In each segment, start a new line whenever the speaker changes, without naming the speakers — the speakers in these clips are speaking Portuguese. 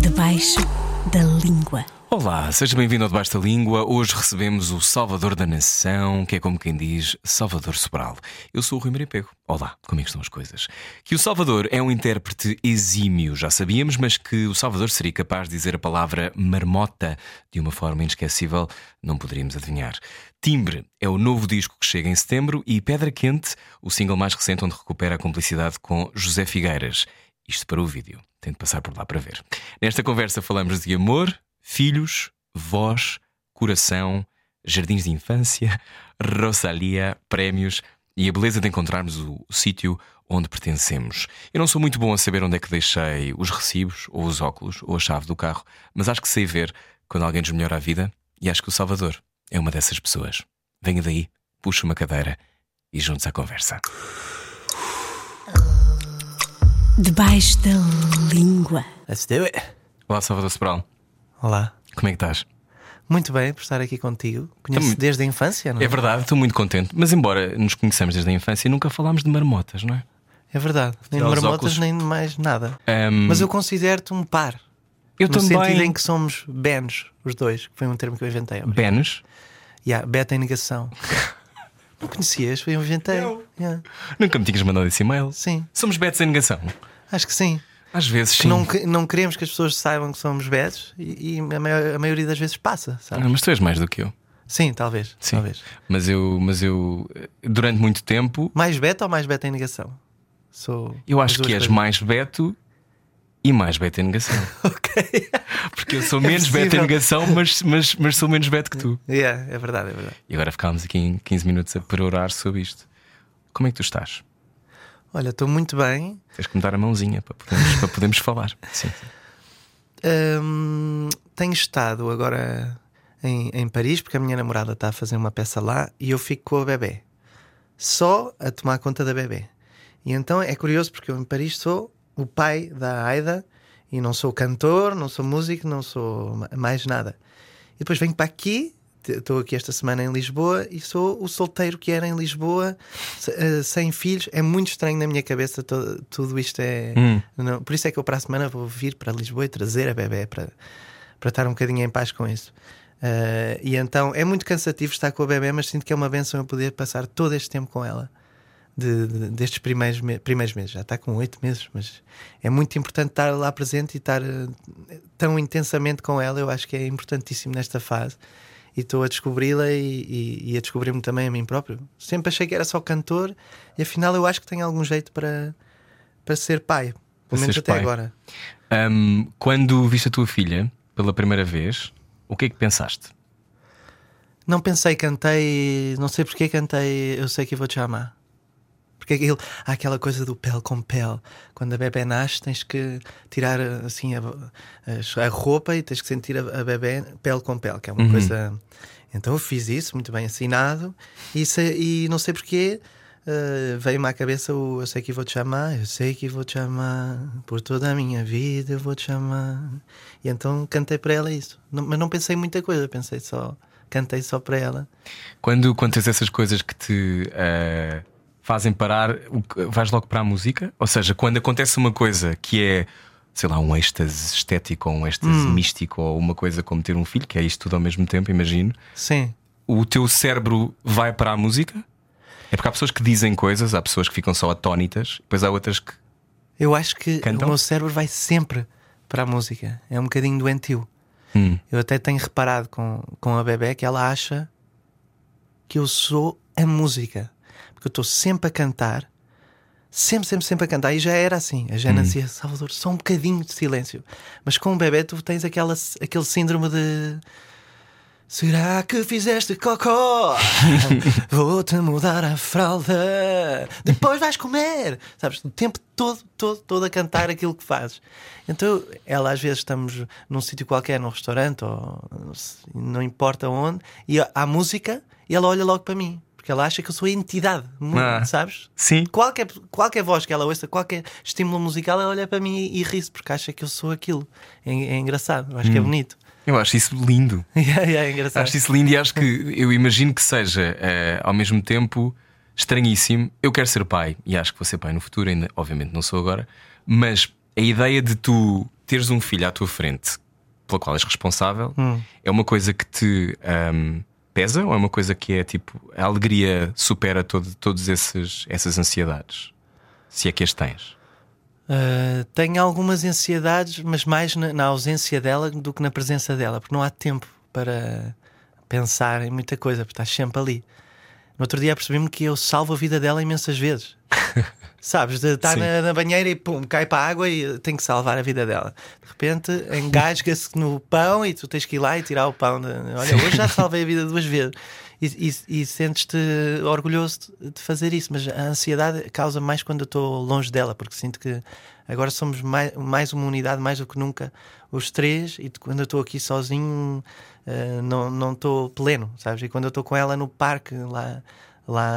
Debaixo da língua.
Olá, seja bem-vindo ao Debaixo da Língua. Hoje recebemos o Salvador da Nação, que é como quem diz Salvador Sobral. Eu sou o Rui Maria Pego. Olá, como é que estão as coisas? Que o Salvador é um intérprete exímio, já sabíamos, mas que o Salvador seria capaz de dizer a palavra marmota de uma forma inesquecível, não poderíamos adivinhar. Timbre é o novo disco que chega em setembro e Pedra Quente, o single mais recente onde recupera a cumplicidade com José Figueiras. Isto para o vídeo, de passar por lá para ver. Nesta conversa falamos de amor, filhos, voz, coração, jardins de infância, Rosalia, prémios e a beleza de encontrarmos o, o sítio onde pertencemos. Eu não sou muito bom a saber onde é que deixei os recibos, ou os óculos, ou a chave do carro, mas acho que sei ver quando alguém nos melhora a vida e acho que o Salvador é uma dessas pessoas. Venha daí, puxa uma cadeira e juntos à conversa.
Debaixo da língua.
Let's do it.
Olá, Salvador Sobral.
Olá.
Como é que estás?
Muito bem por estar aqui contigo. Conheço
Também-
desde a infância, não é?
É verdade, estou muito contente. Mas embora nos conheçamos desde a infância, nunca falámos de marmotas, não é?
É verdade. Nem
os
marmotas,
óculos.
nem mais nada.
Ahm,
Mas eu considero-te um par.
eu
no
também.
sentido em que somos benos, os dois, que foi um termo que eu inventei.
Benos?
Yeah, beta em negação. não conhecias? Foi um inventei.
Não.
Yeah.
Nunca me tinhas mandado esse e-mail.
Sim,
Somos betos em negação.
acho que sim.
Às vezes sim.
não, que- não queremos que as pessoas saibam que somos betos e, e a, maior- a maioria das vezes passa, sabe?
Ah, mas tu és mais do que eu.
Sim, talvez.
Sim.
talvez.
Mas eu, mas eu, eh, durante muito tempo,
Mais beta ou mais beta em negação? Sou
eu
as
acho
duas
que és
coisas.
mais beto e mais beta em negação.
Ok.
Porque eu sou
É
menos beta em
possível.
negação, mas, mas, mas sou menos beto que tu.
Yeah, é verdade, é verdade.
E agora ficámos aqui em 15 minutos a perorar sobre isto. Como é que tu estás?
Olha, estou muito bem.
Tens que me dar a mãozinha para podermos, para podermos falar. Sim.
Hum, tenho estado agora em, em Paris porque a minha namorada está a fazer uma peça lá e eu fico com a bebê. Só a tomar conta da bebê. E então é curioso porque eu em Paris sou o pai da Aida e não sou cantor, não sou músico, não sou ma- mais nada. E depois venho para aqui, estou aqui esta semana em Lisboa e sou o solteiro que era em Lisboa, eh, sem filhos. É muito estranho na minha cabeça, to- tudo isto é.
Hum.
Não, por isso é que eu para a semana vou vir para Lisboa e trazer a bebê para, para estar um bocadinho em paz com isso. Eh, e então é muito cansativo estar com a bebê, mas sinto que é uma benção eu poder passar todo este tempo com ela. de- de- destes primeiros, me- primeiros meses, já está com oito meses, mas é muito importante estar lá presente e estar eh, tão intensamente com ela. Eu acho que é importantíssimo nesta fase e estou a descobri-la e, e- e a descobrir-me também a mim próprio. Sempre achei que era só cantor e afinal eu acho que tenho algum jeito para, para ser pai, pelo menos até
pai.
agora.
Ahm, quando viste a tua filha pela primeira vez, o que é que pensaste?
Não pensei, cantei, não sei porque cantei Eu Sei Que Vou Te Amar. Porque aquilo, há aquela coisa do pele com pele. Quando a bebê nasce, tens que tirar assim a, a- roupa e tens que sentir a, a bebê pele com pele, que é uma coisa. Então eu fiz isso, muito bem assinado, e, se- e não sei porquê. eh, Veio-me à cabeça o Eu sei que vou te chamar, eu sei que vou te chamar, por toda a minha vida eu vou te chamar. E então cantei para ela isso. Não- mas não pensei muita coisa, pensei só, cantei só para ela.
Quando, tens essas coisas que te ah, fazem parar, o que- vais logo para a música? Ou seja, quando acontece uma coisa que é, sei lá, um êxtase estético ou um êxtase místico ou uma coisa como ter um filho, que é isto tudo ao mesmo tempo, imagino,
Sim.
o teu cérebro vai para a música? É porque há pessoas que dizem coisas, há pessoas que ficam só atónitas, depois há outras que.
Eu acho que
Cantam?
o meu cérebro vai sempre para a música. É um bocadinho doentio.
Hum.
Eu até tenho reparado com, com a bebê que ela acha que eu sou a música. Eu estou sempre a cantar, sempre, sempre, sempre a cantar. E já era assim. A Jana dizia, Salvador, só um bocadinho de silêncio. Mas com o bebê tu tens aquela, aquele síndrome de. Será que fizeste cocó? Vou-te mudar a fralda. Depois vais comer. Sabes, o tempo todo, todo, todo a cantar aquilo que fazes. Então, ela às vezes estamos num sítio qualquer, num restaurante, ou não importa onde, e há música, e ela olha logo para mim. Porque ela acha que eu sou a entidade,
Ah.
sabes?
Sim.
Qualquer, qualquer voz que ela ouça, qualquer estímulo musical, ela olha para mim e, e ri-se, porque acha que eu sou aquilo. É, é engraçado, eu acho que é bonito.
Eu acho isso lindo.
é, é engraçado.
Acho isso lindo e acho que eu imagino que seja eh, ao mesmo tempo estranhíssimo. Eu quero ser pai e acho que vou ser pai no futuro, ainda, obviamente não sou agora, mas a ideia de tu teres um filho à tua frente pela qual és responsável é uma coisa que te ahm, pesa ou é uma coisa que é tipo a alegria supera todo, todas essas ansiedades? Se é que as tens.
Uh, tenho algumas ansiedades, mas mais na, na ausência dela do que na presença dela, porque não há tempo para pensar em muita coisa, porque estás sempre ali. No outro dia percebi-me que eu salvo a vida dela imensas vezes. Sabes, de estar na, na banheira e pum, cai para a água e tenho que salvar a vida dela. De repente engasga-se no pão e tu tens que ir lá e tirar o pão. de- Olha, hoje já salvei a vida duas vezes. E, e- e sentes-te orgulhoso de- de fazer isso, mas a ansiedade causa mais quando eu estou longe dela, porque sinto que agora somos mais, mais uma unidade, mais do que nunca, os três, e quando eu estou aqui sozinho eh, não não estou pleno, sabes? E quando eu estou com ela no parque lá, lá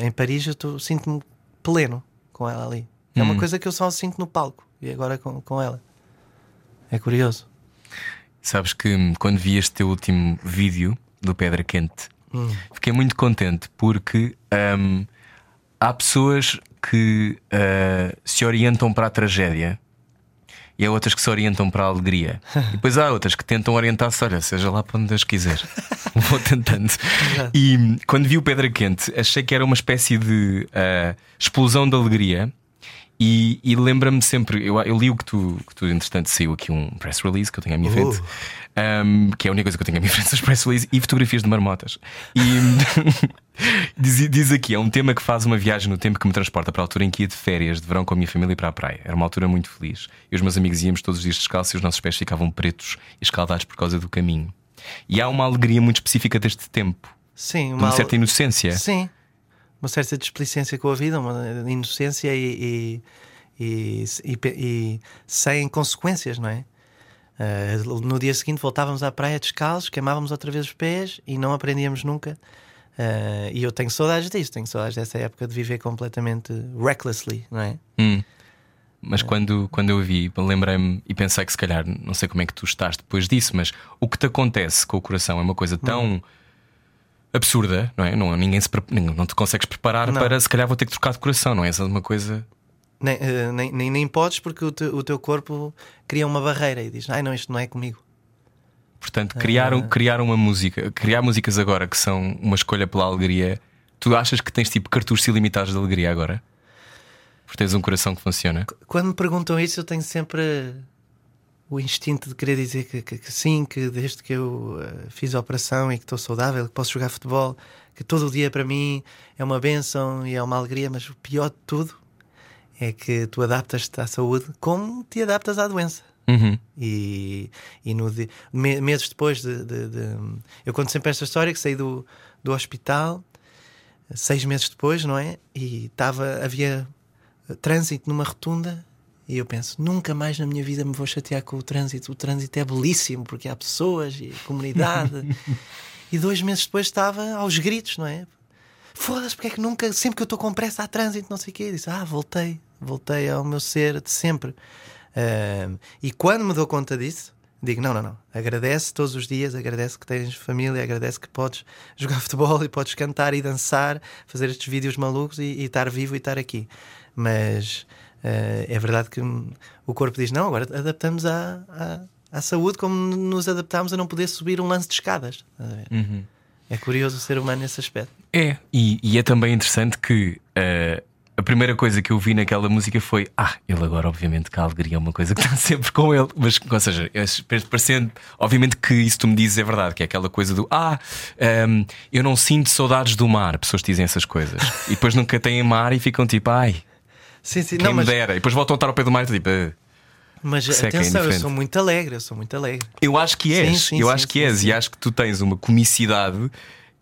eh, em Paris, eu tô- sinto-me pleno com ela ali. É uma
Hum.
coisa que eu só sinto no palco e agora com, com ela. É curioso.
Sabes que hum, quando vi este teu último vídeo do Pedra Quente,
Hum.
fiquei muito contente porque hum, há pessoas que ah, se orientam para a tragédia e há outras que se orientam para a alegria. E depois há outras que tentam orientar-se, olha, seja lá para onde Deus quiser. Vou tentando. E hum, quando vi o Pedra Quente, achei que era uma espécie de ah, explosão de alegria. E, e lembra-me sempre, eu, eu li o que tu, que tu, entretanto, saiu aqui um press release que eu tenho à minha frente, um, que é a única coisa que eu tenho à minha frente, são os press release e fotografias de marmotas. E diz, diz aqui: é um tema que faz uma viagem no tempo que me transporta para a altura em que ia de férias de verão com a minha família para a praia. Era uma altura muito feliz. E os meus amigos íamos todos os dias descalços e os nossos pés ficavam pretos e escaldados por causa do caminho. E há uma alegria muito específica deste tempo,
Sim, uma,
uma certa inocência.
Sim, uma certa displicência com a vida, uma inocência e, e, e, e sem consequências, não é? Ah, no dia seguinte voltávamos à praia descalços, queimávamos outra vez os pés e não aprendíamos nunca. Ah, e eu tenho saudades disso, tenho saudades dessa época de viver completamente recklessly, não é?
Hum. Mas quando, quando eu vi, lembrei-me e pensei que se calhar, não sei como é que tu estás depois disso, mas o que te acontece com o coração é uma coisa tão absurda, não é? Não, ninguém se, não te consegues preparar
Não.
para se calhar vou ter que trocar de coração, não é? Essa é uma coisa.
Nem, ah, nem, nem, nem podes porque o, te- o teu corpo cria uma barreira e diz: Ai, não, isto não é comigo.
Portanto, criar, um- criar uma música, criar músicas agora que são uma escolha pela alegria, tu achas que tens tipo cartuchos ilimitados de alegria agora? Porque tens um coração que funciona?
Quando me perguntam isso, eu tenho sempre o instinto de querer dizer que, que- que sim, que desde que eu eh, fiz a operação e que estou saudável, que posso jogar futebol, que todo o dia para mim é uma benção e é uma alegria, mas o pior de tudo é que tu adaptas-te à saúde como te adaptas à doença.
Uhum.
E, e no me- meses depois de, de- de- Eu conto sempre esta história que saí do, do hospital seis meses depois, não é? E estava, havia trânsito numa rotunda e eu penso, nunca mais na minha vida me vou chatear com o trânsito. O trânsito é belíssimo porque há pessoas e comunidade. e dois meses depois estava aos gritos, não é? Foda-se, porque é que nunca, sempre que eu estou com pressa há trânsito, não sei o quê, disse, ah, voltei, voltei ao meu ser de sempre. Ahm, e quando me dou conta disso, digo: não, não, não, agradece todos os dias, agradece que tens família, agradece que podes jogar futebol e podes cantar e dançar, fazer estes vídeos malucos e, e estar vivo e estar aqui. Mas é verdade que o corpo diz: não, agora adaptamos à, à, à saúde como nos adaptámos a não poder subir um lance de escadas.
Uhum.
É curioso o ser humano nesse aspecto.
É, e, e é também interessante que eh, a primeira coisa que eu vi naquela música foi: Ah, ele agora, obviamente, que a alegria é uma coisa que está sempre com ele. Mas, ou seja, parecendo, obviamente que isso tu me dizes é verdade, que é aquela coisa do Ah, ehm, eu não sinto saudades do mar. Pessoas dizem essas coisas e depois nunca têm mar e ficam tipo, ai,
Sim, sim,
quem
não,
me
mas,
dera. E depois voltam a estar ao pé do mar e tipo, "Ah."
mas
é que é
atenção, eu sou muito alegre, eu sou muito alegre.
Eu acho que és,
Sim, sim,
eu
sim,
acho que és, e acho que tu tens uma comicidade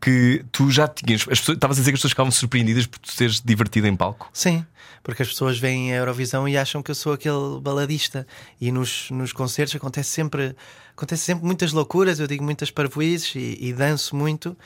que tu já tinhas. As pessoas, estavas a dizer que as pessoas ficavam surpreendidas por tu seres divertido em palco.
Sim, porque as pessoas veem a Eurovisão e acham que eu sou aquele baladista. E nos, nos concertos acontece sempre, acontece sempre muitas loucuras, eu digo muitas parvoízes e, e danço muito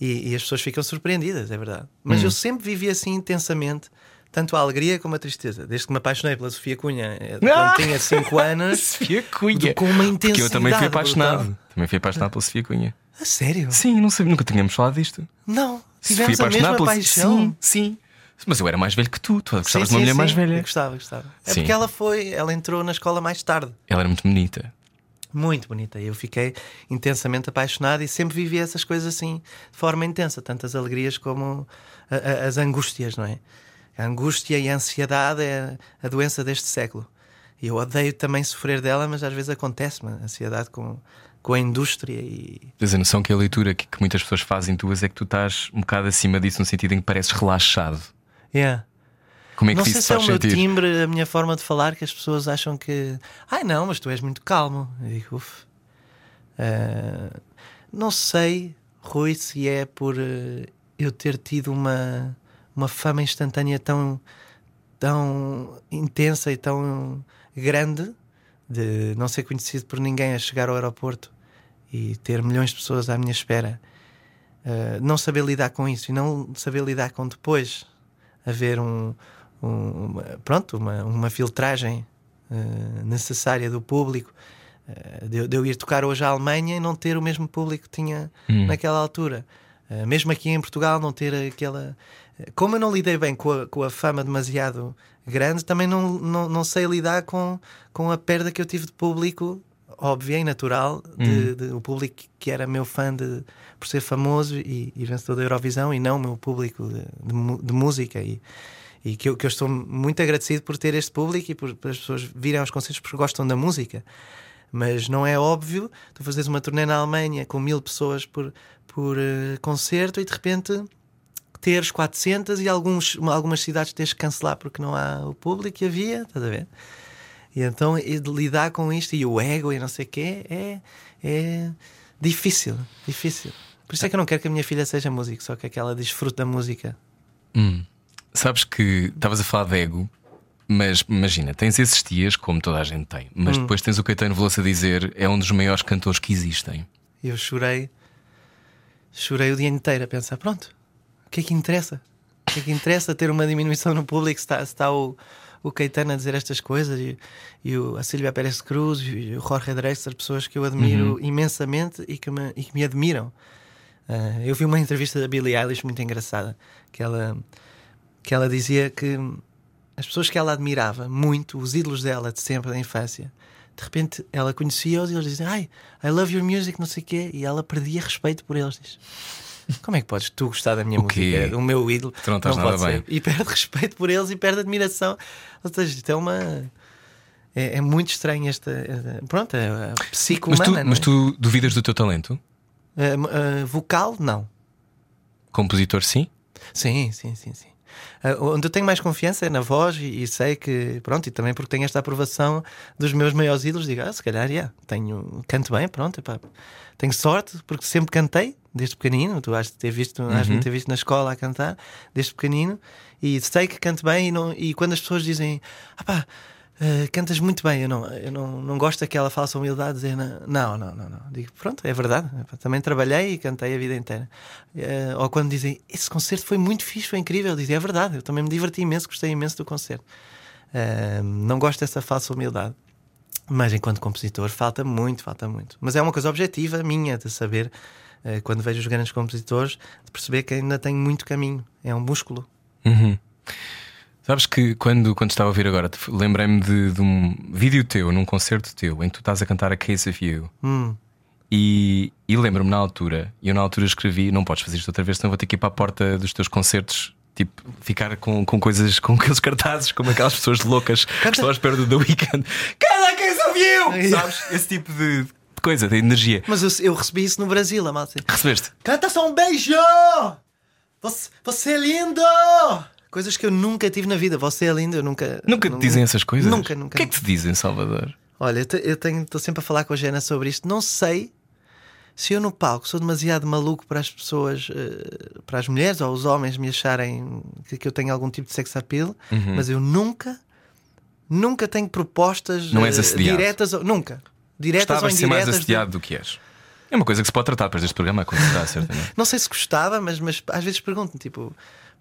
e, e as pessoas ficam surpreendidas, é verdade. Mas eu sempre vivi assim intensamente. Tanto a alegria como a tristeza. Desde que me apaixonei pela Sofia Cunha, eh, quando
Ah!
tinha 5 anos,
Sofia Cunha.
com uma intensidade.
Porque eu também fui apaixonado.
brutal.
Também fui apaixonado pela Sofia Cunha.
A sério?
Sim, não sei, nunca tínhamos falado disto.
Não.
Sofia
Tivemos a mesma
pela-
paixão.
Sim, sim. Mas eu era mais velho que tu. Tu gostavas
Sim,
de uma
sim,
mulher mais
sim.
velha.
Eu gostava, gostava. É
Sim.
porque ela foi, ela entrou na escola mais tarde.
Ela era muito bonita.
Muito bonita. E eu fiquei intensamente apaixonado e sempre vivi essas coisas assim de forma intensa, tanto as alegrias como a- a- as angústias, não é? A angústia e a ansiedade é a doença deste século. E eu odeio também sofrer dela, mas às vezes acontece-me ansiedade com, com a indústria e.
Tens a noção que a leitura que, que muitas pessoas fazem tuas é que tu estás um bocado acima disso, no sentido em que pareces relaxado.
Yeah.
Como é que
não
isso
sei se é o
faz
meu
sentir?
timbre, a minha forma de falar, que as pessoas acham que. Ai não, mas tu és muito calmo. Eu digo, uff. Ah, não sei, Rui, se é por eh, eu ter tido uma, uma fama instantânea tão, tão intensa e tão grande de não ser conhecido por ninguém a chegar ao aeroporto e ter milhões de pessoas à minha espera. Ah, não saber lidar com isso e não saber lidar com depois haver um, um- uma, pronto, uma, uma filtragem eh, necessária do público. eh, de, eu- de eu ir tocar hoje à Alemanha e não ter o mesmo público que tinha
Hum.
naquela altura. Mesmo aqui em Portugal, não ter aquela. Como eu não lidei bem com a, com a fama demasiado grande, também não, não, não sei lidar com, com a perda que eu tive de público, óbvia e natural, de, de- o público que era meu fã de, por ser famoso e, e vencedor da Eurovisão, e não o meu público de, de de música. E, e que eu, que eu estou muito agradecido por ter este público e por, por as pessoas virem aos concertos porque gostam da música. Mas não é óbvio tu fazes uma turnê na Alemanha com mil pessoas por, por eh, concerto e de repente teres 400 e alguns, algumas cidades teres que cancelar porque não há o público que havia, estás a ver? E então e lidar com isto e o ego e não sei o quê é, é difícil, difícil. Por isso é que eu não quero que a minha filha seja músico, só quero que ela desfrute da música.
Hum. Sabes que estavas a falar de ego, mas imagina, tens esses dias, como toda a gente tem, mas depois tens o Caetano Veloso a dizer é um dos maiores cantores que existem.
E eu chorei, chorei o dia inteiro a pensar: pronto, o que é que interessa? O que é que interessa ter uma diminuição no público se está, se está o, o Caetano a dizer estas coisas e, e o, a Silvia Pérez Cruz e o Jorge Drexler, pessoas que eu admiro imensamente e que me, e que me admiram. Ah, eu vi uma entrevista da Billie Eilish muito engraçada que ela, que ela dizia que as pessoas que ela admirava muito, os ídolos dela de sempre da infância, de repente ela conhecia-os e eles diziam Ai, I love your music, não sei o quê, e ela perdia respeito por eles. Diz. Como é que podes tu gostar da minha
O
música, do meu ídolo?
Tu não estás nada
pode
bem.
ser. E perde respeito por eles e perde admiração. Ou seja, isto é uma. É, é muito estranho esta. Pronto, é a psique
Mas, tu,
não
mas
é?
tu duvidas do teu talento?
Eh, eh, vocal, não.
Compositor, sim?
Sim, sim, sim, sim. Ah, onde eu tenho mais confiança é na voz e, e sei que, pronto, e também porque tenho esta aprovação dos meus maiores ídolos, digo, ah, se calhar, yeah, tenho, canto bem, pronto, epá, tenho sorte, porque sempre cantei, desde pequenino, tu has de ter visto, has de me ter visto na escola a cantar, desde pequenino, e sei que canto bem, e, não, e quando as pessoas dizem, ah pá, ah, cantas muito bem, eu não, eu não, não gosto daquela falsa humildade de dizer não, não, não, não. Digo, pronto, é verdade. Também trabalhei e cantei a vida inteira. Eh, ou quando dizem esse concerto foi muito fixe, foi incrível, eu é verdade, eu também me diverti imenso, gostei imenso do concerto. Eh, não gosto dessa falsa humildade. Mas enquanto compositor, falta muito, falta muito. Mas é uma coisa objetiva minha de saber, quando vejo os grandes compositores, de perceber que ainda tenho muito caminho. É um músculo.
Uhum. Sabes que quando, quando estava a ouvir agora, lembrei-me de, de um vídeo teu, num concerto teu, em que tu estás a cantar a Case of You.
Hum.
E, e lembro-me na altura, e eu na altura escrevi: não podes fazer isto outra vez, senão vou ter que ir para a porta dos teus concertos. Tipo, ficar com, com coisas, com aqueles cartazes, como aquelas pessoas loucas que estão à espera do The Weeknd. Cada Case of You! Sabes? Esse tipo de de coisa, de energia.
Mas eu, eu recebi isso no Brasil, a malta.
Recebeste?
Canta só um beijo! Você, você é lindo! Coisas que eu nunca tive na vida. Você é lindo, eu nunca.
Nunca te dizem essas coisas?
Nunca, nunca.
O que é que te dizem, Salvador?
Olha, eu estou sempre a falar com a Jana sobre isto. Não sei se eu no palco sou demasiado maluco para as pessoas, eh, para as mulheres ou os homens me acharem que, eu tenho algum tipo de sex appeal,
Uhum.
mas eu nunca, nunca tenho propostas
Não és
eh,
assediado.
diretas, ou, nunca. Diretas
Gostavas
ou
de ser mais
indiretas.
assediado do que és. É uma coisa que se pode tratar depois deste programa, acontecerá, certamente.
Não sei se gostava, mas, mas às vezes pergunto-me, tipo,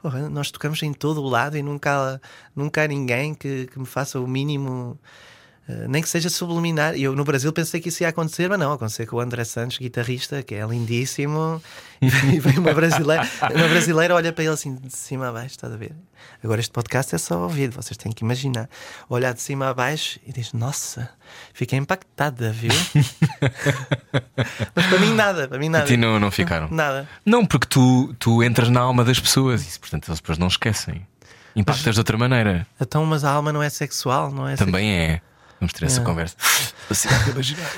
porra, nós tocamos em todo o lado e nunca há, nunca há ninguém que, que me faça o mínimo nem que seja subliminar. E eu no Brasil pensei que isso ia acontecer, mas não, aconteceu com o André Santos, guitarrista, que é lindíssimo, e vem uma brasileira, uma brasileira olha para ele assim de cima a baixo, estás a ver? Agora este podcast é só ouvido, vocês têm que imaginar. Olhar de cima a baixo e diz: Nossa, fiquei impactada, viu? mas para mim nada, para mim nada.
E não, não ficaram?
Nada.
Não, porque tu, tu entras na alma das pessoas e portanto eles depois não esquecem. Impactas mas, de outra maneira.
Então, mas a alma não é sexual, não é?
Também é. Vamos ter essa conversa. Assim,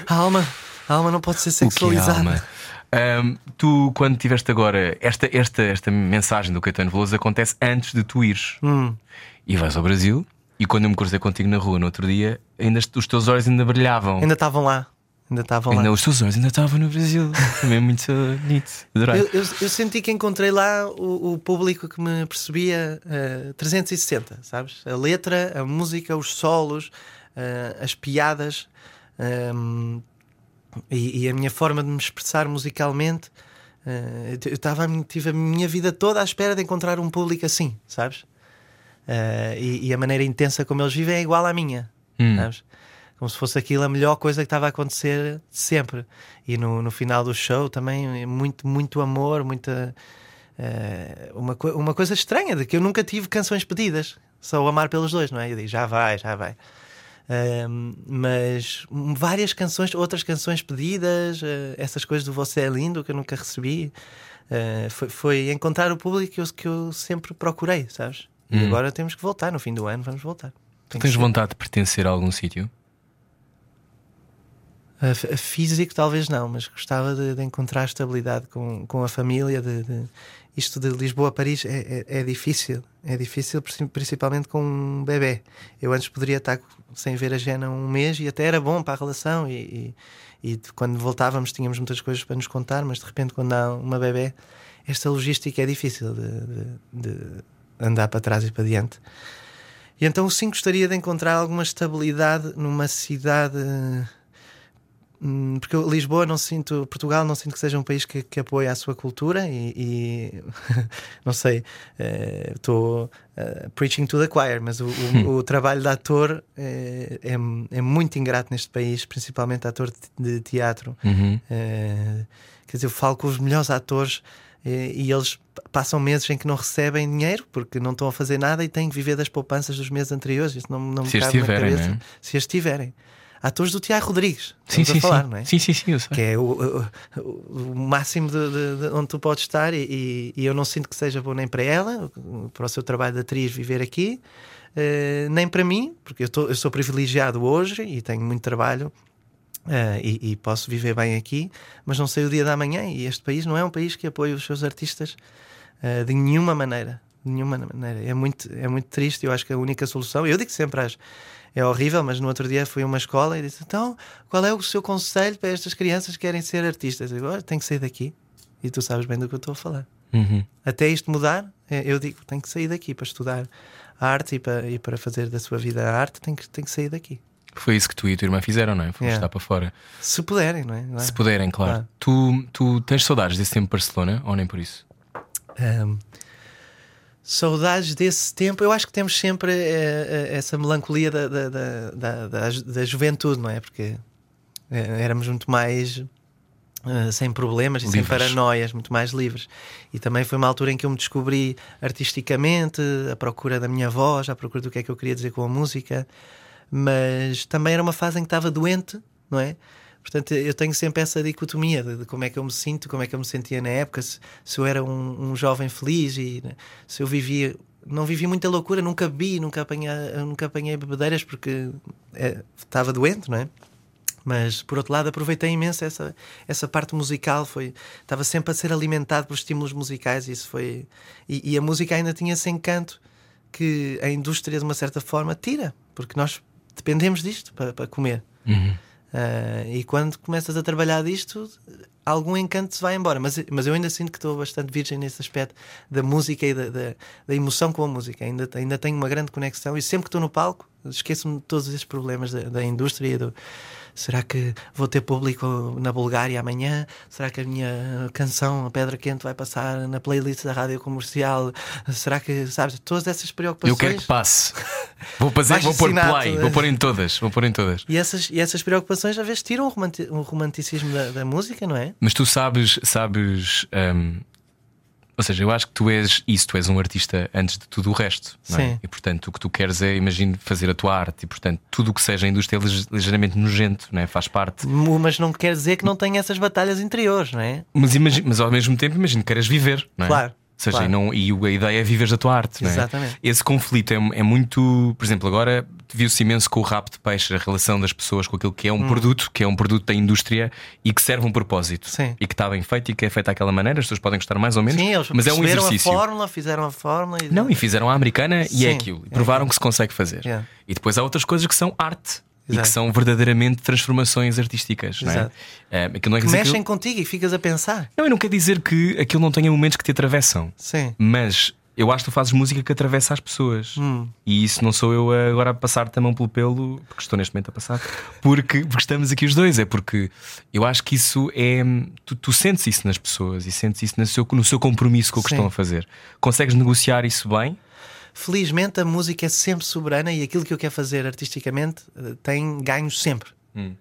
a alma, a alma não pode ser sexualizada.
É um, tu, quando tiveste agora esta, esta, esta mensagem do Caetano Veloso, acontece antes de tu ires
hum.
e vais ao Brasil. E quando eu me cruzei contigo na rua no outro dia, ainda, os teus olhos ainda brilhavam.
Ainda estavam lá. Ainda estavam
lá.
Os
teus olhos ainda estavam no Brasil. Também muito bonito.
Eu, eu, eu, senti que encontrei lá o, o público que me percebia uh, eh, 360, sabes? A letra, a música, os solos, uh, as piadas um, ehm, e, e, a minha forma de me expressar musicalmente. Uh, eu tava, tive a minha vida toda à espera de encontrar um público assim, sabes? Uh, e, e, a maneira intensa como eles vivem é igual à minha, hum. sabes? Como se fosse aquilo a melhor coisa que estava a acontecer sempre. E no, no final do show também muito, muito amor, muita. Uh, uma, uma coisa estranha de que eu nunca tive canções pedidas, só o amar pelos dois, não é? Eu digo, já vai, já vai. Uh, mas várias canções, outras canções pedidas, uh, essas coisas do Você é Lindo que eu nunca recebi. Uh, foi, foi, encontrar o público que eu, que eu sempre procurei, sabes? E hum. agora temos que voltar, no fim do ano vamos voltar.
Tu tens vontade de pertencer a algum sítio?
Físico, talvez não, mas gostava de, de encontrar estabilidade com, com a família. De, de... Isto de Lisboa a Paris é, é, é, difícil, é difícil, principalmente com um bebê. Eu antes poderia estar sem ver a Jena um mês e até era bom para a relação. E, e, e quando voltávamos, tínhamos muitas coisas para nos contar, mas de repente, quando há uma bebê, esta logística é difícil de, de andar para trás e para diante. E então sim gostaria de encontrar alguma estabilidade numa cidade porque Lisboa não sinto, Portugal não sinto que seja um país que, que apoie a sua cultura e, e não sei, estou uh, uh, preaching to the choir, mas o, o, o trabalho de ator é, é, é, muito ingrato neste país, principalmente ator de, teatro.
Uhum.
Uh, quer dizer, eu falo com os melhores atores e eles passam meses em que não recebem dinheiro porque não estão a fazer nada e têm que viver das poupanças dos meses anteriores. Isso não, não
se
me
cabe na cabeça.
É? Se estiverem. Atores do Tiago Rodrigues,
sim, sim,
falar,
sim.
não é?
Sim, sim, sim,
Que é o, o, o máximo de, de, de, onde tu podes estar, e, e, e, eu não sinto que seja bom nem para ela, para o seu trabalho de atriz viver aqui, uh, nem para mim, porque eu, tô, eu sou privilegiado hoje e tenho muito trabalho Uh, e, e, posso viver bem aqui, mas não sei o dia da manhã. E este país não é um país que apoia os seus artistas uh, de nenhuma maneira. De nenhuma maneira. É muito, é muito triste. Eu acho que a única solução, eu digo sempre, às, é horrível, mas no outro dia fui a uma escola e disse: Então, qual é o seu conselho para estas crianças que querem ser artistas? Eu digo: tem que sair daqui. E tu sabes bem do que eu estou a falar.
Uhum.
Até isto mudar, é, eu digo: tem que sair daqui para estudar arte e para, e para fazer da sua vida a arte, tem que, tem que sair daqui.
Foi isso que tu e a tua irmã fizeram, não é? Fomos yeah. estar para fora.
Se puderem, não é?
Se puderem, claro. Tu, tu tens saudades desse tempo de Barcelona ou nem por isso?
Um, saudades desse tempo, eu acho que temos sempre é, essa melancolia da, da, da, da, da juventude, não é? Porque é, éramos muito mais sem problemas livres. e sem paranoias, muito mais livres. E também foi uma altura em que eu me descobri artisticamente, à procura da minha voz, à procura do que é que eu queria dizer com a música mas também era uma fase em que estava doente, não é? Portanto, eu tenho sempre essa dicotomia de, de, como é que eu me sinto, como é que eu me sentia na época, se, se eu era um, um, jovem feliz e né, se eu vivia. Não vivi muita loucura, nunca bebi, nunca apanhei, nunca apanhei bebedeiras porque é, estava doente, não é? Mas por outro lado, aproveitei imenso essa, essa parte musical. Foi, estava sempre a ser alimentado por estímulos musicais. E isso foi, e, e a música ainda tinha esse encanto que a indústria, de uma certa forma, tira, porque nós dependemos disto para, para comer.
Uhum.
Uh, e quando começas a trabalhar disto, algum encanto se vai embora. Mas, mas eu ainda sinto que estou bastante virgem nesse aspecto da música e da, da, da, emoção com a música. Ainda, ainda tenho uma grande conexão e sempre que estou no palco esqueço-me de todos esses problemas da, da indústria. Do, será que vou ter público na Bulgária amanhã? Será que a minha canção, a Pedra Quente, vai passar na playlist da rádio comercial? Será que, sabes, todas essas preocupações.
Eu quero que passe. Vou fazer, vou pôr play, vou pôr em todas, vou pôr em todas.
E essas, e essas preocupações às vezes tiram o, romanti- o romanticismo da, da música, não é?
Mas tu sabes, sabes. hum, ou seja, eu acho que tu és isso, tu és um artista antes de tudo o resto. Não é?
Sim.
E portanto, o que tu queres é, imagino, fazer a tua arte. E portanto, tudo o que seja a indústria é lige- ligeiramente nojento, não é? faz parte.
Mas não quer dizer que não tenha essas batalhas interiores, não é?
Mas, imagi- mas ao mesmo tempo, imagino que queres viver, não é?
Claro,
Ou seja,
claro.
e, não, e a ideia é viver da tua arte, não é?
Exatamente.
Esse conflito é, é muito. Por exemplo, agora viu-se imenso com o rap de peixe, a relação das pessoas com aquilo que é um produto, que é um produto da indústria e que serve um propósito.
Hum. Sim.
E que está bem feito e que é feito daquela maneira, as pessoas podem gostar mais ou menos,
Sim, eles
mas é um exercício.
a fórmula, fizeram a fórmula e...
Não, e fizeram a americana e é
Sim,
aquilo. E
é
provaram que se consegue fazer.
Yeah.
E depois há outras coisas que são arte. E que
Exato.
são verdadeiramente transformações artísticas. Não é?
Exato.
É, não é
que mexem
aquilo-
contigo e ficas a pensar.
Não, e não quer dizer que aquilo não tenha momentos que te atravessam.
Sim.
Mas eu acho que tu fazes música que atravessa as pessoas.
Hum.
E isso não sou eu agora a passar-te a mão pelo pelo, porque estou neste momento a passar, porque, porque estamos aqui os dois. É porque eu acho que isso é. Tu, tu sentes isso nas pessoas e sentes isso no seu, no seu compromisso com o que
Sim.
estão a fazer. Consegues negociar isso bem?
Felizmente a música é sempre soberana e aquilo que eu quero fazer artisticamente eh, tem ganhos sempre.
Hum.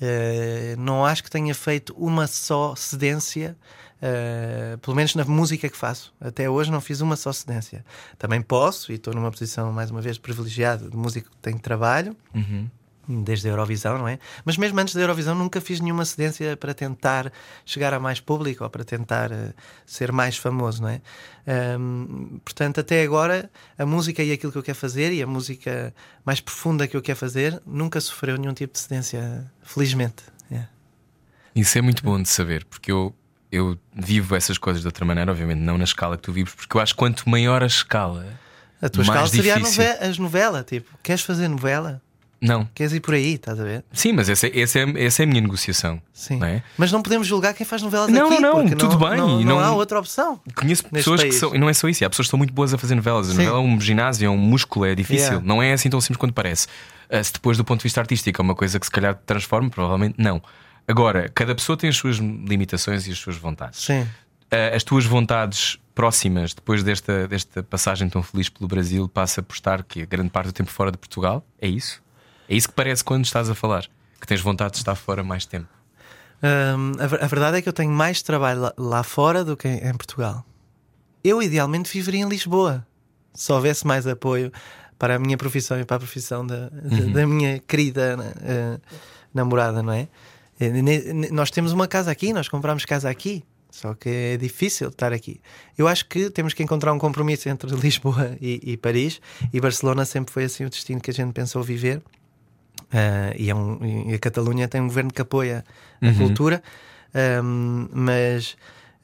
Eh, não acho que tenha feito uma só cedência, eh, pelo menos na música que faço. Até hoje não fiz uma só cedência. Também posso, e estou numa posição mais uma vez privilegiada de músico que tem trabalho. Desde a Eurovisão, não é? Mas mesmo antes da Eurovisão nunca fiz nenhuma cedência para tentar chegar a mais público ou para tentar eh, ser mais famoso, não é? Ahm, portanto, até agora, a música e aquilo que eu quero fazer e a música mais profunda que eu quero fazer nunca sofreu nenhum tipo de cedência, felizmente. É.
Isso é muito bom de saber, porque eu, eu vivo essas coisas de outra maneira, obviamente, não na escala que tu vives, porque eu acho que quanto maior a escala.
A tua
mais
escala seria
difícil.
nove- as novelas, tipo, queres fazer novela?
Não.
Queres ir por aí, estás a ver?
Sim, mas essa, essa, é, essa é a minha negociação.
Sim.
Não é?
Mas não podemos julgar quem faz novelas
Não,
aqui,
não, não, tudo
não,
bem,
Não, não há outra opção.
Conheço pessoas que
país.
são, e não é só isso, há pessoas que estão muito boas a fazer novelas. A
Sim.
novela é um ginásio, é um músculo, é difícil.
Yeah.
Não é assim tão simples quanto parece. Ah, se depois, do ponto de vista artístico, é uma coisa que se calhar te transforma, provavelmente não. Agora, cada pessoa tem as suas limitações e as suas vontades.
Sim.
Ah, as tuas vontades próximas, depois desta, desta passagem tão feliz pelo Brasil, passa por estar que grande parte do tempo fora de Portugal? É isso? É isso que parece quando estás a falar? Que tens vontade de estar fora mais tempo.
Hum, a, a verdade é que eu tenho mais trabalho lá, lá fora do que em, em Portugal. Eu idealmente viveria em Lisboa se houvesse mais apoio para a minha profissão e para a profissão da, da- da minha querida eh, namorada, não é? Ne- Nós temos uma casa aqui, nós compramos casa aqui, só que é difícil estar aqui. Eu acho que temos que encontrar um compromisso entre Lisboa e, e Paris, e Barcelona sempre foi assim o destino que a gente pensou viver. Ah, e, é um- e a Catalunha tem um governo que apoia a cultura, Ahm, mas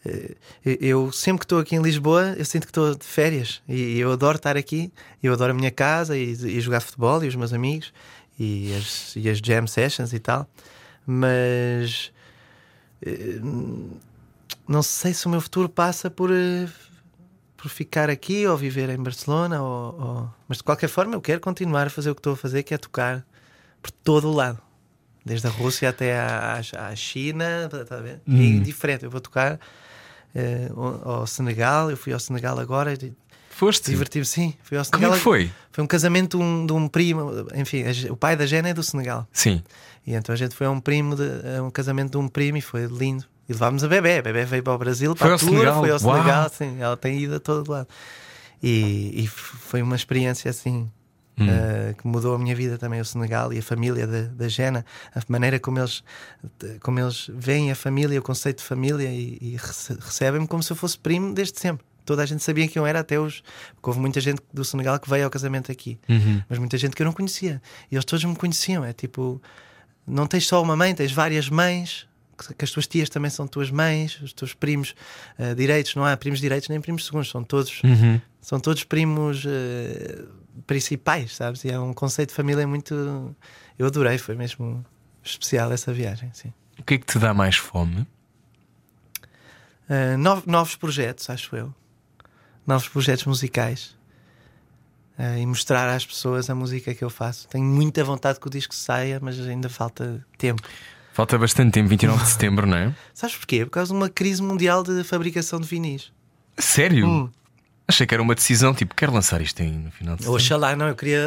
eh, eu sempre que estou aqui em Lisboa, eu sinto que estou de férias e eu adoro estar aqui. Eu adoro a minha casa e, e jogar futebol e os meus amigos e as, e as jam sessions e tal, mas eh, não sei se o meu futuro passa por. eh, por ficar aqui ou viver em Barcelona, ou, ou- mas de qualquer forma eu quero continuar a fazer o que estou a fazer, que é tocar por todo o lado, desde a Rússia até à, à- China, tá a ver? E diferente. Eu vou tocar eh, ao, Senegal. Eu fui ao Senegal agora,
Foste?
diverti-me. Sim, fui ao
Como
Senegal.
é que foi?
Foi um casamento de um, de um primo, enfim, a o pai da Jena é do Senegal.
Sim.
E então a gente foi a um primo, de, a um casamento de um primo e foi lindo. E levámos a bebê. A bebê veio para o Brasil,
Foi
para
ao
a tour,
Senegal?
foi ao
Uau!
Senegal, sim. Ela tem ido a todo lado. E, e foi uma experiência assim.
Hum.
eh, que mudou a minha vida também o Senegal e a família da, da Jena, a maneira como eles, como eles veem a família, o conceito de família e, e rece- recebem-me como se eu fosse primo desde sempre. Toda a gente sabia quem eu era, até os. Porque houve muita gente do Senegal que veio ao casamento aqui,
Uhum.
mas muita gente que eu não conhecia. E eles todos me conheciam. É tipo, não tens só uma mãe, tens várias mães, que, as tuas tias também são tuas mães, os teus primos eh, direitos, não há primos direitos nem primos segundos, são todos,
Uhum.
são todos primos eh, principais, sabes? E é um conceito de família muito. Eu adorei, foi mesmo especial essa viagem, sim.
O que é que te dá mais fome?
Uh, nov- novos projetos, acho eu. Novos projetos musicais. eh, e mostrar às pessoas a música que eu faço. Tenho muita vontade que o disco saia, mas ainda falta tempo.
Falta bastante tempo, 29 de setembro, não é?
Sabes porquê? Por causa de uma crise mundial de fabricação de vinis.
Sério?
Hum.
Achei que era uma decisão, tipo, quero lançar isto aí no final de setembro.
Oxalá, não, eu queria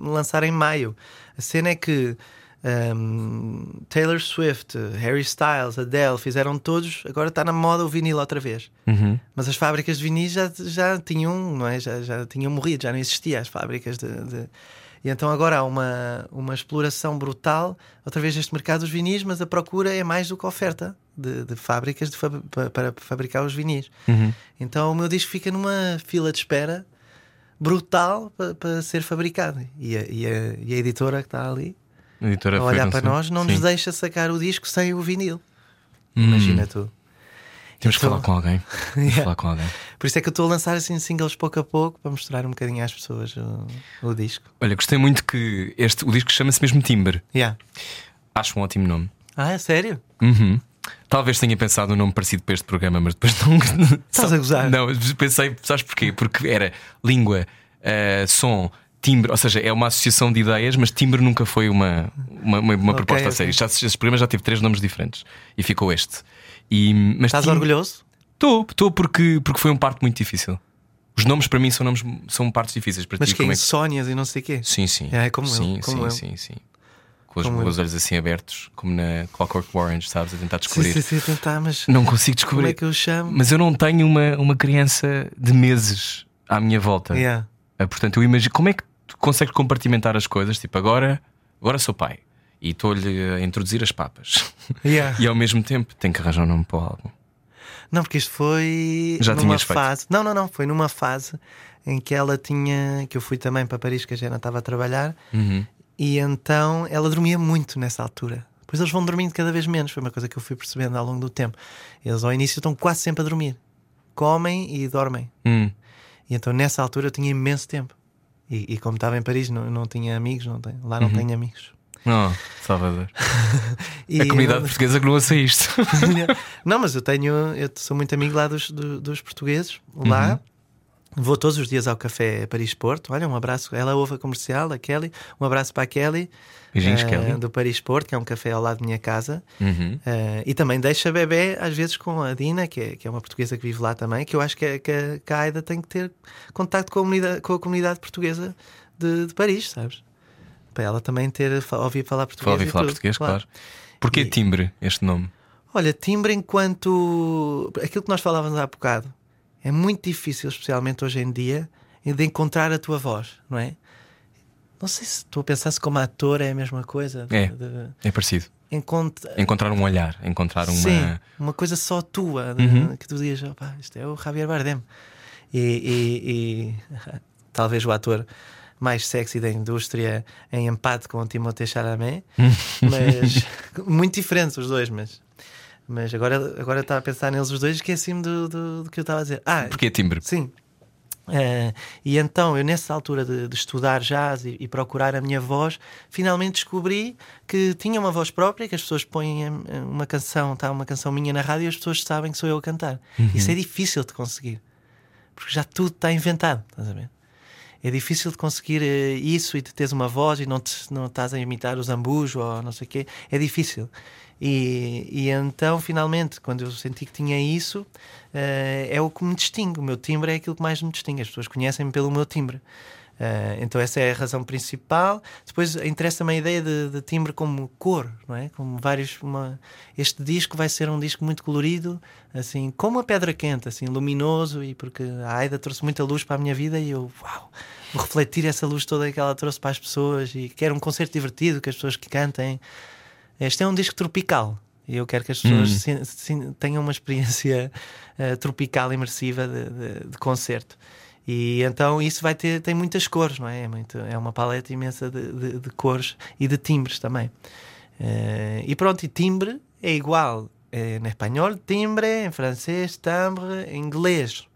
lançar em maio. A cena é que um, Taylor Swift, Harry Styles, Adele fizeram todos, agora está na moda o vinil outra vez.
Uhum.
Mas as fábricas de vinis já, já tinham, não é? Já, já tinham morrido, já não existiam as fábricas de, de... E então agora há uma, uma exploração brutal, outra vez neste mercado dos vinis, mas a procura é mais do que a oferta de, de fábricas de para, fabricar os vinis.
Uhum.
Então o meu disco fica numa fila de espera brutal para, para ser fabricado. E a, e, a, e a editora que está ali
editora
a olhar para nós não
Sim.
nos deixa sacar o disco sem o vinil.
Hum.
Imagina tu.
Temos que
Então-
falar com alguém. Que
Yeah.
falar com alguém.
Por isso é que eu estou a lançar assim singles pouco a pouco para mostrar um bocadinho às pessoas o, o disco.
Olha, gostei muito que este, o disco chama-se mesmo Timber.
Yeah.
Acho um ótimo nome.
Ah, é sério?
Uhum. Talvez tenha pensado um nome parecido para este programa, mas depois não.
Estás a gozar?
Não, pensei, sabes porquê? Porque era língua, eh, som, timbre, ou seja, é uma associação de ideias, mas timbre nunca foi uma, uma, uma, uma
Ok,
proposta a
ok.
sério. Já, este programa já teve três nomes diferentes e ficou este. E, mas
Estás
timbre-
orgulhoso?
Estou, estou porque, porque foi um parto muito difícil. Os nomes para mim são nomes são partes difíceis para
Mas
ti.
que
como
é
é que-
e não sei o quê.
Sim, sim.
É, como eu,
sim,
como
sim,
eu.
sim, sim. Com os
Como
meus
eu.
olhos assim abertos, como na Clockwork Orange, sabes? A tentar
Sim,
descobrir.
sim, sim, tentar, mas
Não consigo
como
descobrir.
é que eu chamo?
Mas eu não tenho uma, uma criança de meses à minha volta.
Yeah.
Ah, Portanto, eu imagino como é que tu consegues compartimentar as coisas? Tipo, agora, agora sou pai e estou-lhe a introduzir as papas.
Yeah.
e ao mesmo tempo tenho que arranjar um nome para o álbum.
Não, porque isto foi
Já
numa
tinhas feito?
fase. Não, não, não. Foi numa fase em que ela tinha. que eu fui também para Paris, que a Jana estava a trabalhar,
Uhum.
e então ela dormia muito nessa altura. Depois eles vão dormindo cada vez menos, foi uma coisa que eu fui percebendo ao longo do tempo. Eles ao início estão quase sempre a dormir, comem e dormem.
Hum.
E então nessa altura eu tinha imenso tempo. E, e como estava em Paris, não, não tinha amigos, não tenho, lá não
Uhum.
tenho amigos.
Oh, Salvador.
E
a comunidade portuguesa que não ouça isto.
não, mas eu tenho, eu sou muito amigo lá dos, do- dos portugueses, lá. Vou todos os dias ao café Paris Porto. Olha, um abraço. Ela ouve a comercial, a Kelly. Um abraço para a Kelly,
Beijinhos,
eh,
Kelly.
do Paris Porto, que é um café ao lado da minha casa.
Uhum.
Eh, e também deixa bebê, às vezes, com a Dina, que é, que é uma portuguesa que vive lá também, que eu acho que, a- que, que a Aida tem que ter contacto com a comunidade, com a comunidade portuguesa de, de Paris, sabes? Para ela também ter ouvir falar português.
Ouvir falar
tudo,
português, claro. Porquê
E-
timbre este nome?
Olha, timbre enquanto. Aquilo que nós falávamos há bocado é muito difícil, especialmente hoje em dia, de encontrar a tua voz, não é? Não sei se estou a pensar se como ator é a mesma coisa.
É.
de-
É parecido.
encontra-
Encontrar um olhar, encontrar uma.
Sim, uma coisa só tua,
Uhum.
que tu dizes, "Opa, isto é o Javier Bardem. E, e- e talvez o ator mais sexy da indústria em empate com o Timothée Chalamet, mas muito diferentes os dois, mas. Mas agora, agora estava a pensar neles os dois e esqueci-me do, do, do que eu estava a dizer. Ah,
Porquê timbre?
Sim. Eh, e então, eu nessa altura de, de estudar jazz e, e procurar a minha voz, finalmente descobri que tinha uma voz própria, que as pessoas põem eh, uma canção, está uma canção minha na rádio e as pessoas sabem que sou eu a cantar. Isso é difícil de conseguir, porque já tudo está inventado, estás a ver? É difícil de conseguir eh, isso e de teres uma voz e não, te, não estás a imitar o zambujo ou não sei o quê. É difícil. E, e então, finalmente, quando eu senti que tinha isso, eh, é o que me distingue. O meu timbre é aquilo que mais me distingue. As pessoas conhecem-me pelo meu timbre. Eh, então, essa é a razão principal. Depois, interessa-me a ideia de, de timbre como cor, não é? Como vários. Uma... Este disco vai ser um disco muito colorido, assim, como a pedra quente, assim, luminoso, e porque a Aida trouxe muita luz para a minha vida e eu, uau, vou refletir essa luz toda que ela trouxe para as pessoas e quero um concerto divertido, que as pessoas que cantem. Este é um disco tropical e eu quero que as pessoas
Hum.
se- se- tenham uma experiência eh, tropical imersiva de, de- de concerto. E então isso vai ter tem muitas cores, não é? É, muito, é uma paleta imensa de, de- cores e de timbres também. Eh, e pronto, e timbre é igual eh, em espanhol, timbre, em francês, timbre, em inglês.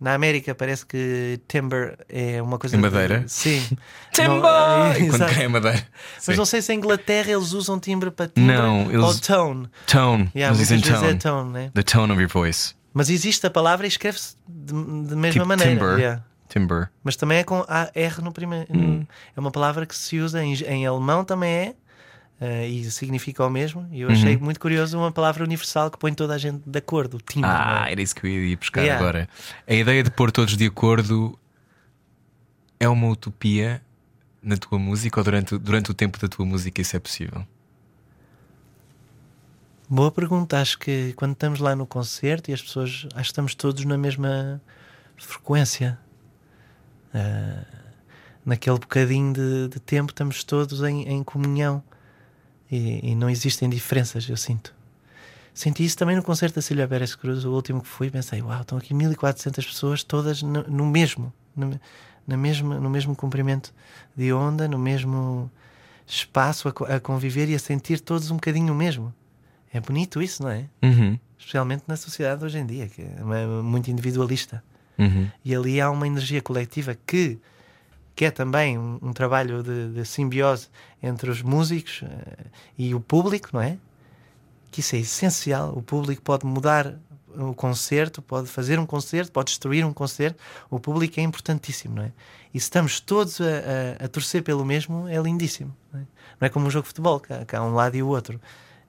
Na América parece que timbre é uma coisa.
Em
de-
madeira?
sim.
Timbre!
Não, é,
quando cai a madeira.
Mas
Sim.
não sei se em Inglaterra eles usam timbre para timbre
Não,
ou
eles-
tone.
Tone.
Yeah,
Eles dizem
é
tone.
tone, né?
The tone of your voice.
Mas existe a palavra e escreve-se de, de mesma
Tipo
maneira.
timber.
Yeah.
Timber.
Mas também é com a R no primeiro. no- É uma palavra que se usa em, em alemão também é. Eh, e significa o mesmo. E eu achei muito curioso uma palavra universal que põe toda a gente de acordo. O timbre.
Ah,
é?
era isso que eu ia buscar
Yeah.
agora. A ideia de pôr todos de acordo é uma utopia na tua música ou durante, durante o tempo da tua música isso é possível?
Boa pergunta. Acho que quando estamos lá no concerto e as pessoas. Acho que estamos todos na mesma frequência. Ah, naquele bocadinho de, de tempo estamos todos em, em comunhão e, e não existem diferenças, eu sinto. Senti isso também no concerto da Silvia Pérez Cruz, o último que fui. Pensei, uau, estão aqui 1400 pessoas, todas no, no mesmo, no, na mesma, no mesmo comprimento de onda, no mesmo espaço a, a conviver e a sentir todos um bocadinho o mesmo. É bonito isso, não é?
Uhum.
Especialmente na sociedade de hoje em dia, que é muito individualista.
Uhum.
E ali há uma energia coletiva que, que é também um, um trabalho de, de simbiose entre os músicos eh, e o público, não é? Que isso é essencial. O público pode mudar o concerto, pode fazer um concerto, pode destruir um concerto. O público é importantíssimo, não é? E se estamos todos a, a- a torcer pelo mesmo, é lindíssimo. Não é, Não é como um jogo de futebol, que há, que há um lado e o outro.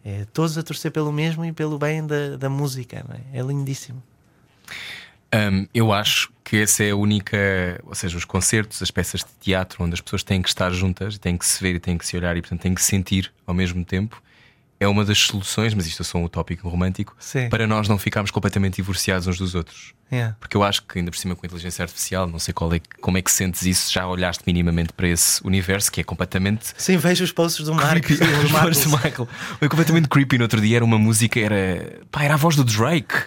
É todos a torcer pelo mesmo e pelo bem da, da música, não é? É lindíssimo.
Um, eu acho que essa é a única, ou seja, os concertos, as peças de teatro onde as pessoas têm que estar juntas, têm que se ver e têm que se olhar e portanto têm que se sentir ao mesmo tempo. É uma das soluções, mas isto é só um utópico romântico,
Sim.
para nós não ficarmos completamente divorciados uns dos outros.
É.
Porque eu acho que ainda por cima com a inteligência artificial, não sei qual é, como é que sentes isso, já olhaste minimamente para esse universo que é completamente
Sim, vejo os posts do
creepy.
do
Os voz do Michael. Foi completamente creepy. No outro dia era uma música, era. Pá, era a voz do Drake.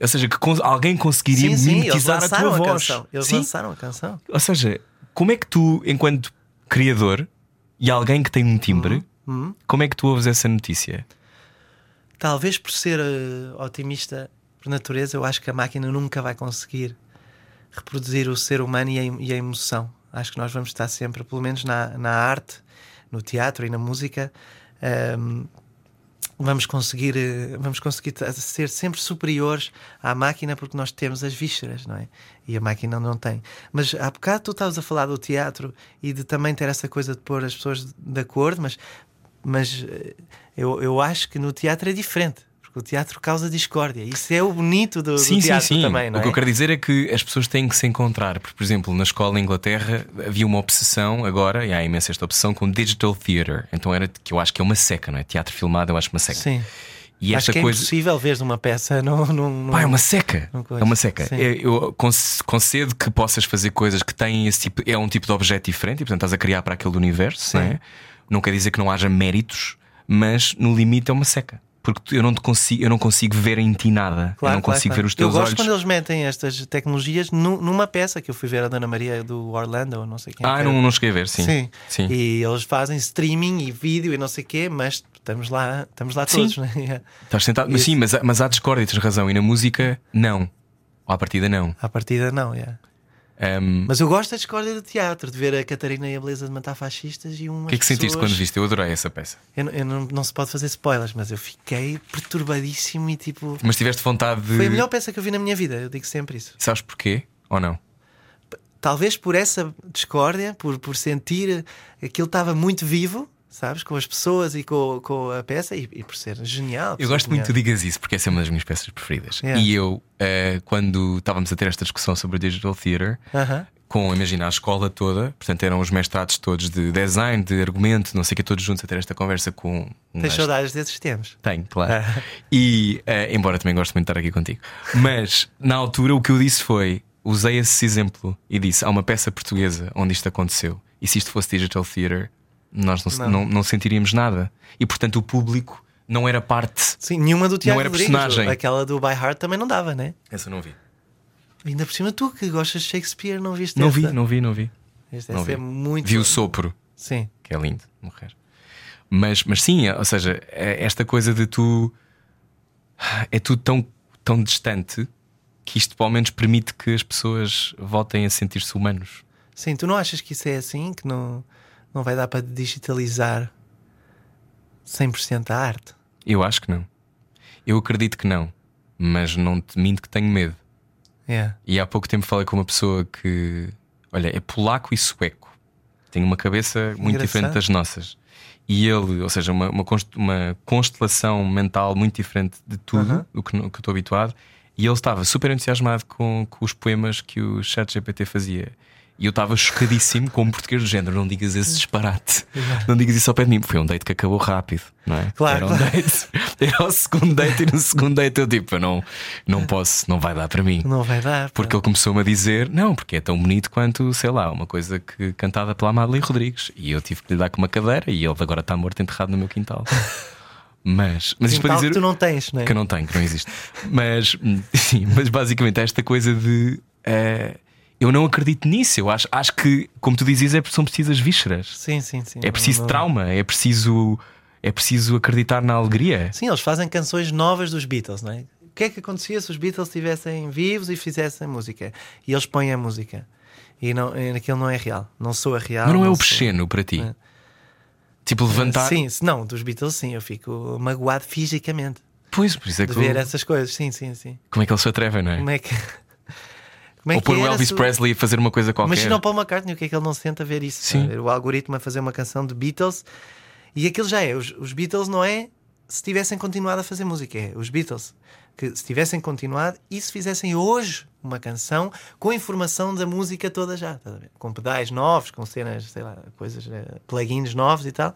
Ou seja, que alguém conseguiria
Sim, sim,
a tua
a,
voz.
canção. Eles
Sim.
lançaram a canção.
Ou seja, como é que tu, enquanto criador e alguém que tem um timbre,
Uhum.
como é que tu ouves essa notícia?
Talvez por ser eh, otimista por natureza, eu acho que a máquina nunca vai conseguir reproduzir o ser humano e a, e a emoção. Acho que nós vamos estar sempre, pelo menos na, na arte, no teatro e na música, ehm, vamos conseguir, eh, vamos conseguir ser sempre superiores à máquina porque nós temos as vísceras, não é? E a máquina não tem. Mas há bocado tu estavas a falar do teatro e de também ter essa coisa de pôr as pessoas de acordo, mas, mas eh, eu, eu acho que no teatro é diferente. Porque o teatro causa discórdia. Isso é o bonito do, do
Sim, sim,
teatro
sim.
também, não
o que
é?
eu quero dizer é que as pessoas têm que se encontrar. Porque, por exemplo, na escola em Inglaterra havia uma obsessão agora, e há imensa esta obsessão com digital theatre. Então era que eu acho que é uma seca, não é? Teatro filmado, eu acho uma seca.
Sim.
E
acho
esta
é
coisa.
impossível ver uma peça num. num, num-
Pá, é uma seca.
Não.
É uma seca.
Sim.
É, Eu conce- concedo que possas fazer coisas que têm esse tipo. É um tipo de objeto diferente e, portanto, estás a criar para aquele universo, não é? Não quer dizer que não haja méritos, mas no limite é uma seca. Porque eu não, te consigo, eu não consigo ver em ti nada. eu não
claro,
consigo
claro.
ver os teus
Eu gosto
olhos.
quando eles metem estas tecnologias nu- numa peça que eu fui ver a Dona Maria do Orlando, ou não sei quem.
Ah,
que
não, não cheguei a ver, sim.
Sim.
Sim.
E eles fazem streaming e vídeo e não sei o quê, mas estamos lá, estamos lá
Sim.
todos, né?
Estás sentado. Mas sim, mas, há- mas há discórdia, tens razão. E na música, não. Ou à partida, não.
À partida, não, yeah.
Ahm,
Mas eu gosto da discórdia do teatro, de ver a Catarina e a beleza de matar fascistas e umas
o que é que sentiste
pessoas...
quando viste? Eu adorei essa peça.
Eu, não- eu não, não se pode fazer spoilers, mas eu fiquei perturbadíssimo e tipo.
Mas tiveste vontade de.
Foi a melhor peça que eu vi na minha vida, eu digo sempre isso.
Sabes porquê? Ou não?
Talvez por essa discórdia, por, por sentir que aquilo estava muito vivo, sabes, com as pessoas e com, com a peça, e, e por ser genial. por
Eu
ser
gosto muito que tu
genial.
digas isso, porque essa é uma das minhas peças preferidas.
Yeah.
E eu, eh, quando estávamos a ter esta discussão sobre o Digital Theatre,
Aham.
com, imagina, a escola toda, portanto eram os mestrados todos de design, de argumento, não sei o que, todos juntos a ter esta conversa com
Tens saudades desses tempos.
Tenho, claro. E, eh, embora também gosto muito de estar aqui contigo. Mas, na altura, o que eu disse foi: usei esse exemplo e disse: há uma peça portuguesa onde isto aconteceu. E se isto fosse Digital Theatre, nós não,
Não.
não. não sentiríamos nada. E, portanto, o público não era parte.
Sim, nenhuma do Tiago
era
Rodrigues,
personagem.
Aquela do By Heart também não dava, né?
Essa não vi.
Ainda por cima, tu que gostas de Shakespeare, não viste
Não
esta?
vi, não vi, não vi.
Esta
Não
essa é
vi.
muito.
Vi o sopro,
Sim.
que é lindo, morrer. Mas, mas sim, ou seja, é esta coisa de tu. É tudo tão, tão distante que isto, pelo menos, permite que as pessoas voltem a sentir-se humanos.
Sim, tu não achas que isso é assim? Que não, não vai dar para digitalizar 100% a arte?
Eu acho que não. Eu acredito que não. Mas não te minto que tenho medo.
Yeah.
E há pouco tempo falei com uma pessoa que, olha, é polaco e sueco. Tem uma cabeça muito
Engraçado.
diferente das nossas. E ele, ou seja, uma, uma, const- uma constelação mental muito diferente de tudo
Aham.
do que, que eu estou habituado. E ele estava super entusiasmado com, com os poemas que o ChatGPT fazia. E eu estava chocadíssimo com um português do género. Não digas esse disparate. Não digas isso ao pé de mim. Foi um date que acabou rápido, não é?
Claro,
Era um
claro.
date. Era o segundo date e no segundo date eu tipo, não, não posso, não vai dar para mim.
Não vai dar.
Porque ele começou-me a dizer, não, porque é tão bonito quanto, sei lá, uma coisa que cantada pela Amália Rodrigues. E eu tive que lhe dar com uma cadeira e ele agora está morto enterrado no meu quintal. Mas, mas isto para dizer.
que tu não tens, não é?
Que eu não tenho, que não existe. Mas, sim, mas basicamente esta coisa de. eh, eu não acredito nisso. Eu acho, acho que, como tu dizes, é, são precisas vísceras.
Sim, sim, sim.
É preciso
Não-
trauma, é preciso, é preciso acreditar na alegria.
Sim, eles fazem canções novas dos Beatles, não é? O que é que acontecia se os Beatles estivessem vivos e fizessem música? E eles põem a música. E não, aquilo não é real. Não sou a real.
Mas não é
sou-
obsceno para ti.
É.
Tipo, levantar.
Sim, não, dos Beatles sim, eu fico magoado fisicamente
Pois, por isso é
de
que.
ver
eu-
essas coisas. Sim, sim, sim.
Como é que eles se atrevem, não é?
Como é que. Como é
Ou pôr o Elvis
se-
Presley a fazer uma coisa qualquer.
Imagina o Paul McCartney, o que é que ele não sente a ver isso?
Sim.
O algoritmo a fazer uma canção de Beatles e aquilo já é. Os, os Beatles não é se tivessem continuado a fazer música, é os Beatles. Que se tivessem continuado e se fizessem hoje uma canção com informação da música toda já, com pedais novos, com cenas, sei lá, coisas, eh, plugins novos e tal.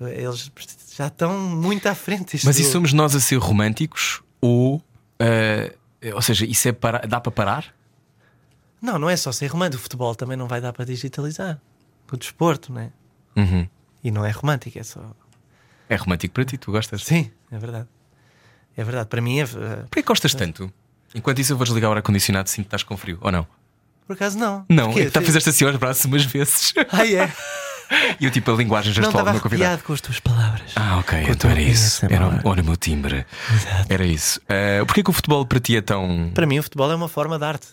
Eles já estão muito à frente.
Mas
do-
isso somos nós a ser românticos ou. eh, ou seja, isso é para... dá para parar?
Não, não é só ser romântico. O futebol também não vai dar para digitalizar. O desporto, não é?
Uhum.
E não é romântico, é só.
É romântico para ti, tu gostas?
Sim, é verdade. É verdade. Para mim é.
Porquê gostas tanto? Enquanto isso, eu vou desligar o ar-condicionado sinto que estás com frio, ou não?
Por acaso não.
Não,
Porquê?
tá, fizeste assim aos braços umas vezes.
Ah, é?
e eu, tipo, a linguagem
Não
gestual do
estava
meu convidado.
arrepiado com as tuas palavras.
Ah, ok,
Com
então era isso. Era, olha o meu timbre.
Exato.
Era isso. Uh, Porquê que o futebol para ti é tão.
Para mim, o futebol é uma forma de arte.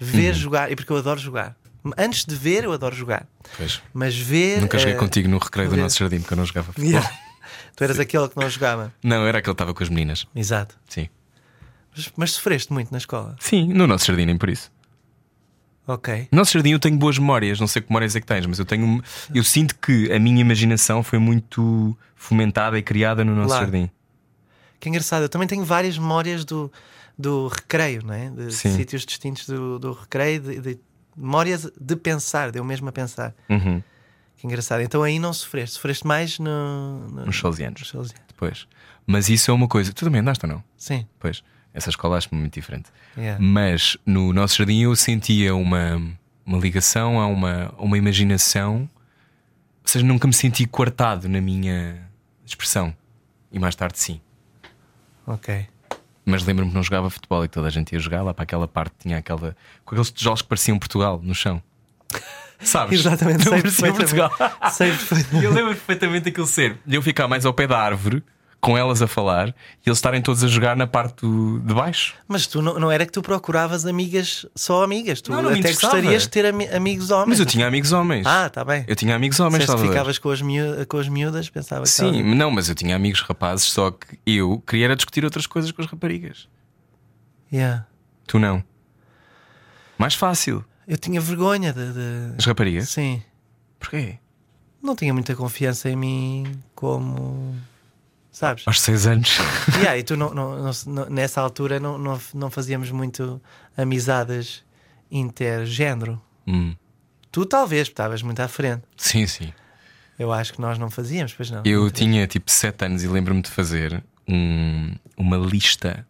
Ver
Uhum.
jogar, e porque eu adoro jogar. Antes de ver, eu adoro jogar.
Pois.
Mas ver.
Nunca joguei
eh,
contigo no recreio do
ver.
nosso jardim, porque eu não jogava
yeah. Tu eras aquele que não jogava.
Não, era aquele que estava com as meninas.
Exato.
Sim.
Mas, mas sofreste muito na escola.
Sim, no nosso jardim, nem por isso.
Ok.
No nosso jardim eu tenho boas memórias, não sei que memórias é que tens, mas eu tenho. Eu sinto que a minha imaginação foi muito fomentada e criada no nosso
Claro.
jardim.
Que engraçado. Eu também tenho várias memórias do, do recreio, não é? De
Sim.
sítios distintos do, do recreio, de, de memórias de pensar, de eu mesmo a pensar.
Uhum.
Que engraçado. Então aí não sofreste. Sofreste mais no, no,
Nos salesianos.
nos salesianos.
Depois. Mas isso é uma coisa. Tu também andaste ou não?
Sim.
Pois. Essa escola acho-me muito diferente.
Yeah.
Mas no nosso jardim eu sentia uma, uma ligação a uma, uma imaginação. Ou seja, nunca me senti coartado na minha expressão. E mais tarde sim.
Ok.
Mas lembro-me que não jogava futebol e toda a gente ia jogar lá para aquela parte, tinha aquela. com aqueles tijolos que pareciam Portugal no chão. Sabes?
Exatamente,
Não
sei
parecia. Portugal.
Sei
eu lembro perfeitamente daquele ser. De eu ficar mais ao pé da árvore, com elas a falar, e eles estarem todos a jogar na parte do- de baixo.
Mas tu não, não era que tu procuravas amigas, só amigas. Tu
Não, não
até gostarias de ter ami- amigos homens.
Mas eu tinha amigos homens.
Ah, tá bem.
Eu tinha amigos homens, Salvador.
ficavas com as, miú com as miúdas, pensava que
Sim, não, mas eu tinha amigos rapazes, só que eu queria era discutir outras coisas com as raparigas.
Yeah.
Tu não. Mais fácil.
Eu tinha vergonha de. de-
As raparigas?
Sim.
Porquê?
Não tinha muita confiança em mim como. Sabes?
Aos seis anos.
Yeah, e tu não, não- não- nessa altura não, não, não fazíamos muito amizades intergénero.
Hum,
Tu talvez, porque estavas muito à frente.
Sim, sim.
Eu acho que nós não fazíamos, pois não.
Eu tinha tipo 7 anos e lembro-me de fazer um- uma lista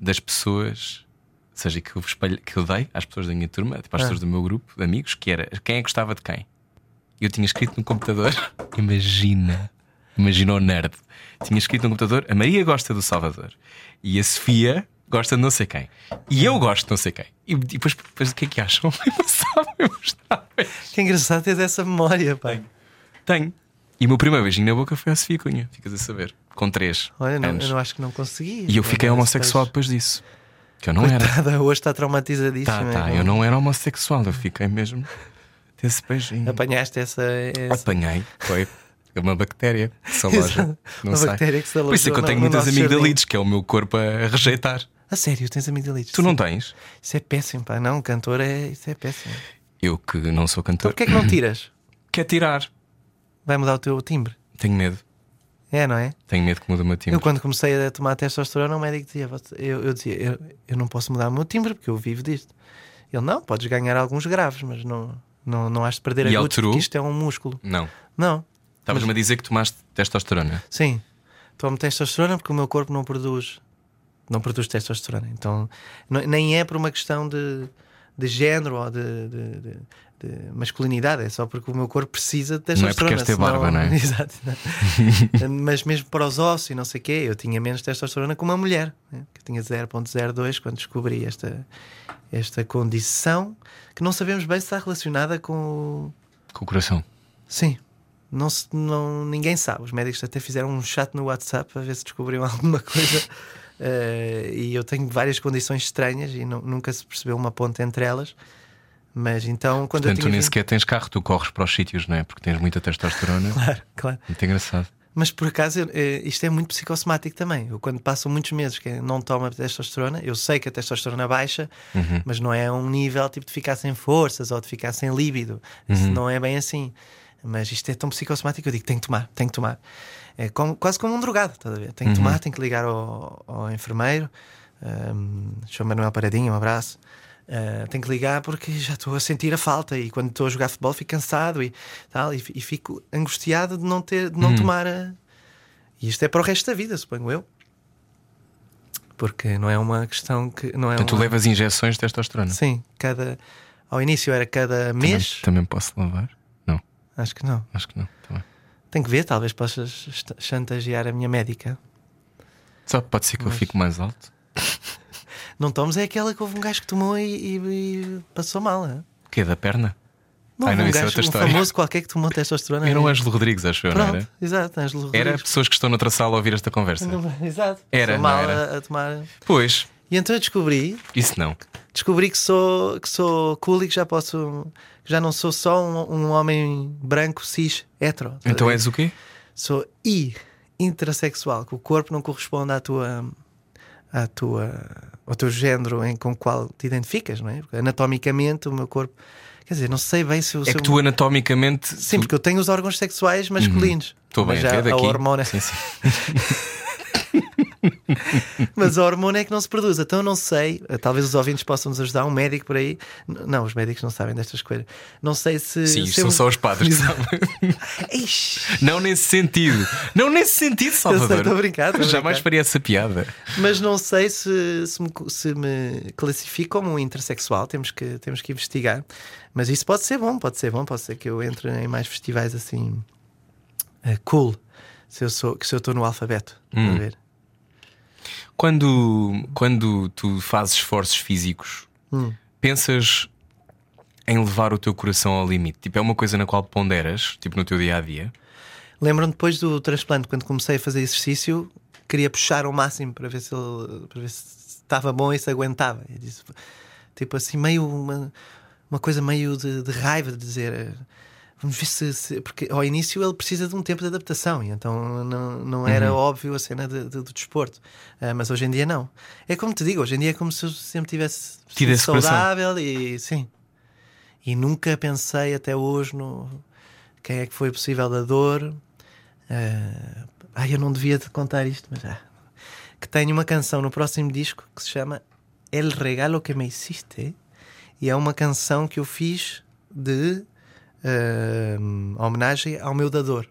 das pessoas, ou seja, que eu, espalhe- que eu dei às pessoas da minha turma, tipo às
Ah.
pessoas do meu grupo de amigos, que era quem é que gostava de quem. Eu tinha escrito no computador, imagina, imagina o nerd. Tinha escrito no computador: a Maria gosta do Salvador e a Sofia gosta de não sei quem. E eu gosto de não sei quem. E depois, depois o que é que acham? Mostrava.
Que engraçado teres essa memória, pá.
Tenho. E o meu primeiro beijinho na boca foi a Sofia Cunha, ficas a saber. Com 3
Olha, não,
anos.
eu não acho que não consegui.
E eu fiquei
Não,
homossexual depois disso. Que eu não era.
Coitada, hoje está traumatizadíssima.
Tá, tá, eu não era homossexual, eu fiquei mesmo desse beijinho.
Apanhaste essa. essa...
Apanhei, foi uma bactéria que se aloja. Não
Uma
sei.
bactéria que se
Por isso é que eu tenho muitas amigdalites, que é o meu corpo a rejeitar.
A sério, tens amigdalites?
Tu não tens?
Isso é péssimo, pá. Não, cantor é. Isso é péssimo.
Eu que não sou cantor.
porquê é que não tiras?
Quer tirar?
Vai mudar o teu timbre.
Tenho medo.
É, não é?
Tenho medo que mude o meu timbre.
Eu, quando comecei a tomar testosterona, o médico dizia: eu, eu dizia, eu, eu não posso mudar o meu timbre porque eu vivo disto. Ele, não, podes ganhar alguns graves, mas não, não, não has de perder
E
a porque isto é um músculo.
Não.
Não,
Estavas-me a dizer que tomaste testosterona.
sim, tomo testosterona porque o meu corpo não produz, não produz testosterona. Então, não- nem é por uma questão de, de género ou de, de- de- de masculinidade, é só porque o meu corpo precisa de
Não é porque
testosterona.
queres ter barba, não é?
Exato. não. Mas mesmo para os ossos e não sei o quê, eu tinha menos testosterona que uma mulher, né? que eu tinha 0.02 quando descobri esta, esta condição que não sabemos bem se está relacionada com o
Com o coração.
Sim. Não, se- não, ninguém sabe. Os médicos até fizeram um chat no WhatsApp para ver se descobriam alguma coisa. Eh, e eu tenho várias condições estranhas e nu- nunca se percebeu uma ponta entre elas. Mas então, quando
Portanto,
eu
tu nem
20
sequer tens carro, tu corres para os sítios, não é? Porque tens muita testosterona.
Claro, claro.
Muito engraçado.
Mas por acaso, eu- eh, isto é muito psicossomático também. Eu, quando passo muitos meses que não tomo a testosterona, eu sei que a testosterona baixa,
Uhum.
mas não é um nível tipo de ficar sem forças ou de ficar sem líbido. Isso
Uhum.
não é bem assim. Mas isto é tão psicossomático eu digo: tenho que tomar, tenho que tomar. É como- quase como um drogado, estás a ver? Tenho que
Uhum.
tomar, tenho que ligar ao, ao enfermeiro. Um, João Manuel Paradinho, um abraço. Uh, tenho que ligar porque já estou a sentir a falta e quando estou a jogar futebol fico cansado e tal e, e fico angustiado de não ter de não
Hum.
tomar a... e isto é para o resto da vida suponho eu porque não é uma questão que não é
tu
uma...
levas injeções de testosterona.
sim cada ao início era cada
Também,
mês
também posso levar?
Acho que não
acho que não. Bem.
tenho que ver talvez possas ch- chantagear a minha médica
Só pode ser que eu
Mas-
fique mais alto.
não tomes é aquela que houve um gajo que tomou e, e- e passou mal hein?
O quê? Da perna?
não,
Ai, não,
um
isso é
gajo
outra
um famoso qualquer que tomou testosterona
Era o
e-
Ângelo Rodrigues, acho eu, não era?
exato, Ângelo
Era
Rodrigues.
pessoas que estão noutra sala a ouvir esta conversa.
Não, Exato.
Era,
mal
era?
A, a tomar.
Pois,
E então eu descobri,
isso não.
descobri que sou, que sou cool e que já posso. Já não sou só um, um homem branco, cis, hetero. Tá
Então és o quê?
Sou I, intersexual, que o corpo não corresponde à tua. À tua, ao teu género em com o qual te identificas, não é? Porque anatomicamente o meu corpo. Quer dizer, não sei bem se o
É que tu anatomicamente.
Sim, porque eu tenho os órgãos sexuais masculinos.
Estou bem
mas
a
já
ver daqui.
a hormona
Sim, sim.
Mas a hormona é que não se produz. Então eu não sei, eh, talvez os ouvintes possam nos ajudar, um médico por aí. Não, os médicos não sabem destas coisas. Não sei se.
Sim,
se
isto
eu-
são só os padres que sabem. Não nesse sentido. Não nesse sentido, Salvador.
estou a brincar.
Jamais faria essa piada.
Mas não sei se, se, me, se me classifico como um intersexual. Temos que, temos que investigar. Mas isso pode ser bom, pode ser bom. Pode ser que eu entre em mais festivais assim. eh, cool. Se eu sou- que se eu estou no alfabeto.
Hum.
a ver?
Quando, quando tu fazes esforços físicos,
Hum.
pensas em levar o teu coração ao limite? Tipo, é uma coisa na qual ponderas, tipo no teu dia a dia?
Lembro-me depois do transplante, quando comecei a fazer exercício, queria puxar ao máximo para ver se ele para ver se estava bom e se aguentava. Disse, tipo assim, meio uma, uma coisa meio de, de raiva de dizer. Vamos ver se, se- Porque ao início ele precisa de um tempo de adaptação, e então não, não era óbvio a cena de- de- do desporto. Ah, mas hoje em dia não. É como te digo, hoje em dia é como se eu sempre tivesse
coração.
saudável e sim. E nunca pensei até hoje no quem é que foi possível da dor. Ah, ai, eu não devia te contar isto, mas já. Que tenho uma canção no próximo disco que se chama El Regalo que me hiciste. E é uma canção que eu fiz de ah, homenagem ao meu dador.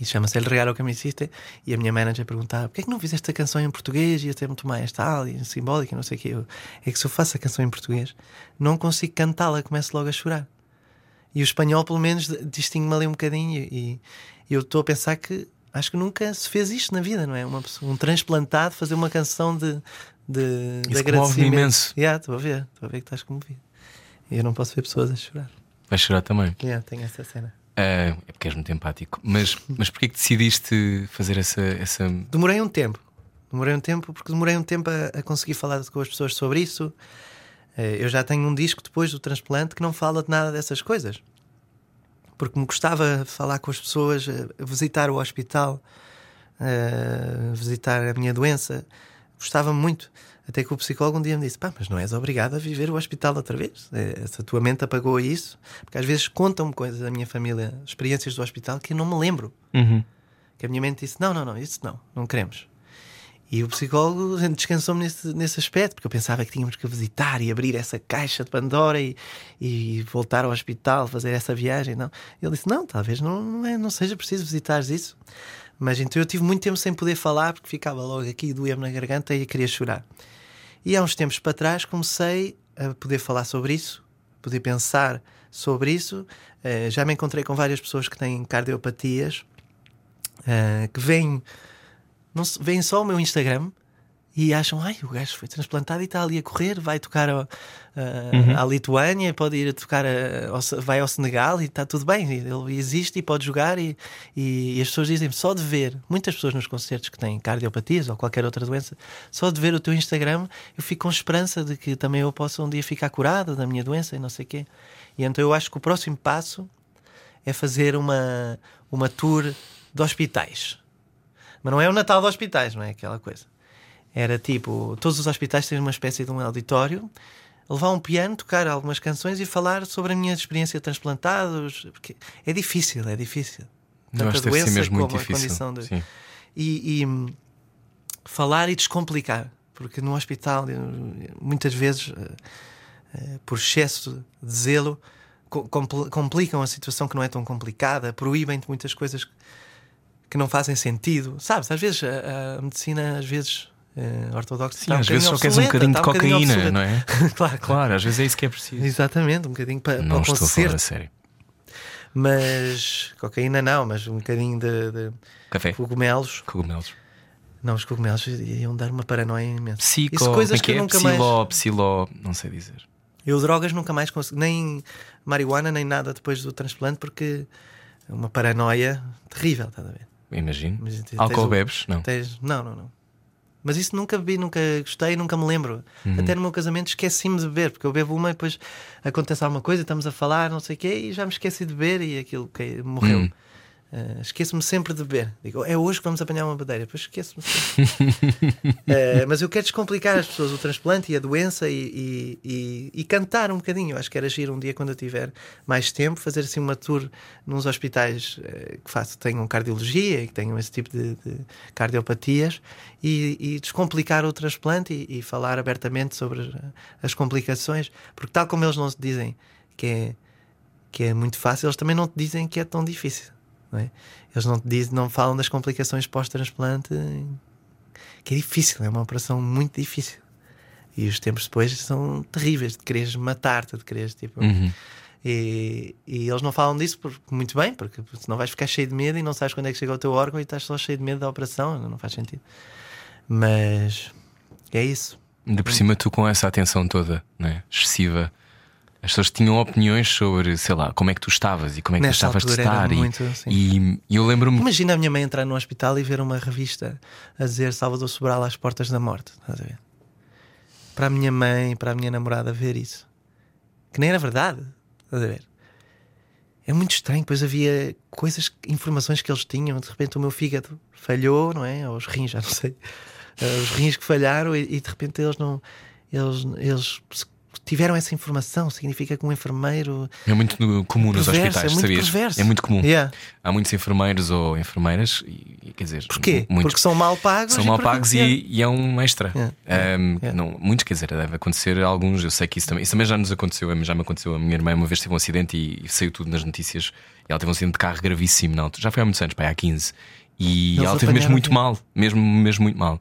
E chama-se El Regalo que me hiciste. E a minha manager perguntava: porquê é que não fizeste a canção em português? Ia ter muito mais tal, e simbólica, não sei o quê. Eu, é que se eu faço a canção em português, não consigo cantá-la, começo logo a chorar. E o espanhol, pelo menos, distingue-me ali um bocadinho. E, e eu estou a pensar que acho que nunca se fez isto na vida, não é? Uma um transplantado fazer uma canção de, de, de
Isso comove-me
agradecimento.
imenso.
Yeah, estou a ver, estou a ver que estás comovido. E eu não posso ver pessoas a chorar.
Vais chorar também.
Yeah, tenho essa cena.
Ah, é porque és muito empático. Mas, mas porquê que decidiste fazer essa. essa...
Demorei um tempo. Demorei um tempo porque demorei um tempo a, a conseguir falar com as pessoas sobre isso. Eh, Eu já tenho um disco depois do transplante que não fala de nada dessas coisas. Porque me gostava falar com as pessoas, eh, visitar o hospital, eh, visitar a minha doença, gostava muito. Até que o psicólogo um dia me disse: pá, mas não és obrigado a viver o hospital outra vez. Eh, Se a tua mente apagou isso, porque às vezes contam-me coisas da minha família, experiências do hospital que eu não me lembro.
Uhum.
Que a minha mente disse: não, não, não, isso não, não queremos. E o psicólogo descansou-me nesse, nesse aspecto, porque eu pensava que tínhamos que visitar e abrir essa caixa de Pandora e, e voltar ao hospital, fazer essa viagem. Não. Ele disse: Não, talvez não, não, é, não seja preciso visitares isso. Mas então eu tive muito tempo sem poder falar, porque ficava logo aqui, doía-me na garganta e queria chorar. E há uns tempos para trás comecei a poder falar sobre isso, poder pensar sobre isso. Eh, já me encontrei com várias pessoas que têm cardiopatias, eh, que vêm não veem só o meu Instagram e acham, ai, o gajo foi transplantado e está ali a correr, vai tocar ao- a- à Lituânia, pode ir a tocar, a- ao Se- vai ao Senegal e está tudo bem. Ele existe e pode jogar. E, e- e as pessoas dizem só de ver, muitas pessoas nos concertos que têm cardiopatias ou qualquer outra doença, só de ver o teu Instagram, eu fico com esperança de que também eu possa um dia ficar curado da minha doença e não sei o quê. E então eu acho que o próximo passo é fazer uma, uma tour de hospitais. Mas não é o Natal de hospitais, não é aquela coisa. Era tipo, todos os hospitais têm uma espécie de um auditório, levar um piano, tocar algumas canções e falar sobre a minha experiência de transplantados. Porque é difícil, é difícil. Tanto a doença
mesmo muito
como a
difícil.
condição de- e, e, hum, falar e descomplicar, porque no hospital muitas vezes eh, eh, por excesso de zelo co- compl- complicam a situação que não é tão complicada, proíbem-te muitas coisas que não fazem sentido, sabes? Às vezes a, a medicina às vezes eh, ortodoxa
Sim,
um
às vezes só queres um bocadinho de
está um
cocaína, não
obsoleta.
é?
claro, claro.
Às vezes é isso que é preciso.
Exatamente, um bocadinho para,
Não
para o
estou a falar
concerto,
a sério.
mas cocaína não, mas um bocadinho de, de
Café,
cogumelos.
cogumelos.
Não, os cogumelos iam dar uma paranoia imensa.
Psico,
Isso coisas
é
que eu
é?
nunca mais.
Psiló, psiló, não sei dizer.
Eu drogas nunca mais consegui, nem marihuana, nem nada depois do transplante, porque é uma paranoia terrível, estás a ver?
Imagino. Álcool bebes? Não.
Tens- Não, não, não. Mas isso nunca bebi, nunca gostei, nunca me lembro.
Uhum.
Até no meu casamento esqueci-me de beber, porque eu bebo uma e depois acontece alguma coisa, estamos a falar, não sei o quê, e já me esqueci de beber e aquilo que morreu.
Hum.
Uh, esqueço-me sempre de beber. Digo, é hoje que vamos apanhar uma badeira. Depois esqueço-me sempre. Uh, mas eu quero descomplicar as pessoas o transplante e a doença e, e- e- e cantar um bocadinho. Eu acho que era agir um dia quando eu tiver mais tempo, fazer assim uma tour nos hospitais uh, que faço, tenham cardiologia e que tenham esse tipo de, de cardiopatias e, descomplicar o transplante e, falar abertamente sobre as, as complicações. Porque, tal como eles não se dizem que é, que é muito fácil, eles também não te dizem que é tão difícil. Não é? Eles não, dizem, não falam das complicações pós-transplante, que é difícil, é uma operação muito difícil. E os tempos depois são terríveis, de quereres matar-te, de quereres tipo.
Uhum.
E, e eles não falam disso porque, muito bem, porque senão vais ficar cheio de medo e não sabes quando é que chega o teu órgão e estás só cheio de medo da operação, não faz sentido. Mas é isso.
Ainda por cima, tu com essa atenção toda, não é? excessiva, as pessoas tinham opiniões sobre, sei lá, como é que tu estavas e como é que
Nessa
tu estavas de estar. E-
muito
e, e eu lembro-me.
Imagina a minha mãe entrar no hospital e ver uma revista a dizer Salvador Sobral às portas da morte. Estás a ver? Para a minha mãe, para a minha namorada ver isso. Que nem era verdade. Estás a ver? É muito estranho. Depois havia coisas, informações que eles tinham. De repente o meu fígado falhou, não é? Ou os rins, já não sei. Eh, Os rins que falharam e, e de repente eles não. Eles, eles tiveram essa informação. Significa que um enfermeiro.
É muito comum nos
Perverso,
hospitais,
é muito
sabias?
perverso.
É muito comum.
Yeah.
Há muitos enfermeiros ou enfermeiras, e, e, quer dizer,
Porquê?
muitos
Porque são mal pagos.
são
e
mal pagos e, e é um extra.
Yeah,
Um,
yeah.
Não, muitos, quer dizer, deve acontecer alguns. Eu sei que isso também, isso também já nos aconteceu. Já me aconteceu. A minha irmã uma vez teve um acidente e, saiu tudo nas notícias. E ela teve um acidente de carro gravíssimo. Não, já foi há muitos anos, pai, há 15. E
Eles
ela teve mesmo muito mal, mesmo, mesmo muito mal.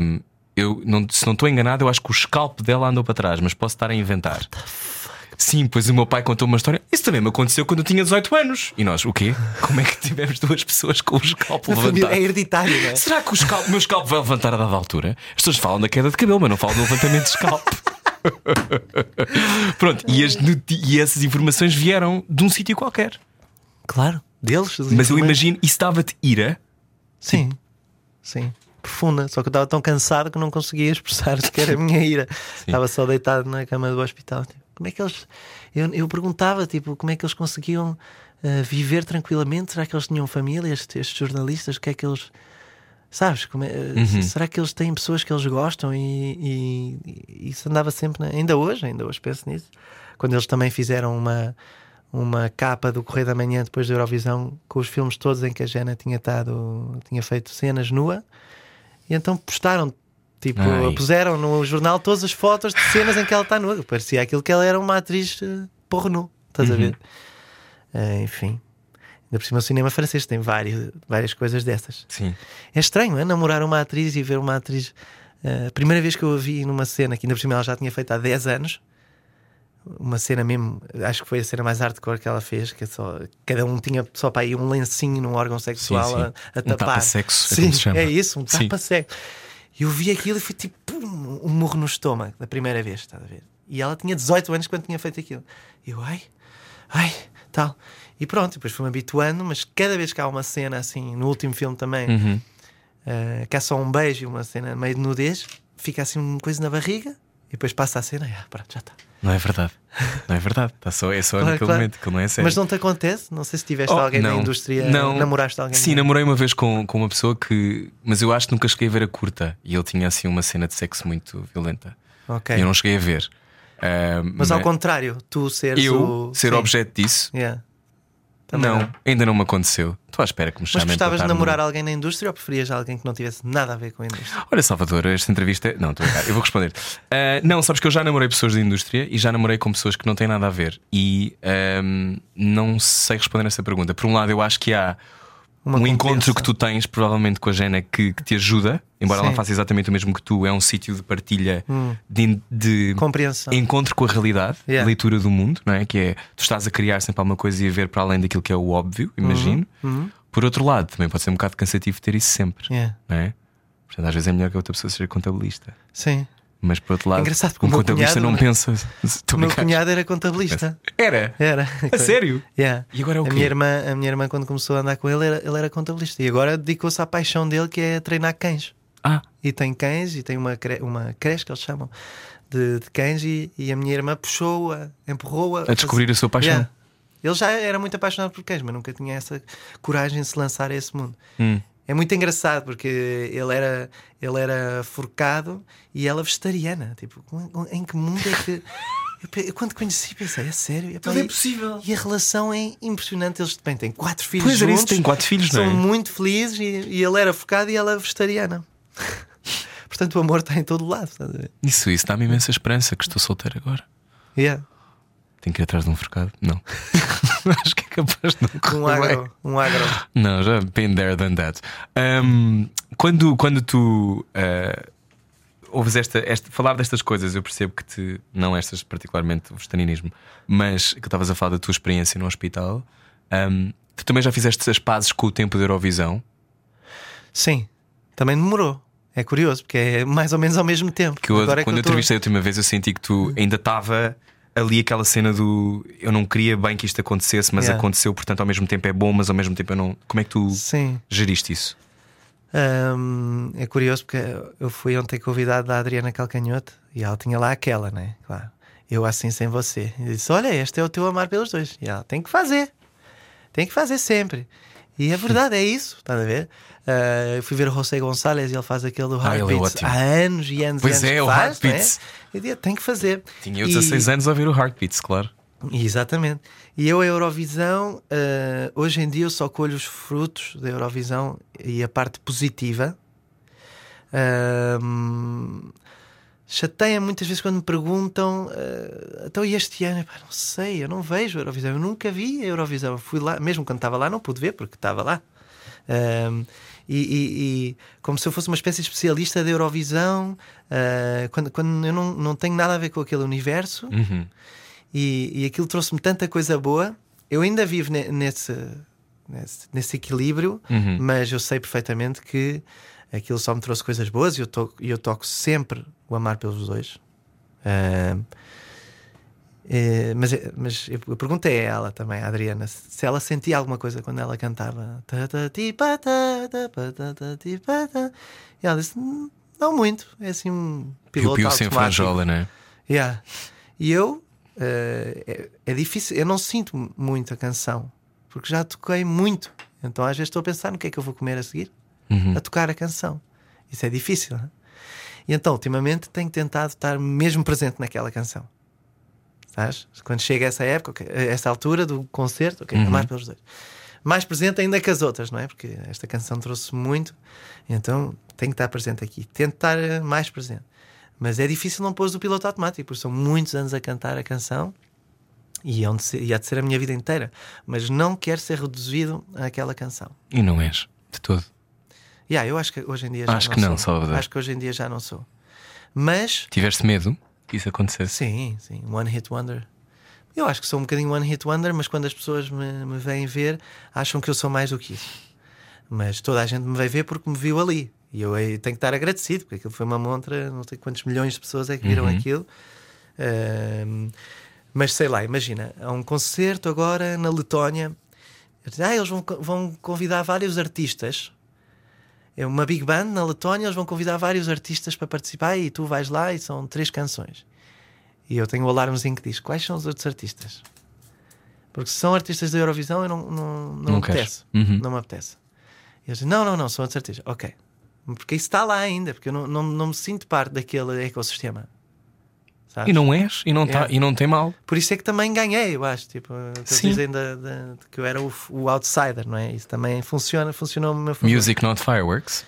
Um, eu não, se não estou enganado, eu acho que o scalp dela andou para trás, mas posso estar a inventar. Sim, pois o meu pai contou uma história. Isso também me aconteceu quando eu tinha 18 anos. E nós, o quê? Como é que tivemos duas pessoas com o
família
levantado?
é hereditário, não é?
Será que o, scalp, o meu scalp vai levantar a dada altura? As pessoas falam da queda de cabelo, mas não falam do levantamento de scalp. Pronto, e, as e essas informações vieram de um sítio qualquer.
Claro, deles.
Mas eu imagino, isso dava-te ira.
Sim, sim. Profunda. Só que eu estava tão cansado que não conseguia expressar sequer a minha ira. Estava só deitado na cama do hospital. Tipo, como é que eles. Eu, eu perguntava, tipo, como é que eles conseguiam ah, viver tranquilamente? Será que eles tinham família, estes, estes jornalistas? O que é que eles. Sabes? É-
Uhum.
Será que eles têm pessoas que eles gostam? E, e- e isso andava sempre. na- Ainda hoje, ainda hoje penso nisso. Quando eles também fizeram uma, uma capa do Correio da Manhã depois da Eurovisão com os filmes todos em que a Jana tinha, estado, tinha feito cenas nua. E então postaram. Tipo,
Ai.
puseram no jornal todas as fotos de cenas em que ela está nua. Parecia aquilo que ela era uma atriz uh, pornô. Estás a
Uhum.
ver? Eh, enfim. Ainda por cima o cinema francês tem várias, várias coisas dessas.
Sim.
É estranho, é? Namorar uma atriz e ver uma atriz. eh, a primeira vez que eu a vi numa cena, que ainda por cima ela já tinha feito há 10 anos, uma cena mesmo, acho que foi a cena mais hardcore que ela fez, que é só, cada um tinha só para aí um lencinho num órgão sexual
sim.
A, a
Um
tapar.
tapa-sexo, é
Sim,
chama.
é isso, um
Sim.
tapa-sexo. E eu vi aquilo e foi tipo pum, um murro no estômago, da primeira vez, estás a ver? E ela tinha 18 anos quando tinha feito aquilo. E eu, ai, ai, tal. E pronto, depois fui-me habituando, mas cada vez que há uma cena assim, no último filme também,
Uhum.
eh, que há só um beijo e uma cena meio de nudez, fica assim uma coisa na barriga e depois passa a cena e ah, pronto, já está.
Não é verdade. Não é verdade. Tá só, é só
Claro,
naquele
claro.
momento que não é sério.
Mas não te acontece? Não sei se tiveste
Oh,
alguém
não.
da indústria,
Não.
namoraste alguém.
Sim, namorei uma vez com, com uma pessoa que. Mas eu acho que nunca cheguei a ver a curta. E ele tinha assim uma cena de sexo muito violenta.
Ok.
E eu não cheguei a ver. Ah,
Mas ao contrário, tu seres
eu
o...
ser
Sim.
objeto disso,
Yeah. Também
não, ainda não me aconteceu. Estou à espera que me
Mas
chamem para
gostavas de
estar no-
namorar alguém na indústria ou preferias alguém que não tivesse nada a ver com a indústria?
Olha, Salvador, esta entrevista. é- Não, estou a eu vou responder. Ah, não, sabes que eu já namorei pessoas da indústria e já namorei com pessoas que não têm nada a ver. E ahm, não sei responder essa pergunta. Por um lado, eu acho que há Um encontro que tu tens, provavelmente com a Jana, que, que te ajuda, embora ela
Sim.
não faça exatamente o mesmo que tu, é um sítio de partilha
Hum.
de, de
Compreensão.
encontro com a realidade,
Yeah.
leitura do mundo, não é? Que é tu estás a criar sempre alguma coisa e a ver para além daquilo que é o óbvio, imagino.
Uhum.
Por outro lado, também pode ser um bocado cansativo ter isso sempre,
Yeah.
não é? Portanto, às vezes é melhor que a outra pessoa seja contabilista.
Sim.
Mas por outro lado,
Engraçado, porque
um contabilista
cunhado-
não pensa. Estou
O
a
meu cunhado era contabilista.
Era?
Era.
A sério?
Yeah.
E agora é o
a
quê?
minha irmã, a minha irmã quando começou a andar com ele, ele era contabilista e agora dedicou-se à paixão dele que é treinar cães.
Ah,
E tem cães e tem uma, cre- uma creche que eles chamam de, de cães e, e a minha irmã puxou-a, empurrou-a
a descobrir a sua paixão.
Yeah. Ele já era muito apaixonado por cães, mas nunca tinha essa coragem de se lançar a esse mundo.
Hum.
É muito engraçado porque ele era, ele era forcado e ela vegetariana. Tipo, em que mundo é que. Eu quando conheci, pensei, é sério? Epá, e-
possível.
E a relação é impressionante. Eles bem, têm quatro filhos
Pois era isso,
juntos,
tem quatro filhos, não
são
é?
muito felizes e, e ele era focado e ela vegetariana. Portanto, o amor está em todo lado.
Isso, isso dá-me imensa esperança que estou solteiro agora.
Yeah.
Tenho que ir atrás de um forcado? Não. Acho que é capaz de não
Um
correr bem.
agro. Um agro.
Não, já been there than that. Um, quando, quando tu uh, ouves esta, esta, falar destas coisas, eu percebo que te, não estas particularmente o vegetarianismo, mas que estavas a falar da tua experiência no hospital. Um, tu também já fizeste as pazes com o tempo da Eurovisão?
Sim, também demorou. É curioso, porque é mais ou menos ao mesmo tempo.
Que eu,
Agora é que
quando eu
eu tô-
entrevistei a última vez, eu senti que tu ainda estava ali aquela cena do eu não queria bem que isto acontecesse, mas
Yeah.
aconteceu, portanto, ao mesmo tempo é bom, mas ao mesmo tempo eu não. Como é que tu
Sim.
geriste isso?
Hum, é curioso porque eu fui ontem convidado da Adriana Calcanhoto e ela tinha lá aquela, né? Claro. Eu assim sem você. E disse: Olha, este é o teu amar pelos dois. E ela tem que fazer. Tem que fazer sempre. E é verdade, é isso, estás a ver? Ah, eu fui ver o José Gonçalves e ele faz aquele do
Ah, é
Heartbeats
ótimo.
há anos e anos
Pois
e anos.
é,
que
o
faz,
Heartbeats.
Né? Eu dizia, tem que fazer.
Tinha eu
E-
16 anos a ouvir o Heartbeats, claro.
Exatamente. E eu, a Eurovisão, eh, hoje em dia eu só colho os frutos da Eurovisão e a parte positiva. Ahm, chateia muitas vezes quando me perguntam eh, então e este ano? Epá, não sei, eu não vejo a Eurovisão, eu nunca vi a Eurovisão. Eu fui lá, mesmo quando estava lá, não pude ver porque estava lá. Ahm, e, e- e como se eu fosse uma espécie de especialista da Eurovisão, eh, quando, quando eu não, não tenho nada a ver com aquele universo,
Uhum.
e, e aquilo trouxe-me tanta coisa boa. Eu ainda vivo ne- nesse, nesse, nesse equilíbrio,
Uhum.
mas eu sei perfeitamente que aquilo só me trouxe coisas boas e eu, to eu toco sempre o amar pelos dois. Ah, eh, mas, mas eu perguntei a ela também, a Adriana, se ela sentia alguma coisa quando ela cantava. E ela disse: "Hum, Não muito, é assim um piloto
Piu-piu sem
automático."
franjola, né?
Yeah. E eu eh, é, é difícil, eu não sinto muito a canção porque já toquei muito. Então às vezes estou a pensar no que é que eu vou comer a seguir. a tocar a canção. Isso é difícil. Não é? E então, ultimamente, tenho tentado estar mesmo presente naquela canção. Sabes? Quando chega essa época, okay, essa altura do concerto, okay, mais pelos dois. Mais presente ainda que as outras, não é? Porque esta canção trouxe muito, então tenho que estar presente aqui. Tento estar eh, mais presente. Mas é difícil não pôr o piloto automático, porque são muitos anos a cantar a canção e, é onde ser, e há de ser a minha vida inteira. Mas não quero ser reduzido àquela canção.
E não és, de todo.
Yeah, eu acho que hoje em dia já
Acho
não
que não,
sou.
Salvador.
Acho que hoje em dia já não sou. Mas
Tiveste medo que isso acontecesse?
Sim, sim, One Hit Wonder. Eu acho que sou um bocadinho One Hit Wonder, mas quando as pessoas me, me vêm ver, acham que eu sou mais do que isso. Mas toda a gente me veio ver porque me viu ali. E eu tenho que estar agradecido, porque aquilo foi uma montra, não sei quantos milhões de pessoas é que viram aquilo. Ahm, mas sei lá, imagina, há um concerto agora na Letónia. Ah, eles vão, vão convidar vários artistas. É uma big band na Letónia, eles vão convidar vários artistas para participar e tu vais lá e são três canções. E eu tenho o alarmezinho que diz: quais são os outros artistas? Porque se são artistas da Eurovisão, eu não, não, não,
Não
me apetece.
Uhum.
Não me apetece. E eu disse: não, não, não, são outros artistas. Ok. Porque isso está lá ainda, porque eu não, não, não me sinto parte daquele ecossistema. Sabes?
E não és, e não, tá,
Yeah.
e não tem mal.
Por isso é que também ganhei, eu acho. Tipo, dizem da- da- de que eu era o, o outsider, não é? Isso também funciona, funcionou no meu favor.
Music not fireworks.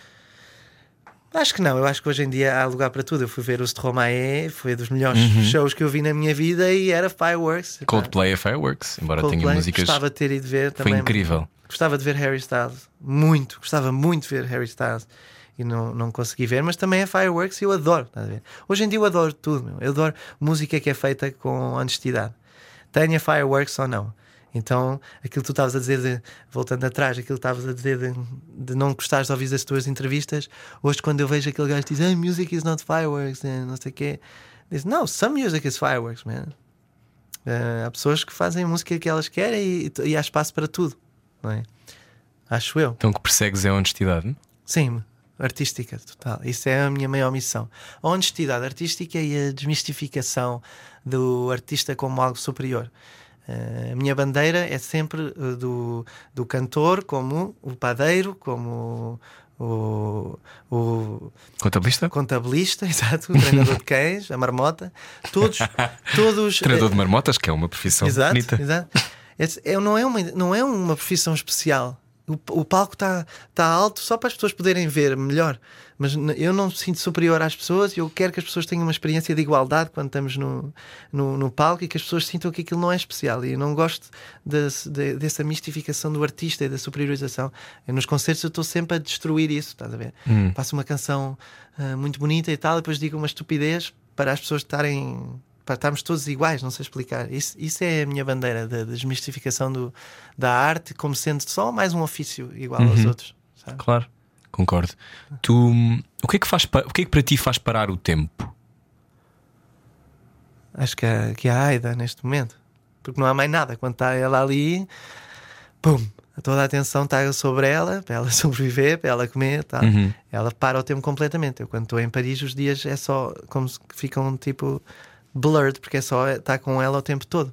Acho que não, eu acho que hoje em dia há lugar para tudo. Eu fui ver o Stromae, foi dos melhores shows que eu vi na minha vida e era Fireworks.
Coldplay é fireworks, embora tenha
Coldplay,
músicas.
Gostava de ter ido ver
Foi
também.
incrível.
Gostava de ver Harry Styles, muito, gostava muito de ver Harry Styles e não, não consegui ver, mas também é Fireworks e eu adoro. Hoje em dia eu adoro tudo, meu. eu adoro música que é feita com honestidade, tenha Fireworks ou não. Então, aquilo que tu estavas a dizer, de- voltando atrás, aquilo que estavas a dizer de, de não gostares de ouvir as tuas entrevistas, hoje quando eu vejo aquele gajo que diz, ah, music is not fireworks, eh, não sei o quê, diz, no, some music is fireworks, man. Eh, há pessoas que fazem música que elas querem e, e há espaço para tudo, não é? Acho eu.
Então o que persegues é a honestidade.
Sim, artística, total. Isso é a minha maior missão. A honestidade artística e a desmistificação do artista como algo superior. Eh, a minha bandeira é sempre eh, do, do cantor como o padeiro, como o, o
Contabilista?
contabilista, exato, o treinador de cães, a marmota, todos, todos
Treinador de marmotas, que é uma profissão
Exato,
bonita.
exato. É, não, é uma, não é uma profissão especial. O, o palco está tá alto só para as pessoas poderem ver melhor. Mas eu não me sinto superior às pessoas e eu quero que as pessoas tenham uma experiência de igualdade quando estamos no, no, no palco e que as pessoas sintam que aquilo não é especial. E eu não gosto desse- de- dessa mistificação do artista e da superiorização. Eu, nos concertos eu estou sempre a destruir isso, estás a ver? Passo uma canção ah, muito bonita e tal, e depois digo uma estupidez para as pessoas estarem para estarmos todos iguais, não sei explicar. Isso, isso é a minha bandeira da desmistificação do, da arte como sendo só mais um ofício igual aos outros. sabe?
Claro, concordo. Tu, o que é que faz, o que é que para ti faz parar o tempo?
Acho que é, que é a Aida neste momento, porque não há mais nada. Quando está ela ali, pum, toda a atenção está sobre ela, para ela sobreviver, para ela comer, tal.
Uhum.
ela para o tempo completamente. Eu, quando estou em Paris, os dias é só como se ficam tipo blurred, porque é só estar com ela o tempo todo.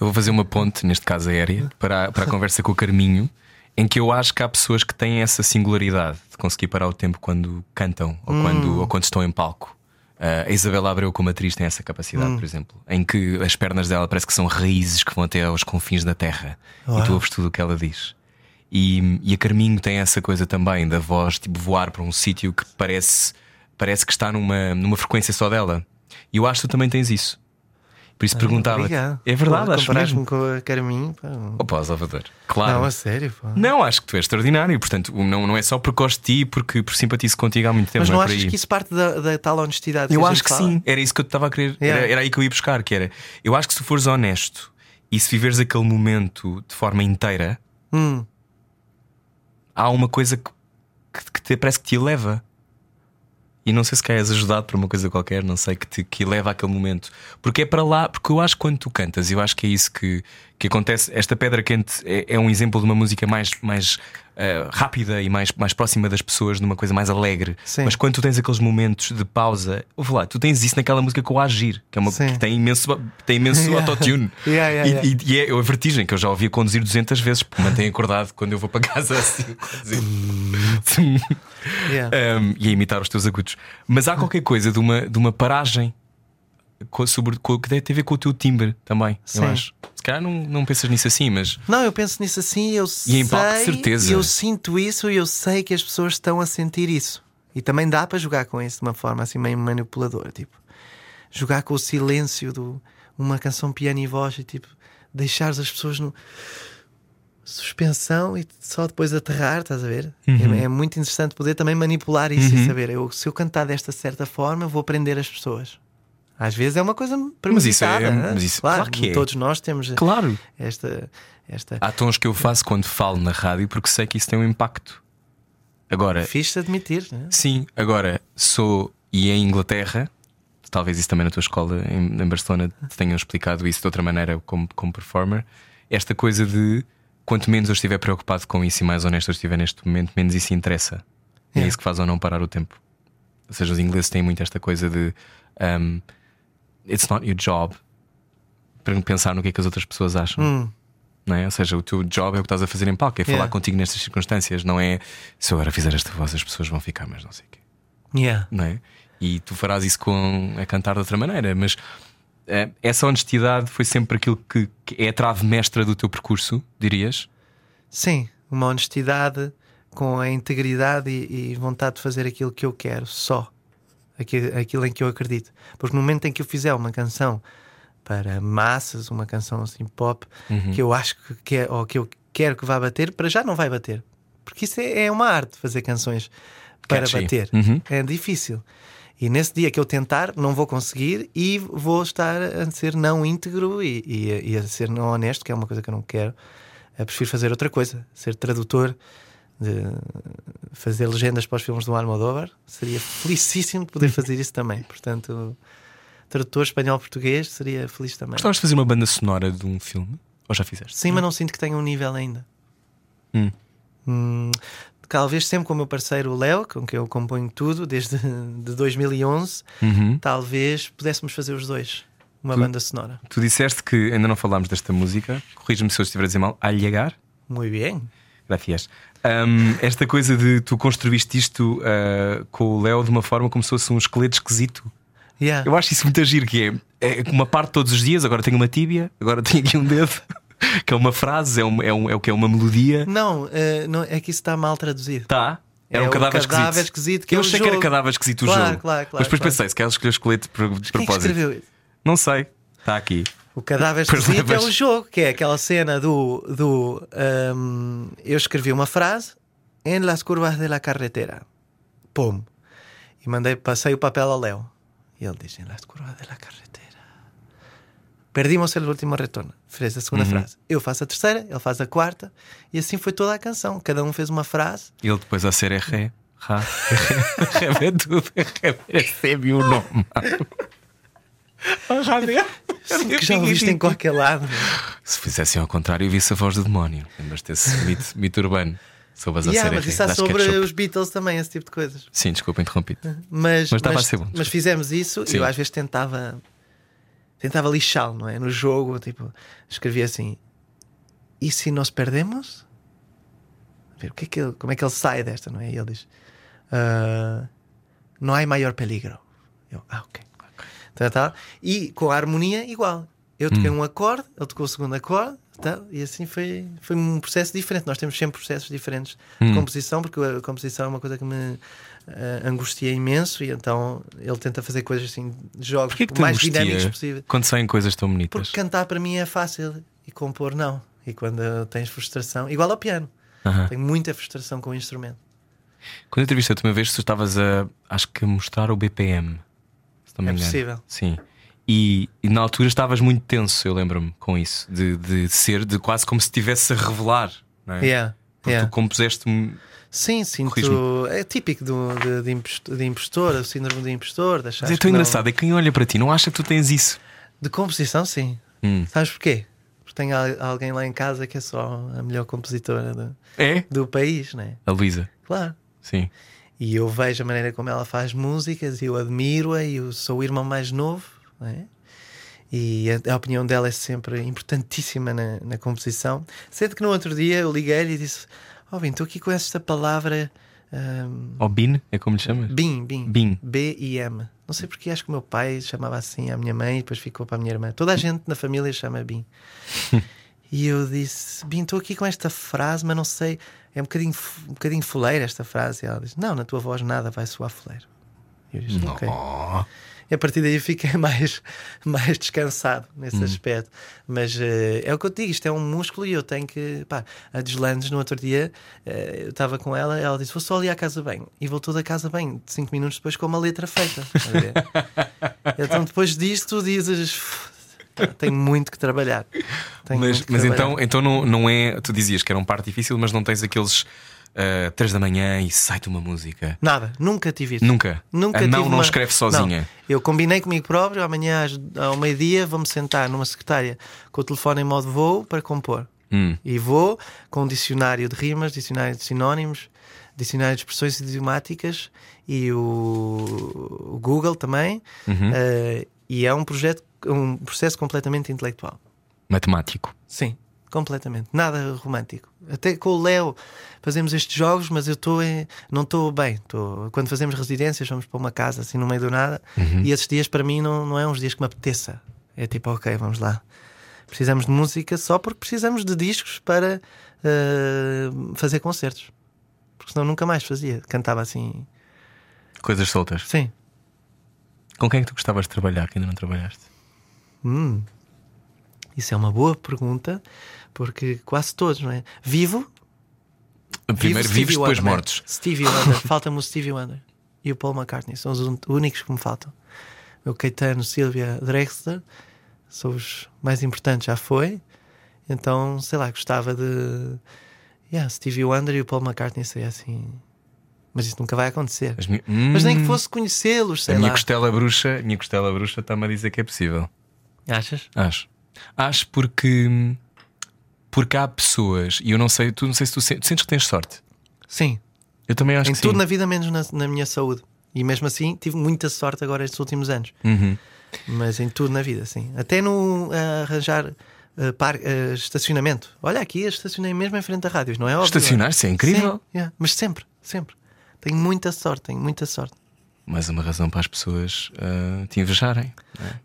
Eu vou fazer uma ponte, neste caso aérea, para, a- para a conversa com o Carminho, em que eu acho que há pessoas que têm essa singularidade de conseguir parar o tempo quando cantam ou,
Hum.
quando, ou quando estão em palco. Ah, a Isabela Abreu, como atriz, tem essa capacidade,
Hum.
por exemplo, em que as pernas dela parece que são raízes que vão até aos confins da terra e tu
Uau.
ouves tudo o que ela diz. E, e a Carminho tem essa coisa também da voz, tipo, voar para um sítio que parece, parece que está numa, numa frequência só dela. E eu acho que tu também tens isso. Por isso perguntava.
Ah, Obrigado.
É verdade,
Pô,
acho mesmo.
com a Carminho. pá.
Opa, Salvador. Claro.
Não, a sério. pá.
Não, acho que tu és extraordinário. Portanto, não, não é só porque gosto de ti, porque por simpatizo contigo há muito tempo.
Mas não
é por
achas
aí.
que isso parte da, da tal honestidade?
Eu acho que
fala?
sim. Era isso que eu estava a querer.
Yeah.
Era, era aí que eu ia buscar. Que era. Eu acho que se fores honesto e se viveres aquele momento de forma inteira,
Hum,
há uma coisa que, que, que te, parece que te eleva. E não sei se és ajudado por uma coisa qualquer, não sei, que te que eleva àquele momento. Porque é para lá, porque eu acho que quando tu cantas, eu acho que é isso que, que acontece. Esta pedra quente é, é um exemplo de uma música mais, mais uh, rápida e mais, mais próxima das pessoas, numa coisa mais alegre.
Sim.
Mas quando tu tens aqueles momentos de pausa, ouve lá, tu tens isso naquela música com o Agir, que, é uma,
Sim.
que tem imenso, tem imenso
Yeah.
autotune.
Yeah, yeah,
E-. E, e é a vertigem que eu já ouvi conduzir 200 vezes, porque mantém acordado quando eu vou para casa assim. Um, e a imitar os teus agudos. Mas há qualquer coisa de uma, de uma paragem com- sobre, com- que deve ter a ver com o teu timbre também,
Sim.
eu acho. Se calhar não, não pensas nisso assim, mas
Não, eu penso nisso assim, eu
E em
sei,
palco, de certeza.
eu sinto isso e eu sei que as pessoas estão a sentir isso. E também dá para jogar com isso de uma forma assim meio manipuladora, tipo, jogar com o silêncio de uma canção piano e voz e tipo, deixar as pessoas no suspensão e só depois aterrar, estás a ver?
Uhum.
É, é muito interessante poder também manipular isso e saber, eu, se eu cantar desta certa forma, vou prender as pessoas. Às vezes é uma coisa
Mas isso é-
premeditada.
mas isso-
claro,
claro que é.
todos nós temos
claro.
esta, esta
Há tons que eu faço quando falo na rádio porque sei que isso tem um impacto. Agora,
Fixe admitir, né?
sim, agora sou e em Inglaterra, talvez isso também na tua escola em, em Barcelona te tenham explicado isso de outra maneira como, como performer. Esta coisa de quanto menos eu estiver preocupado com isso e mais honesto eu estiver neste momento, menos isso interessa. É
Yeah.
isso que faz ou não parar o tempo. Ou seja, os ingleses têm muito esta coisa de um, it's not your job para pensar no que é que as outras pessoas acham.
Hum,
Não é? Ou seja, o teu job é o que estás a fazer em palco, é falar
Yeah.
contigo nestas circunstâncias, não é se eu agora fizer esta voz as pessoas vão ficar, mas não sei o quê.
yeah.
Não é? E tu farás isso com a cantar de outra maneira, mas eh, essa honestidade foi sempre aquilo que, que é a trave mestra do teu percurso, dirias?
Sim, uma honestidade com a integridade e, e vontade de fazer aquilo que eu quero, só aquilo, em que eu acredito. Porque no momento em que eu fizer uma canção para massas, uma canção assim pop, que eu acho que quer, ou que eu quero que vá bater, para já não vai bater. Porque isso é, é uma arte fazer canções para
Catchy.
bater.
Uhum.
É difícil. E nesse dia que eu tentar, não vou conseguir e vou estar a ser não íntegro e, e- e a ser não honesto, que é uma coisa que eu não quero. Eu prefiro fazer outra coisa, ser tradutor, de fazer legendas para os filmes do Almodóvar. Seria felicíssimo de poder fazer isso também. Portanto, tradutor espanhol-português seria feliz também.
Gostavas de fazer uma banda sonora de um filme? Ou já fizeste?
Sim, mas não sinto que tenha um nível ainda.
Hum.
Hum, talvez sempre com o meu parceiro Léo, com quem eu componho tudo desde de 2011,
Uhum.
talvez pudéssemos fazer os dois uma
Tu-
banda sonora.
Tu disseste que ainda não falámos desta música, corrige-me se eu estiver a dizer mal, Alhegar?
Muito bem.
Gracias. Um, esta coisa de tu construíste isto uh, com o Léo de uma forma como se fosse um esqueleto esquisito.
Yeah.
Eu acho isso muito agir, que é, é uma parte todos os dias, agora tenho uma tíbia, agora tenho aqui um dedo, que é uma frase, é, um, é, um, é o que é uma melodia.
Não, eh, não, é que isso está mal traduzido.
Tá. Era
É
um
o
cadáver,
cadáver
esquisito.
esquisito que
eu
é o
achei que era
jogo.
cadáver esquisito o
Claro,
jogo.
claro, claro,
Mas depois
claro.
pensei, se escolher o esqueleto de, de
Quem é que
propósito.
escreveu isso?
Não sei. Está aqui.
O cadáver esquisito é o jogo, que é aquela cena do. do ahm, eu escrevi uma frase em las curvas de la carretera. Pum. E mandei, passei o papel ao Léo. E ele diz: em las curvas de la carretera. Perdimos o último retorno. Fez a segunda frase. Eu faço a terceira, ele faz a quarta. E assim foi toda a canção. Cada um fez uma frase.
Ele depois a ser é ré, rá, ré, ré, é tudo, ré, recebe o nome.
Que já ouviste em qualquer lado.
Se fizessem ao contrário, eu visse a voz do demónio. Lembras desse mito, mito urbano? Soubas a
Yeah, mas isso há
das
sobre
ketchup.
os Beatles também, esse tipo de coisas.
Sim, desculpa, interrompi
Mas,
Mas estava a ser bom,
mas fizemos isso
Sim.
e eu às vezes tentava tentava lixá-lo, não é? No jogo, tipo, escrevia assim: E se nós perdemos? A ver, o que é que ele- como é que ele sai desta, não é? E ele diz: "Ah, Não há maior peligro. Eu, ah, ok. Tá, tá. E com a harmonia, igual. Eu toquei
Hum.
um acorde, ele tocou o segundo acorde, tá? e assim foi, foi um processo diferente. Nós temos sempre processos diferentes
Hum.
de composição, porque a composição é uma coisa que me ah, angustia imenso, e então ele tenta fazer coisas assim, jogos
Porquê que
mais dinâmicos possível.
quando saem coisas tão bonitas?
Porque cantar para mim é fácil e compor não. E quando tens frustração, igual ao piano,
Aham.
tenho muita frustração com o instrumento.
Quando entrevistei-te uma vez, tu estavas a, acho que a mostrar o BPM. Se não me
É
engano.
possível.
Sim. E, e na altura estavas muito tenso, eu lembro-me com isso, de, de ser de quase como se estivesse a revelar. Não é?
Yeah,
Porque
yeah.
tu compuseste-me.
Sim, sinto. É típico do, de, de, impostor, de impostor, o síndrome de impostor.
Mas é tão
não-
engraçado, é que quem olha para ti não acha que tu tens isso.
de composição, sim.
Hum.
Sabes porquê? Porque tenho al- alguém lá em casa que é só a melhor compositora do,
É?
do país, né?
A Luísa.
Claro.
Sim.
E eu vejo a maneira como ela faz músicas e eu admiro-a e eu sou o irmão mais novo, né? E a, a opinião dela é sempre importantíssima na, na composição. Sendo que no outro dia eu liguei-lhe e disse: Ó, bem, estou aqui com esta palavra. ahm,
Ou Bin, é como lhe chamas?
BIM, BIM.
Bim.
B-I-M. Não sei porque acho que o meu pai chamava assim a minha mãe e depois ficou para a minha irmã. Toda a gente na família chama BIM. e eu disse: Bim, estou aqui com esta frase, mas não sei. É um bocadinho, um bocadinho fuleira esta frase. E ela disse: Não, na tua voz nada vai soar fuleiro. E eu disse: Ok.
Oh.
E a partir daí fiquei mais, mais descansado nesse
Hum.
aspecto. Mas eh, é o que eu te digo: isto é um músculo e eu tenho que. Pá, a Deslandes, no outro dia, eh, eu estava com ela, ela disse: Vou só ali à casa bem. E voltou da casa bem, cinco minutos depois, com uma letra feita. Então, depois disto, tu dizes: "Pá, Tenho muito que trabalhar. Tenho
Mas,
que
mas
trabalhar."
então, então não, não é. Tu dizias que era um par difícil, mas não tens aqueles ah, três da manhã e sai-te uma música.
Nada, nunca tive isso.
Nunca.
Nunca
a não
uma-
escreve sozinha.
Não. Eu combinei comigo próprio, amanhã ao meio-dia vou-me sentar numa secretária com o telefone em modo voo para compor.
Hum.
E vou com um dicionário de rimas, dicionário de sinónimos, dicionário de expressões idiomáticas e o, o Google também.
Uhum.
Eh, e é um projeto, um processo completamente intelectual.
Matemático.
Sim, completamente. Nada romântico. Até com o Léo fazemos estes jogos, mas eu estou não estou bem. Tô, quando fazemos residências, vamos para uma casa assim no meio do nada. E esses dias para mim não, não é uns dias que me apeteça. É tipo, ok, vamos lá. Precisamos de música só porque precisamos de discos para eh, fazer concertos. Porque senão nunca mais fazia. Cantava assim.
Coisas soltas.
Sim.
Com quem é que tu gostavas de trabalhar que ainda não trabalhaste?
Hum, isso é uma boa pergunta, porque quase todos, não é? Vivo,
Primeiro
Vivo
vivos, depois
Wonder, man.
mortos.
Stevie Wonder, falta-me o Stevie Wonder e o Paul McCartney, são os únicos que me faltam. O Caetano, Silvia Drexler são os mais importantes, já foi. Então, sei lá, gostava de. Yeah, Stevie Wonder e o Paul McCartney seria assim. Mas isso nunca vai acontecer.
Mi-
Mas nem que
Hum,
fosse conhecê-los, sei
A minha
lá.
costela bruxa, minha costela bruxa está-me a dizer que é possível.
Achas?
Acho. Acho porque. Porque há pessoas, e eu não sei, tu não sei se tu sentes, tu sentes que tens sorte.
Sim.
Eu também acho
em
que
tudo
sim.
na vida, menos na, na minha saúde. E mesmo assim, tive muita sorte agora estes últimos anos.
Uhum.
Mas em tudo na vida, sim. Até no ah, arranjar ah, par- ah, estacionamento. Olha aqui, eu estacionei mesmo em frente da rádio, não é óbvio?
Estacionar-se é incrível.
Sim, yeah. Mas sempre, sempre. Tenho muita sorte, tenho muita sorte.
Mais uma razão para as pessoas ah, te invejarem. Não é?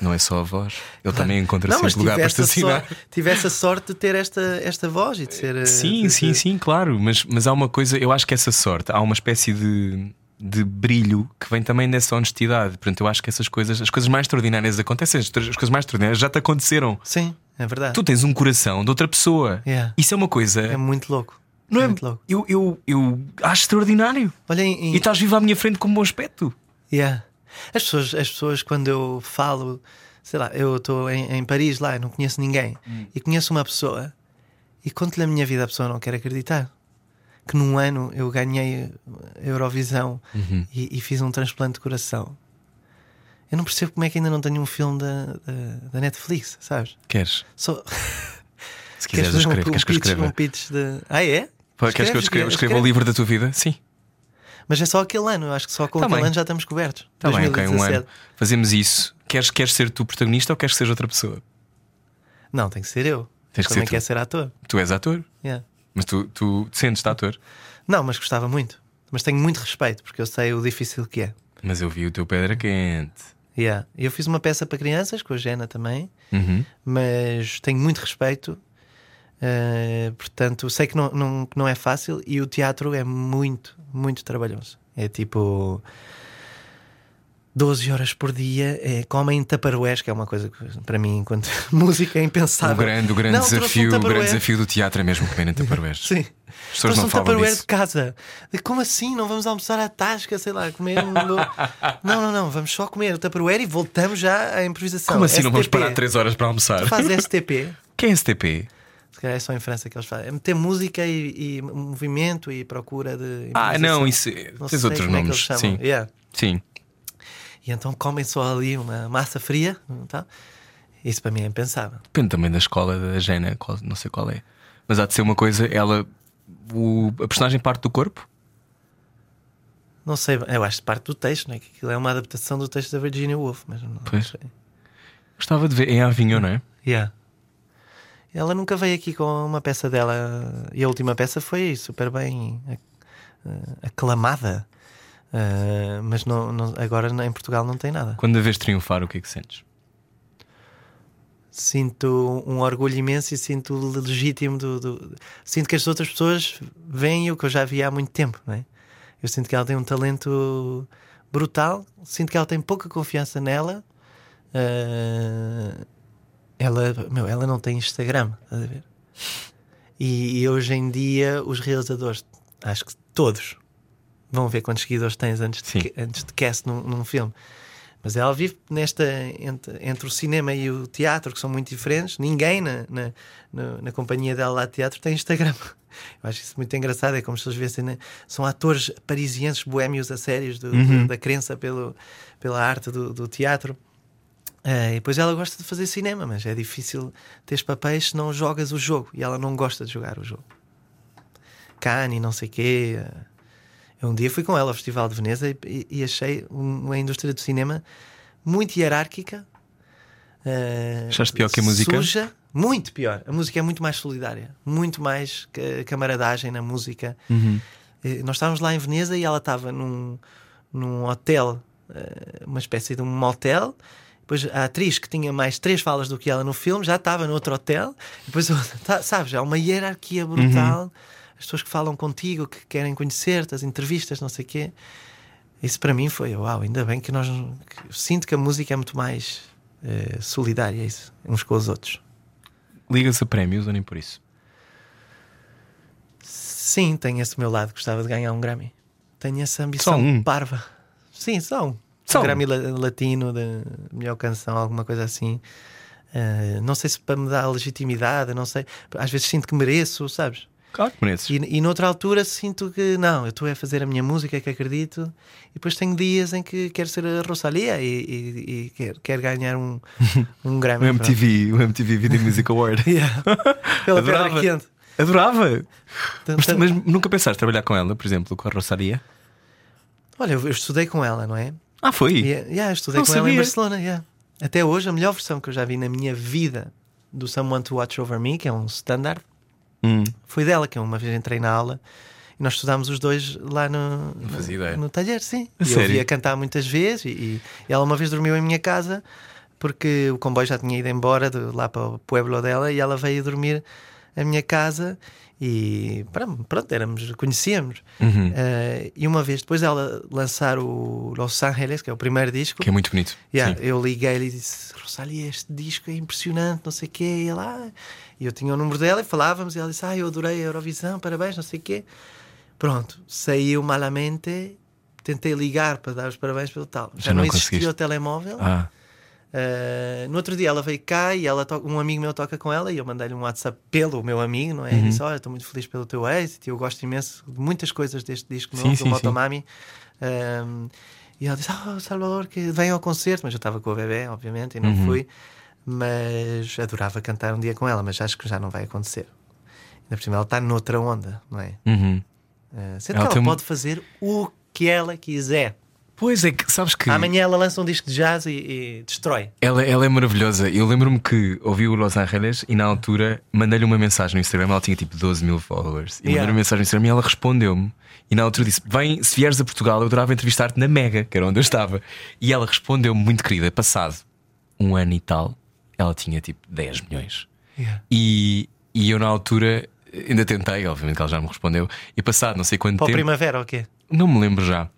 Não é só a voz. Ele também encontra
não,
sempre lugar para estacionar.
sorte, tive essa sorte de ter esta, esta voz e de ser. ah,
Sim,
de-
sim,
de-
sim, claro. Mas, mas há uma coisa, eu acho que essa sorte, há uma espécie de, de brilho que vem também dessa honestidade. Portanto, eu acho que essas coisas, as coisas mais extraordinárias acontecem, as, as coisas mais extraordinárias já te aconteceram.
Sim, é verdade.
Tu tens um coração de outra pessoa.
Yeah.
Isso é uma coisa.
É muito louco.
não é?
muito louco.
Eu, eu, eu acho extraordinário.
Olha, em,
E estás vivo à minha frente com um bom aspecto.
Yeah. As, pessoas, as pessoas, quando eu falo, sei lá, eu estou em, em Paris lá, não conheço ninguém, e conheço uma pessoa, e conto-lhe a minha vida, a pessoa não quer acreditar. Que num ano eu ganhei a Eurovisão e, e fiz um transplante de coração. Eu não percebo como é que ainda não tenho um filme da, da, da Netflix, sabes?
Queres?
Só,
Se quiseres, eu
um- um,
Queres que eu escreva?
um pitch de. Ah, é?
Pá, Queres que eu escreva, escreva o livro da tua vida? Sim.
Mas é só aquele ano, eu acho que só com
Tá
aquele
bem.
ano já estamos cobertos.
Está bem, ok, um
2017.
ano. Fazemos isso. Queres, queres ser tu protagonista ou queres que seja outra pessoa?
Não, tem que ser eu.
Tens que
Também
ser
quer ser ator.
Tu és ator,
Yeah.
mas tu, tu te sentes-te ator.
Não, mas gostava muito. Mas tenho muito respeito porque eu sei o difícil que é.
Mas eu vi o teu pedra quente.
Yeah. Eu fiz uma peça para crianças com a Jena também,
Uhum.
mas tenho muito respeito. Eh, portanto, sei que não, não, que não é fácil e o teatro é muito, muito trabalhoso. É tipo 12 horas por dia, é, comem taparoés, que é uma coisa que para mim, enquanto música, é impensável.
O grande, o grande
Não, trouxe um
desafio, o grande desafio do teatro é mesmo comer em Tupperwares.
Sim.
As pessoas
Trouxe
não
um
falam disso.
de casa. Como assim? Não vamos almoçar à tasca, sei lá, comer. um não, não, não. Vamos só comer o Tupperware e voltamos já à improvisação.
Como assim não vamos
STP.
parar 3 horas para almoçar?
Tu fazes STP.
Quem é STP?
Se calhar é só em França que eles fazem. É meter música e, e movimento e procura de.
Ah, não, isso.
Não
tens outros
é
nomes.
chamam.
Sim.
Yeah.
Sim.
E então comem só ali uma massa fria tá? Isso para mim é impensável.
Depende também da escola da qual- não sei qual é. Mas há de ser uma coisa, ela. o- a personagem parte do corpo?
Não sei, eu acho que parte do texto, não é? Que aquilo é uma adaptação do texto da Virginia Woolf, mas não, não
Pois.
sei.
Gostava de ver. Em Avignon, não é?
Yeah. Ela nunca veio aqui com uma peça dela e a última peça foi super bem ac- eh, aclamada. Eh, mas não, não- agora em Portugal não tem nada.
Quando a vês triunfar, o que é que sentes?
Sinto um orgulho imenso e sinto legítimo do, do- Sinto que as outras pessoas veem o que eu já vi há muito tempo, não é? Eu sinto que ela tem um talento brutal, sinto que ela tem pouca confiança nela. Eh, ela, meu, ela não tem Instagram, estás a ver? E, e hoje em dia os realizadores, acho que todos, vão ver quantos seguidores tens antes
Sim.
de, antes de cast num, num filme. Mas ela vive nesta entre, entre o cinema e o teatro, que são muito diferentes. Ninguém na, na, na, na companhia dela lá de teatro tem Instagram. Eu acho isso muito engraçado. É como se eles vissem, né? são atores parisienses boémios a sérios do- do- da crença pelo, pela arte do, do teatro. Eh, e depois ela gosta de fazer cinema, mas é difícil teres papéis se não jogas o jogo. E ela não gosta de jogar o jogo. Cannes, não sei quê. eh. Eu um dia fui com ela ao Festival de Veneza e, e- achei um- uma indústria do cinema muito hierárquica.
Achaste pior que a música?
Suja, muito pior. A música é muito mais solidária, muito mais ca- camaradagem na música. Eh, Nós estávamos lá em Veneza e ela estava num, num hotel, eh, uma espécie de um motel. Depois a atriz que tinha mais três falas do que ela no filme já estava no outro hotel. Depois, tá, sabes, há uma hierarquia brutal. As pessoas que falam contigo, que querem conhecer-te, as entrevistas, não sei o quê. Isso para mim foi, uau, ainda bem que nós. que sinto que a música é muito mais eh, solidária, isso, uns com os outros.
Liga-se a prémios ou nem por isso?
Sim, tenho esse meu lado, gostava de ganhar um Grammy. Tenho essa ambição
Só um?
parva. Sim, só um. Um? Grammy la- latino de melhor canção, alguma coisa assim. Eh, não sei se para me dar legitimidade, não sei. Às vezes sinto que mereço, sabes?
Claro que mereces.
E, e noutra altura sinto que não, eu estou a fazer a minha música que acredito, e depois tenho dias em que quero ser a Rosalia e, e, e quero, quero ganhar um, um
O
Grammy.
MTV, o MTV Video Music Award.
Yeah. Pela
Adorava.
quente.
Adorava!
Tam-
Mas, mas nunca pensaste trabalhar com ela, por exemplo, com a Rosaria?
Olha, eu, eu estudei com ela, não é?
Ah, foi?
E, yeah, eu estudei
Não
com ela em
sabia.
Barcelona. yeah. Até hoje, a melhor versão que eu já vi na minha vida do Someone to Watch Over Me, que é um standard,
Hum.
foi dela, que eu uma vez entrei na aula e nós estudámos os dois lá no, no, no talher, sim.
A
e eu
sério?
via cantar muitas vezes e, e ela uma vez dormiu em minha casa porque o comboio já tinha ido embora de, lá para o pueblo dela e ela veio dormir à minha casa e pronto, éramos, conhecíamos.
Uhum.
Eh, e uma vez depois dela lançar o Los Angeles, que é o primeiro disco,
Que é muito bonito.
Yeah, eu liguei-lhe e disse: Rosália, este disco é impressionante, não sei o quê. E ela, "Ah." e eu tinha o número dela e falávamos. E ela disse: Ah, eu adorei a Eurovisão, parabéns, não sei o quê. Pronto, saiu malamente. Tentei ligar para dar os parabéns pelo tal. Já,
Já não
não, existia o telemóvel.
Ah,
Uh, no outro dia ela veio cá e ela um amigo meu toca com ela e eu mandei-lhe um WhatsApp pelo meu amigo, não é?
Uhum.
E disse: Olha, estou muito feliz pelo teu êxito e eu gosto imenso de muitas coisas deste disco novo, do. Motomami. Um, e ela disse: Ah, Salvador, que vem ao concerto. Mas eu estava com o bebê, obviamente, e não
Uhum.
fui. Mas adorava cantar um dia com ela, mas acho que já não vai acontecer. Ainda por cima, ela está noutra onda, não é?
uhum.
Uh, sendo
Ela
que ela pode fazer o que ela quiser.
Pois é que, sabes que.
Amanhã ela lança um disco de jazz e, e destrói.
Ela, ela é maravilhosa. Eu lembro-me que ouvi o Los Angeles e na altura mandei-lhe uma mensagem no Instagram. Ela tinha tipo 12 mil followers. E
Yeah.
mandei-lhe uma mensagem no Instagram e ela respondeu-me. E na altura disse: Vem, se vieres a Portugal, eu adorava entrevistar-te na Mega, que era onde eu estava. E ela respondeu-me muito querida. Passado um ano e tal, ela tinha tipo 10 milhões. E, e eu na altura ainda tentei, obviamente que ela já me respondeu. E passado não sei quanto
Para
tempo.
primavera, o quê?
Não me lembro já.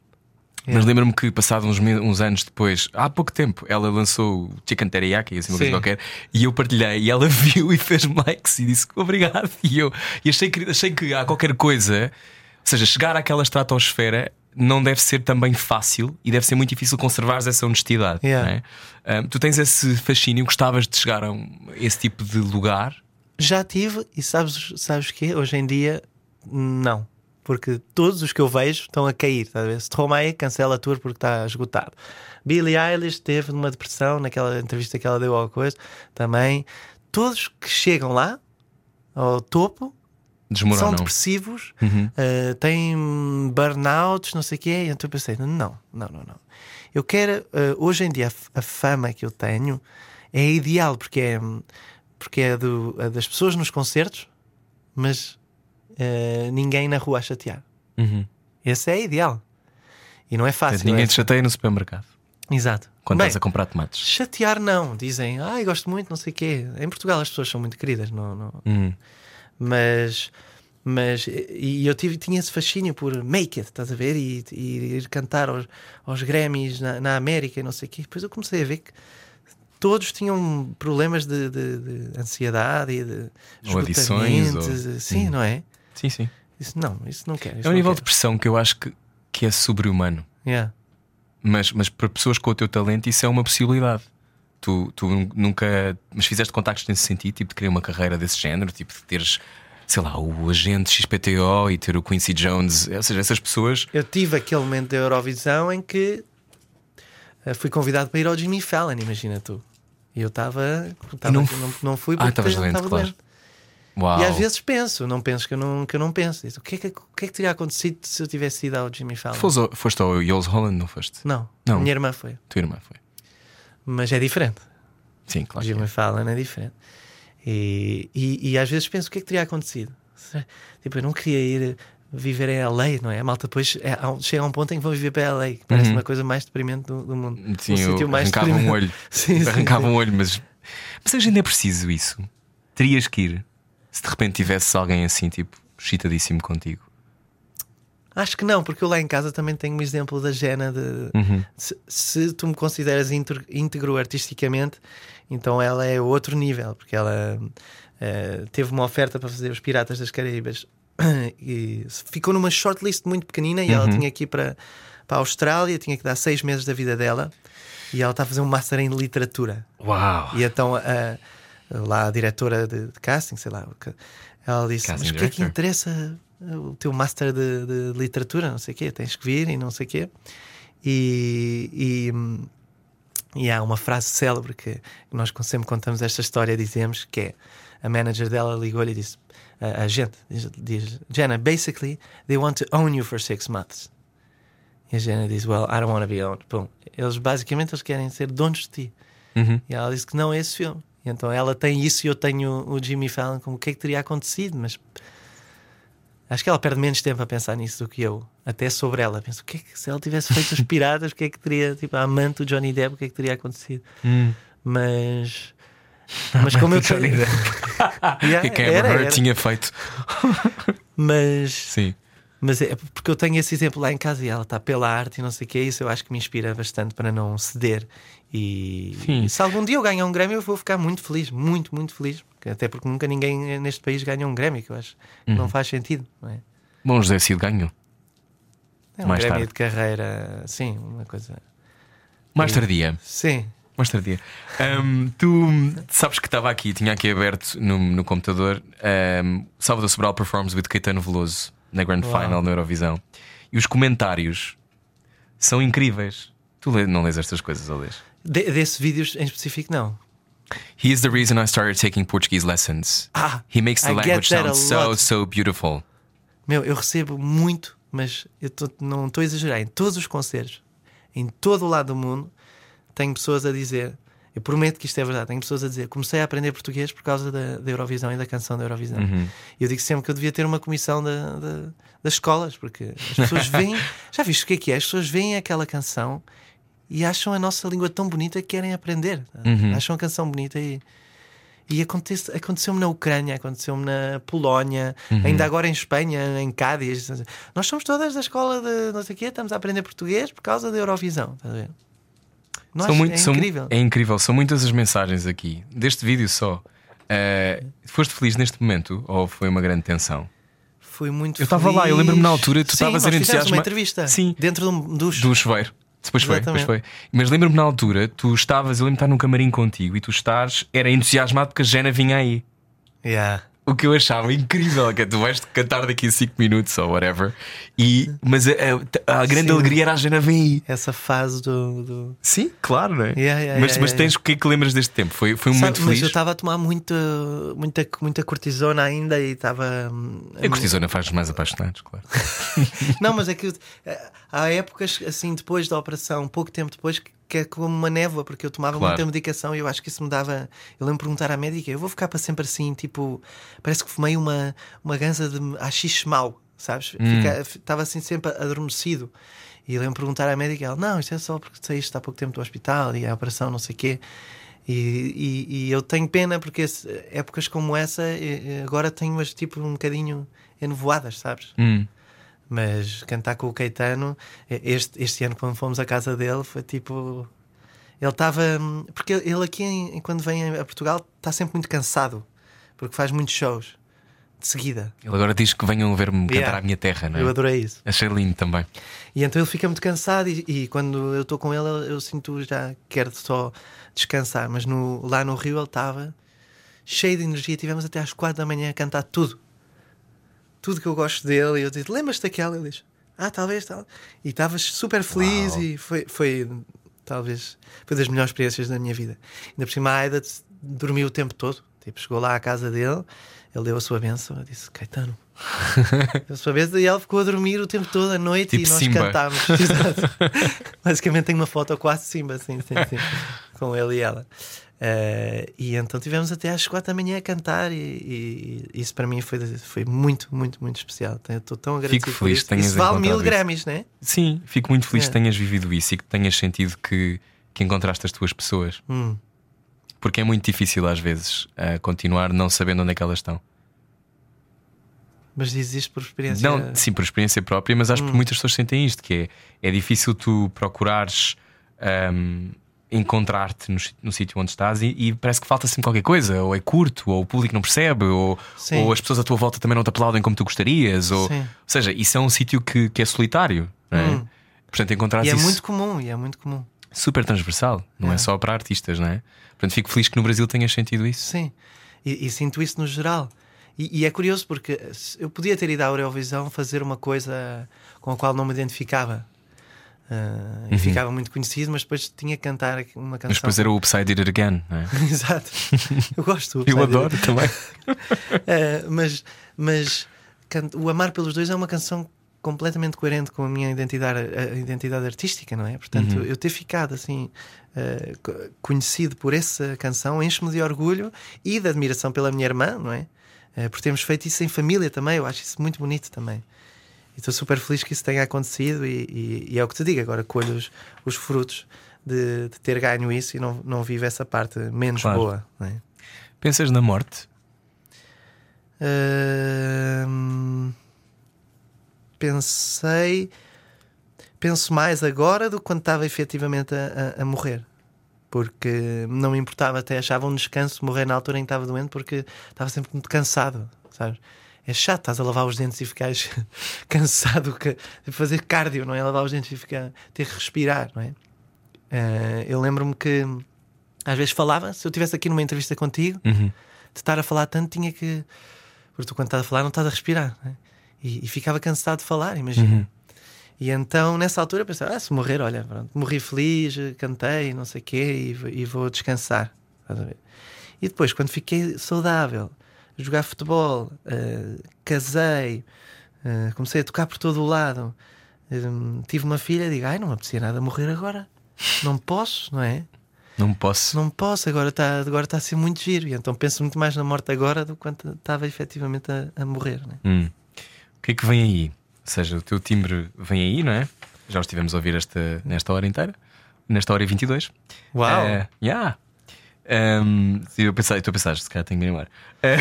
Mas lembro-me que, passados uns, uns anos depois, há pouco tempo, ela lançou o Chicken Teriyaki, assim, uma coisa qualquer, e eu partilhei, e ela viu e fez likes e disse obrigado. E eu e achei, que, achei que há qualquer coisa, ou seja, chegar àquela estratosfera não deve ser também fácil e deve ser muito difícil conservares essa honestidade.
Yeah.
é? Ahm, tu tens esse fascínio, gostavas de chegar a um- esse tipo de lugar?
Já tive, e sabes, sabes que hoje em dia, não. Porque todos os que eu vejo estão a cair. Tá a? Stromae cancela a tour porque está esgotado. Billie Eilish teve uma depressão naquela entrevista que ela deu ao coisa também. Todos que chegam lá ao topo são
Desmoronam.
depressivos,
Uhum.
uh, têm burnouts, não sei o quê. Então eu pensei: não, não, não, não. Eu quero, uh, hoje em dia, a a fama que eu tenho é ideal, porque é, porque é, do- é das pessoas nos concertos, mas uh, ninguém na rua a chatear.
Uhum.
Esse é ideal. E não é fácil.
Ninguém
é?
te chateia no supermercado
Exato.
quando
Bem,
estás a comprar tomates.
chatear não. Dizem, ai, gosto muito, não sei o quê. Em Portugal as pessoas são muito queridas, não, não,
Uhum.
mas mas e eu tive, tinha esse fascínio por make it, estás a ver? E, e ir cantar aos, aos Grammys na, na América e não sei o quê. Depois eu comecei a ver que todos tinham problemas de, de- de ansiedade e de
Ou adições, ou-
Sim,
Sim.
não é?
Sim, sim.
Isso não, isso não quero. isso
É um nível de pressão que eu acho que, que é sobre-humano.
Yeah.
Mas, mas para pessoas com o teu talento, isso é uma possibilidade. Tu, tu nunca. Mas fizeste contactos nesse sentido, tipo de querer uma carreira desse género, tipo de teres, sei lá, o agente XPTO e ter o Quincy Jones. Ou seja, essas pessoas.
Eu tive aquele momento da Eurovisão em que eh, fui convidado para ir ao Jimmy Fallon, imagina tu. E eu estava. Não Não, não, fui
Ah,
porque
estavas doente, claro.
doente.
Uau!
E às vezes penso, não penso que eu não, que eu não penso. Diz, O que, é que, o que é que teria acontecido se eu tivesse ido ao Jimmy Fallon?
Foste ao, foste ao Jules Holland, não foste?
Não,
Não.
minha irmã foi.
Tua irmã foi.
Mas é diferente.
Sim,
O
claro. que
Jimmy
é.
Fallon é diferente. E, e, e às vezes penso o que é que teria acontecido. Tipo, eu não queria ir viver em LA, não é? A malta depois é, um- chega a um ponto em que vão viver para LA, que parece
Uhum.
uma coisa mais deprimente do, do mundo.
Sim,
o
eu
sítio mais
arrancava um
deprimente.
olho.
Sim, sim,
arrancava
sim.
um olho, mas. Mas hoje ainda é preciso isso. Terias que ir. Se de repente tivesse alguém assim, tipo, excitadíssimo contigo.
Acho que não, porque eu lá em casa também tenho um exemplo da Jena de.
Uhum.
Se, se tu me consideras íntegro, artisticamente, então ela é outro nível, porque ela eh, teve uma oferta para fazer os Piratas das Caraíbas e ficou numa shortlist muito pequenina e ela
Uhum.
tinha que ir para, para a Austrália, tinha que dar seis meses da vida dela e ela está a fazer um master em literatura.
Uau!
E então a- lá a diretora de, de casting, sei lá, ela disse:
Casting
Mas o que é que interessa o teu master de, de literatura? Não sei o quê, tens que vir e não sei o quê. E, e, e há uma frase célebre que nós sempre contamos esta história, dizemos que é a manager dela ligou-lhe e disse: a, a gente diz, diz, Jenna, basically they want to own you for six months. E a Jenna diz: Well, I don't want to be owned. Pum. Eles basicamente eles querem ser donos de ti.
Uhum.
E ela disse que não é esse filme. E então ela tem isso e eu tenho o Jimmy Fallon como o que é que teria acontecido, mas acho que ela perde menos tempo a pensar nisso do que eu, até sobre ela. Penso, o que é que se ela tivesse feito os piratas, o que é que teria, tipo, a amante do Johnny Depp, o que é que teria acontecido?
Hum.
Mas mas como eu tenho... Yeah,
E quem
era,
Amber Heard
era.
tinha feito.
Mas
Sim.
Mas é porque eu tenho esse exemplo lá em casa e ela está pela arte e não sei o que, isso eu acho que me inspira bastante para não ceder. E, e se algum dia eu ganhar um Grammy, eu vou ficar muito feliz, muito, muito feliz. Até porque nunca ninguém neste país ganha um Grammy, que eu acho que
Uhum.
não faz sentido. Não é?
Bom, José Cid ganhou.
é um
Mais
Grammy
tarde.
de carreira, sim, uma coisa.
Mais tardia.
Sim,
Mais tardia. Ahm, tu sabes que estava aqui, tinha aqui aberto no, no computador ahm, Salvador Sobral Performs with Caetano Veloso na Grand
Uau.
Final na Eurovisão. E os comentários são incríveis. Tu não lês estas coisas, ou lês?
De, desse vídeo em específico, não.
He is the reason I started taking Portuguese lessons.
Ah,
He makes the
I
language sound so, so beautiful.
Meu, eu recebo muito, mas eu tô- não estou a exagerar. Em todos os concertos, em todo o lado do mundo, tenho pessoas a dizer. Eu prometo que isto é verdade. Tenho pessoas a dizer: comecei a aprender português por causa da, da Eurovisão e da canção da Eurovisão.
Uhum.
E eu digo sempre que eu devia ter uma comissão da, da- das escolas, porque as pessoas veem. já viste o que é que é? As pessoas veem aquela canção e acham a nossa língua tão bonita que querem aprender.
Uhum.
Acham a canção bonita e. E acontece, aconteceu-me na Ucrânia, aconteceu-me na Polónia,
Uhum.
ainda agora em Espanha, em Cádiz. Nós somos todas da escola de não sei o quê, estamos a aprender português por causa da Eurovisão. Estás a ver? Nós,
São muito-
é
são-
incrível.
é incrível, são muitas as mensagens aqui, deste vídeo só. Eh, foste feliz neste momento ou foi uma grande tensão?
Fui muito
Eu estava lá, eu lembro-me na altura, tu estavas a entusiasma-
uma entrevista
Sim.
dentro de um duche.
Do chuveiro. Depois foi, depois foi. Mas lembro-me na altura, tu estavas, eu lembro-me de estar num camarim contigo e tu estás, era entusiasmado porque a Jena vinha aí.
Yeah.
O que eu achava incrível, que é tu vais cantar daqui a 5 minutos ou whatever. E, mas a, a, a grande
Sim.
alegria era a Jana.
Essa fase do. do...
Sim, claro, não é?
Yeah, yeah,
mas
yeah,
mas tens o que é que lembras deste tempo? Foi, foi um
Sabe,
momento
mas
feliz.
eu estava a tomar muito, muita, muita cortisona ainda e estava. hum,
A cortisona faz-nos mais apaixonados, claro.
Não, mas é que eh, há épocas assim depois da operação, pouco tempo depois, que que é como uma névoa, porque eu tomava
Claro.
muita medicação e eu acho que isso me dava. Eu lembro de perguntar à médica: eu vou ficar para sempre assim, tipo, parece que fumei uma, uma ganza de AX mau, sabes?
Hum.
Estava assim sempre adormecido. E lembro de perguntar à médica: ela, não, isto é só porque saíste há pouco tempo do hospital e a operação, não sei o quê. E, e- e eu tenho pena porque esse- épocas como essa agora tenho umas tipo um bocadinho enovoadas, sabes?
Hum.
Mas cantar com o Caetano, este, este ano, quando fomos à casa dele, foi tipo. Ele estava. Porque ele aqui, em- quando vem a Portugal, está sempre muito cansado, porque faz muitos shows de seguida.
Ele agora diz que venham ver-me cantar
Yeah.
à minha terra, não é?
Eu adorei isso.
Achei lindo também.
E então ele fica muito cansado, e, e quando eu estou com ele, eu, sinto já que quero só descansar. Mas no- lá no Rio ele estava cheio de energia. Tivemos até às quatro da manhã a cantar tudo. Tudo que eu gosto dele. E eu disse: Lembras-te daquela? Ele diz: Ah, talvez. Tal. E estava super feliz.
Uau.
E foi, foi, talvez, foi das melhores experiências da minha vida. Ainda por cima, a Aida dormiu o tempo todo. Tipo, chegou lá à casa dele, ele deu a sua benção. Eu disse: Caetano. deu a sua benção e ela ficou a dormir o tempo todo, a noite,
Tipo
e nós
Simba.
cantámos. Basicamente, tenho uma foto quase Simba, sim, sim, sim, com ele e ela. Eh, e então tivemos até às quatro da manhã a cantar, e, e- e isso para mim foi, foi muito, muito, muito especial. Estou tão agradecido.
Fico
por
feliz
isso.
que tenhas
Isso vale mil
isso.
Grammys, né?
Sim, fico muito feliz
É.
que tenhas vivido isso e que tenhas sentido que, que encontraste as tuas pessoas.
Hum.
Porque é muito difícil às vezes a continuar não sabendo onde é que elas estão.
Mas diz isto por experiência.
Não, sim, por experiência própria, mas acho que muitas pessoas sentem isto: que é, é difícil tu procurares ahm, encontrar-te no, no sítio onde estás e, e parece que falta sempre qualquer coisa, ou é curto, ou o público não percebe, ou, ou as pessoas à tua volta também não te aplaudem como tu gostarias, ou, ou seja, isso é um sítio que, que é solitário, não é?
Hum.
Portanto, encontrar
E é
isso
muito comum, e é muito comum.
super transversal, não é.
É.
só para artistas, não é? Portanto, fico feliz que no Brasil tenhas sentido isso.
Sim, e, e sinto isso no geral. E, e é curioso porque eu podia ter ido à Eurovisão fazer uma coisa com a qual não me identificava. Ah, E ficava muito conhecido, mas depois tinha que cantar uma canção.
Uhum. Mas depois era o Upside It Again, não é?
Exato. Eu gosto.
Eu adoro também.
Eh, mas mas o Amar pelos Dois é uma canção completamente coerente com a minha identidade, a identidade artística, não é? Portanto,
Uhum.
eu ter ficado assim co- conhecido por essa canção enche-me de orgulho e de admiração pela minha irmã, não é? Eh, por termos feito isso em família também, eu acho isso muito bonito também. Estou super feliz que isso tenha acontecido e, e- e é o que te digo, agora colho os, os frutos de, de ter ganho isso e não, não vivo essa parte menos
Claro.
boa, é?
Pensas na morte?
Hum, pensei. Penso mais agora do que quando estava efetivamente a, a- a morrer. Porque não me importava, até achava um descanso morrer na altura em que estava doente, porque estava sempre muito cansado, sabes? É chato, estás a lavar os dentes e ficares cansado de fazer cardio, não é? Lavar os dentes e ficar, ter que respirar, não é? Eh, eu lembro-me que às vezes falava, se eu estivesse aqui numa entrevista contigo,
Uhum.
de estar a falar tanto, tinha que. Porque tu, quando estás a falar, não estás a respirar. né? E, e ficava cansado de falar, imagina.
Uhum.
E então, nessa altura, pensei: ah, se morrer, olha, pronto, morri feliz, cantei, não sei o quê, e, vou- e vou descansar. E depois, quando fiquei saudável, jogar futebol, eh, casei, eh, comecei a tocar por todo o lado, hum, tive uma filha, digo: ai, não me apetecia nada morrer agora. Não posso, não é?
Não posso.
não posso, agora está agora tá a ser muito giro. E então penso muito mais na morte agora do que quando estava efetivamente a, a morrer. Né?
Hum. O que é que vem aí? Ou seja, o teu timbre vem aí, não é? Já o estivemos a ouvir esta, nesta hora inteira, nesta hora e 22.
Uau!
Eh, yeah. Um, eu pensei, estou a pensar, se calhar tenho que ir embora. Eh,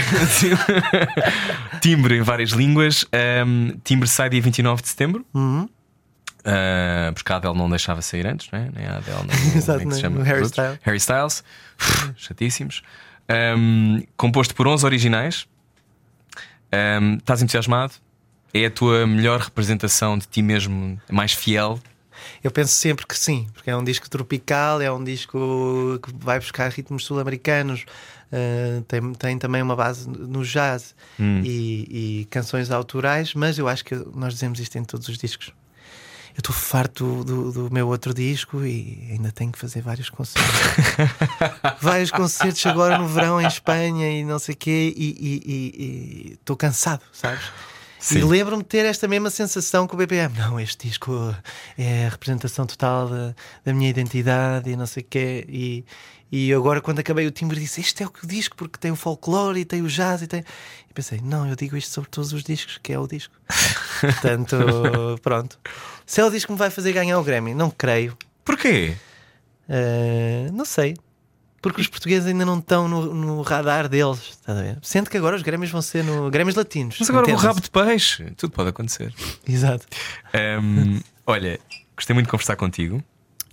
timbre em várias línguas. Um, timbre sai dia 29 de setembro.
Uhum.
Uh, porque a Adele não deixava sair antes, não é? nem a Adele, nem,
Exato,
nem que se
nem
chama
Harry. Styles.
Harry Styles, chatíssimos. Um, composto por 11 originais. Um, estás entusiasmado? É a tua melhor representação de ti mesmo, mais fiel?
Eu penso sempre que sim, porque é um disco tropical, é um disco que vai buscar ritmos sul-americanos Uh, tem, tem também uma base no jazz
Hum.
e, e canções autorais, mas eu acho que nós dizemos isto em todos os discos. Eu estou farto do, do, do meu outro disco e ainda tenho que fazer vários concertos. vários concertos agora no verão em Espanha e não sei o quê, e- estou cansado, sabes?
Sim.
E lembro-me de ter esta mesma sensação com o BPM. Não, este disco é a representação total da, da minha identidade e não sei o quê. E, e agora, quando acabei o timbre, disse: Este é o que o disco, porque tem o folclore e tem o jazz. E, tem... e pensei: Não, eu digo isto sobre todos os discos, que é o disco. Portanto, pronto. Se é o disco que me vai fazer ganhar o Grammy, não creio.
Porquê?
Uh, não sei. Porque os portugueses ainda não estão no, no radar deles. Estás a ver? Sendo que agora os Grammys vão ser no Grammys latinos.
Mas agora o rabo de peixe. Tudo pode acontecer.
Exato.
Ahm, olha, gostei muito de conversar contigo,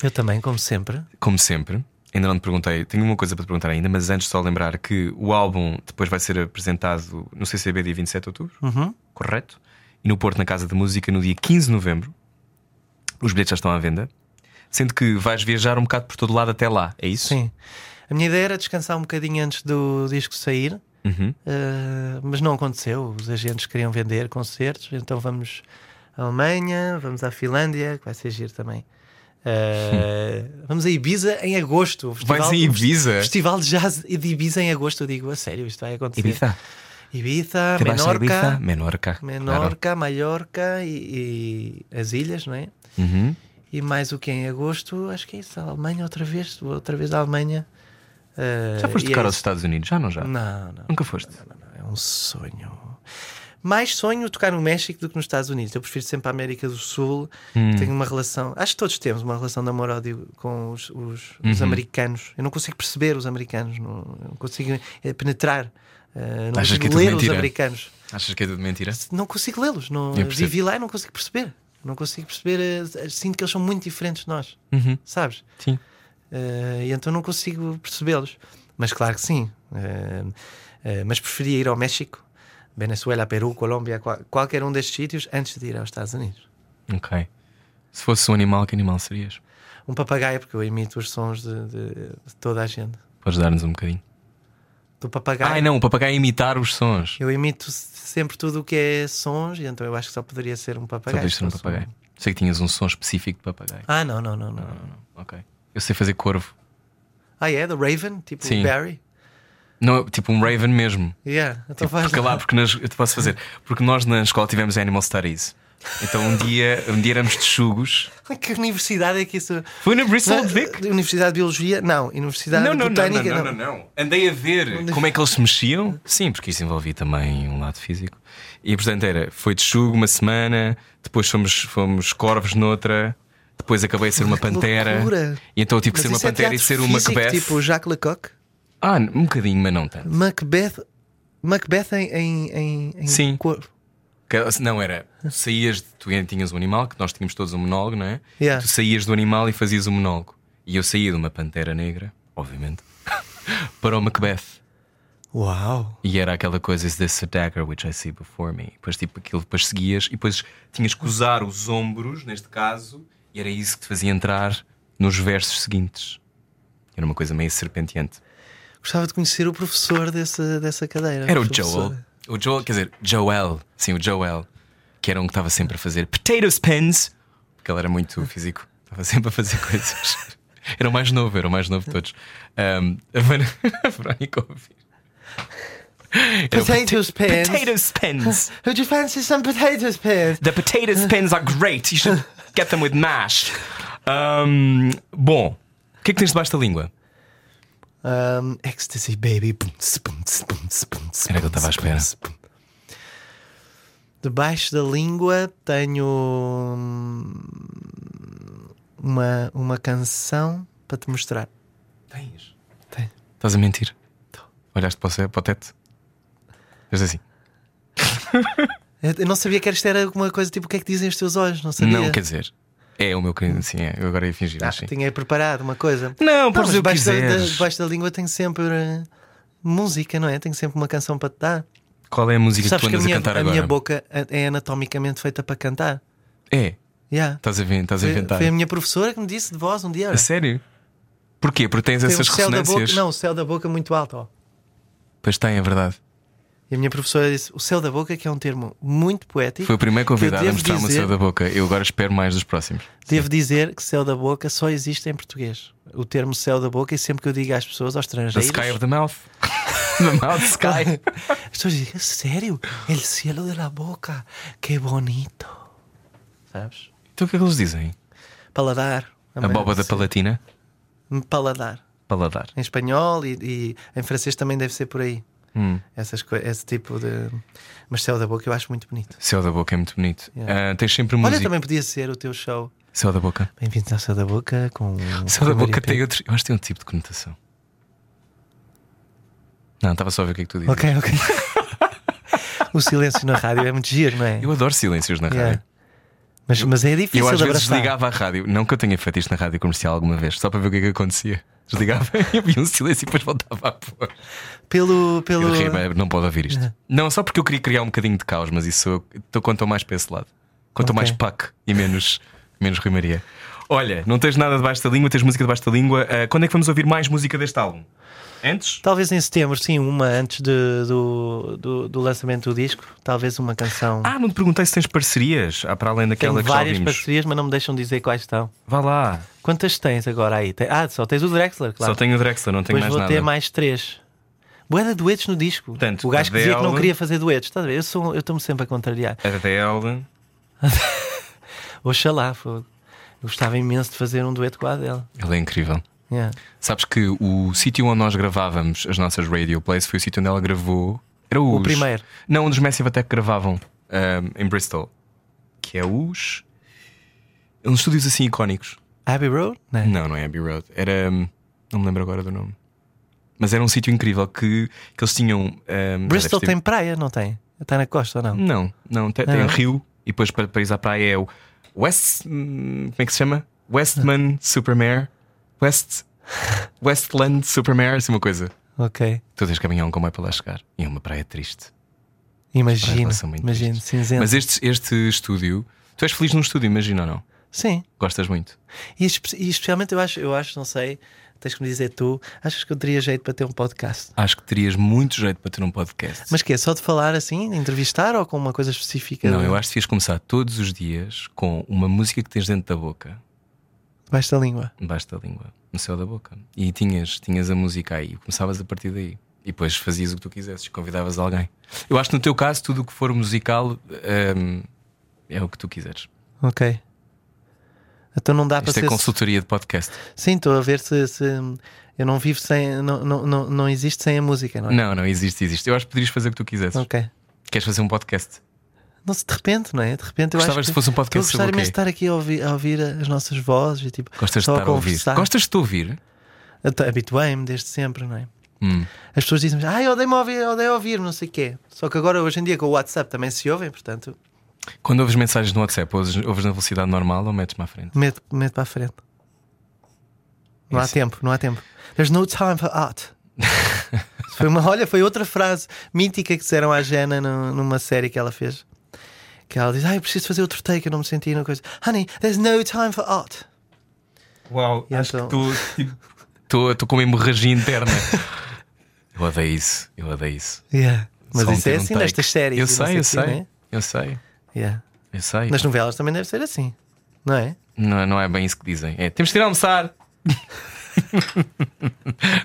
Eu também, como sempre.
como sempre. Ainda não te perguntei, tenho uma coisa para te perguntar ainda, mas antes só lembrar que o álbum depois vai ser apresentado no CCB dia 27 de outubro,
Uhum.
correto? E no Porto, na Casa da Música, no dia 15 de novembro. Os bilhetes já estão à venda. Sendo que vais viajar um bocado por todo lado até lá, é isso?
Sim. A minha ideia era descansar um bocadinho antes do disco sair,
Uhum.
uh, mas não aconteceu. Os agentes queriam vender concertos, então vamos à Alemanha, vamos à Finlândia, que vai ser giro também. Uh, vamos a Ibiza em agosto. o
Vais em Ibiza?
Festival de Jazz de Ibiza em agosto. Eu digo, a sério, isto vai acontecer.
Ibiza.
Ibiza,
a
Menorca,
Ibiza? Menorca.
Menorca, Mallorca e, e as ilhas, não é?
claro. Uhum.
E mais o que em agosto, acho que é isso, a Alemanha outra vez, outra vez à Alemanha. Uh,
Já foste
e é
tocar aos. Estados Unidos? Já não já?
Não, não.
Nunca foste?
Não, não, É um sonho. Mais sonho tocar no México do que nos Estados Unidos. Eu prefiro sempre a América do Sul.
Hum.
Tenho uma relação. Acho que todos temos uma relação de amor-ódio com os, os- os
Uhum.
americanos. Eu não consigo perceber os americanos. Não, não consigo eh, penetrar. eh, não
Achas
consigo
que é
ler os
mentira?
americanos.
Achas que é tudo mentira?
Não consigo lê-los. Não, vivi lá e não consigo perceber. Não consigo perceber. Sinto que eles são muito diferentes de nós.
Uhum.
Sabes?
Sim.
Eh, e então não consigo percebê-los. Mas claro que sim. Eh, eh, mas preferia ir ao México, Venezuela, Peru, Colômbia, qual- qualquer um destes sítios antes de ir aos Estados Unidos.
Ok. Se fosse um animal, que animal serias?
Um papagaio, porque eu imito os sons de, de- de toda a gente.
Podes dar-nos um bocadinho.
Do papagaio.
Ai não, o papagaio é imitar os sons.
Eu imito sempre tudo o que é sons, e então eu acho que só poderia ser um
Só
papagaio.
podes ser um papagaio. Sei que tinhas um som específico de papagaio.
Ah, não, não, não, não.
Ok. Eu sei fazer corvo.
Ah, é? Do Raven? Tipo
Sim.
Barry?
Não, tipo um raven mesmo.
Yeah, então faz
Porque lá, porque nas, eu te posso fazer. Porque nós na escola tivemos Animal Studies. Então um dia, um dia éramos de chugos.
Que universidade é que isso.
Foi na Bristol
Não,
Vic?
Universidade de Biologia? Não. Universidade
Não, não, não, não,
Botânica?
não, não, não. Andei a ver como é que eles se mexiam. Sim, porque isso envolvia também um lado físico. E portanto era, foi de chugo uma semana, depois fomos, fomos corvos noutra, depois acabei a ser uma pantera.
loucura.
E então eu tive que ser uma
é
pantera e
teatro
ser uma Macbeth.
Tipo Jacques Lecoq?
Ah, um bocadinho, mas não tanto.
Macbeth. Macbeth em, em, em, em
Sim.
corpo.
Não, era. Saías, tu tinhas um animal, que nós tínhamos todos um monólogo, não é?
Yeah.
Tu saías do animal e fazias o monólogo. E eu saía de uma pantera negra, obviamente, para o Macbeth.
Uau!
E era aquela coisa, is this a dagger which I see before me? Depois, tipo, aquilo, depois seguias e depois tinhas que usar os ombros, neste caso, e era isso que te fazia entrar nos versos seguintes. Era uma coisa meio serpenteante.
Gostava de conhecer o professor dessa, dessa cadeira.
Era o. Joel. O Joel, quer dizer, Joel. Sim, o Joel. Que era um que estava sempre a fazer potato spins. Porque ele era muito físico. Estava sempre a fazer coisas. Era o mais novo, era o mais novo de todos. Um, a Verónica a ouvir. Era o
Potato
pota-
spins.
Potato spins.
Would you fancy some potato spins?
The potato spins are great. You should get them with mash. Um, bom, o que é que tens debaixo da língua?
Um, ecstasy, baby.
Era que eu estava à espera.
Debaixo da língua tenho hum, uma, uma canção para te mostrar.
Tens.
Tenho.
Estás a mentir? Olhaste para o, para o teto? Fez assim.
Eu não sabia que isto era alguma coisa tipo o que é que dizem os teus olhos, não sabia.
Não, quer dizer, é o meu querido, sim, é. Eu agora ia fingir,
Ah,
mas sim.
tinha preparado uma coisa.
Não, podes dizer o que
debaixo da, debaixo da língua tenho sempre eh, música, não é? Tenho sempre uma canção para te dar.
Qual é a música que
Sabes
tu
que a
andas
minha,
a cantar
a
agora?
minha boca é anatomicamente feita para cantar.
É,
Yeah.
estás a ver, estás a
Foi,
inventar.
foi a minha professora que me disse de voz um dia.
A
olha.
sério? Porquê? Porque tens
Tem
essas
céu da boca,
ressonâncias.
não, o céu da boca muito alto. Ó.
Pois tem, é verdade.
E a minha professora disse: o céu da boca, que é um termo muito poético.
Foi o primeiro convidado a mostrar-me o céu da boca. Eu agora espero mais dos próximos.
Devo dizer que céu da boca só existe em português. O termo céu da boca, e sempre que eu digo às pessoas, aos
The
estrangeiros.
sky of the mouth. the mouth sky.
As pessoas dizem: sério? El cielo de la boca, que bonito. Sabes?
Então o que é que eles dizem?
Paladar.
A boba da
Sim.
palatina?
Paladar.
Paladar.
Em espanhol e, e em francês também deve ser por aí.
Hum.
Essas esse tipo de. Mas céu da boca eu acho muito bonito.
Céu da boca é muito bonito.
Yeah.
Ah, tens sempre
Olha,
música.
também podia ser o teu show.
Céu da boca.
Bem-vindos ao Céu da Boca com.
Céu da boca tem outro. Eu acho que tem outro tipo de conotação. Não, estava só a ver o que é que tu dizes.
Ok, ok. o silêncio na rádio é muito giro, não é?
Eu adoro silêncios na
Yeah.
rádio.
Mas, mas é difícil
Eu às vezes
abraçar.
desligava a rádio. Não que eu tenha feito isto na rádio comercial alguma vez, só para ver o que é que acontecia. Desligava e havia um silêncio e depois voltava a pôr.
Pelo. pelo...
Eu ri, mas não pode ouvir isto. Não, só porque eu queria criar um bocadinho de caos, mas isso eu estou quanto mais para esse lado. Quanto
Ok.
mais pac e menos, menos Rui Maria. Olha, não tens nada debaixo da língua, tens música debaixo da língua. Ah, quando é que vamos ouvir mais música deste álbum? Antes?
Talvez em setembro, sim, uma antes de- do, do, do lançamento do disco. Talvez uma canção.
Ah, não te perguntei se tens parcerias, ah, para além
Tenho
daquela que já
várias parcerias, mas não me deixam dizer quais estão.
Vá lá.
Quantas tens agora aí? Ah, só tens o Drexler, claro.
Só tenho o Drexler, não tenho
Depois
mais
vou
nada.
ter mais três. Boa de duetos no disco.
Portanto,
o gajo que dizia que não queria fazer duetos. Estás a ver? Eu estou-me sempre a contrariar.
Adele.
Oxalá, fogo. Eu gostava imenso de fazer um dueto com a Adele.
Ele é incrível.
Yeah.
Sabes que o sítio onde nós gravávamos as nossas radio plays foi o sítio onde ela gravou. Era os...
O primeiro.
Não, um dos Massive Attack que gravavam ahm, em Bristol. Que é os. É uns estúdios assim icónicos.
Abbey Road? Não.
Não, não é Abbey Road. Era. Não me lembro agora do nome. Mas era um sítio incrível que, que eles tinham. já
Bristol tem praia, não tem? Está na costa ou não?
Não, não. Tem, tem
Não?
rio e depois para, para ir à praia é o West. hum, Como é que se chama? Westman Supermare. West. Westland Supermare, assim uma coisa.
Ok.
Tu tens caminhão como é para lá chegar. E é uma praia triste.
Imagino. Imagino. Cinzento.
Mas este, este estúdio. Tu és feliz num estúdio, imagina ou não?
Sim.
Gostas muito.
E, e especialmente eu acho, eu acho, não sei, tens que me dizer tu, achas que eu teria jeito para ter um podcast?
Acho que terias muito jeito para ter um podcast.
Mas que é só de falar assim, de entrevistar ou com uma coisa específica?
não, eu acho que devias começar todos os dias com uma música que tens dentro da boca,
Debaixo da língua.
debaixo da língua, no céu da boca. E tinhas, tinhas a música aí, começavas a partir daí. E depois fazias o que tu quisesses, convidavas alguém. Eu acho que no teu caso, tudo o que for musical hum, é o que tu quiseres.
Ok. Então não dá para
Isto é
ser.
consultoria de podcast.
Sim, estou a ver se, se eu não vivo sem. Não, não, não, não existe sem a música, não é?
Não, não, existe, existe. Eu acho que poderias fazer o que tu quisesses.
Ok.
Queres fazer um podcast?
Não se de repente, não é? De repente eu
Gostavas
acho
se
que
fosse um
eu
podcast
gostaria
sobre o
mesmo de
quê?
estar aqui a ouvir, a ouvir as nossas vozes e tipo.
Gostas de estar a ouvir? Gostas de te ouvir?
Habituei-me desde sempre, não é?
Hum.
As pessoas dizem-me, ah, eu odeio-me ouvir, odeio ouvir, não sei o quê. Só que agora, hoje em dia, com o WhatsApp também se ouvem, portanto,
Quando ouves mensagens no WhatsApp, ouves, ouves na velocidade normal ou metes-me à frente?
meto, meto para a frente. Não há
Isso.
tempo, não há tempo. There's no time for art. foi uma, olha, foi outra frase mítica que disseram à Jana no- numa série que ela fez. Que ela diz: Ah, eu preciso fazer outro take, eu não me senti na coisa. Honey, there's no time for art.
Uau,
E
acho
então-
que estou estou com uma hemorragia interna. eu odeio isso, eu odeio isso.
Yeah. Mas
Só
isso é
um
assim
take.
nestas séries.
Eu sei, eu sei,
né?
eu sei,
Yeah.
eu sei.
Nas novelas também deve ser assim, não é?
Não, não é bem isso que dizem. É, temos de ir almoçar.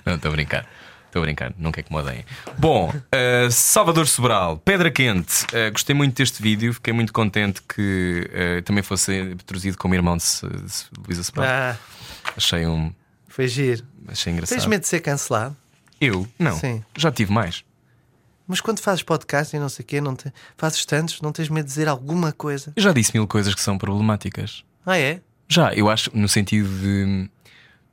não, estou a brincar. Estou a brincar, não quer que me odeiem. Bom, uh, Salvador Sobral, Pedra Quente. Uh, gostei muito deste vídeo, fiquei muito contente que uh, também fosse traduzido como irmão de, de Luísa Sobral.
Ah,
Achei, um,
foi giro.
achei engraçado.
Tens medo de ser cancelado?
Eu? Não.
Sim.
Já tive mais.
Mas quando fazes podcast e não sei o quê, não te... fazes tantos, não tens medo de dizer alguma coisa?
Eu já disse mil coisas que são problemáticas.
Ah, é?
Já, eu acho, no sentido de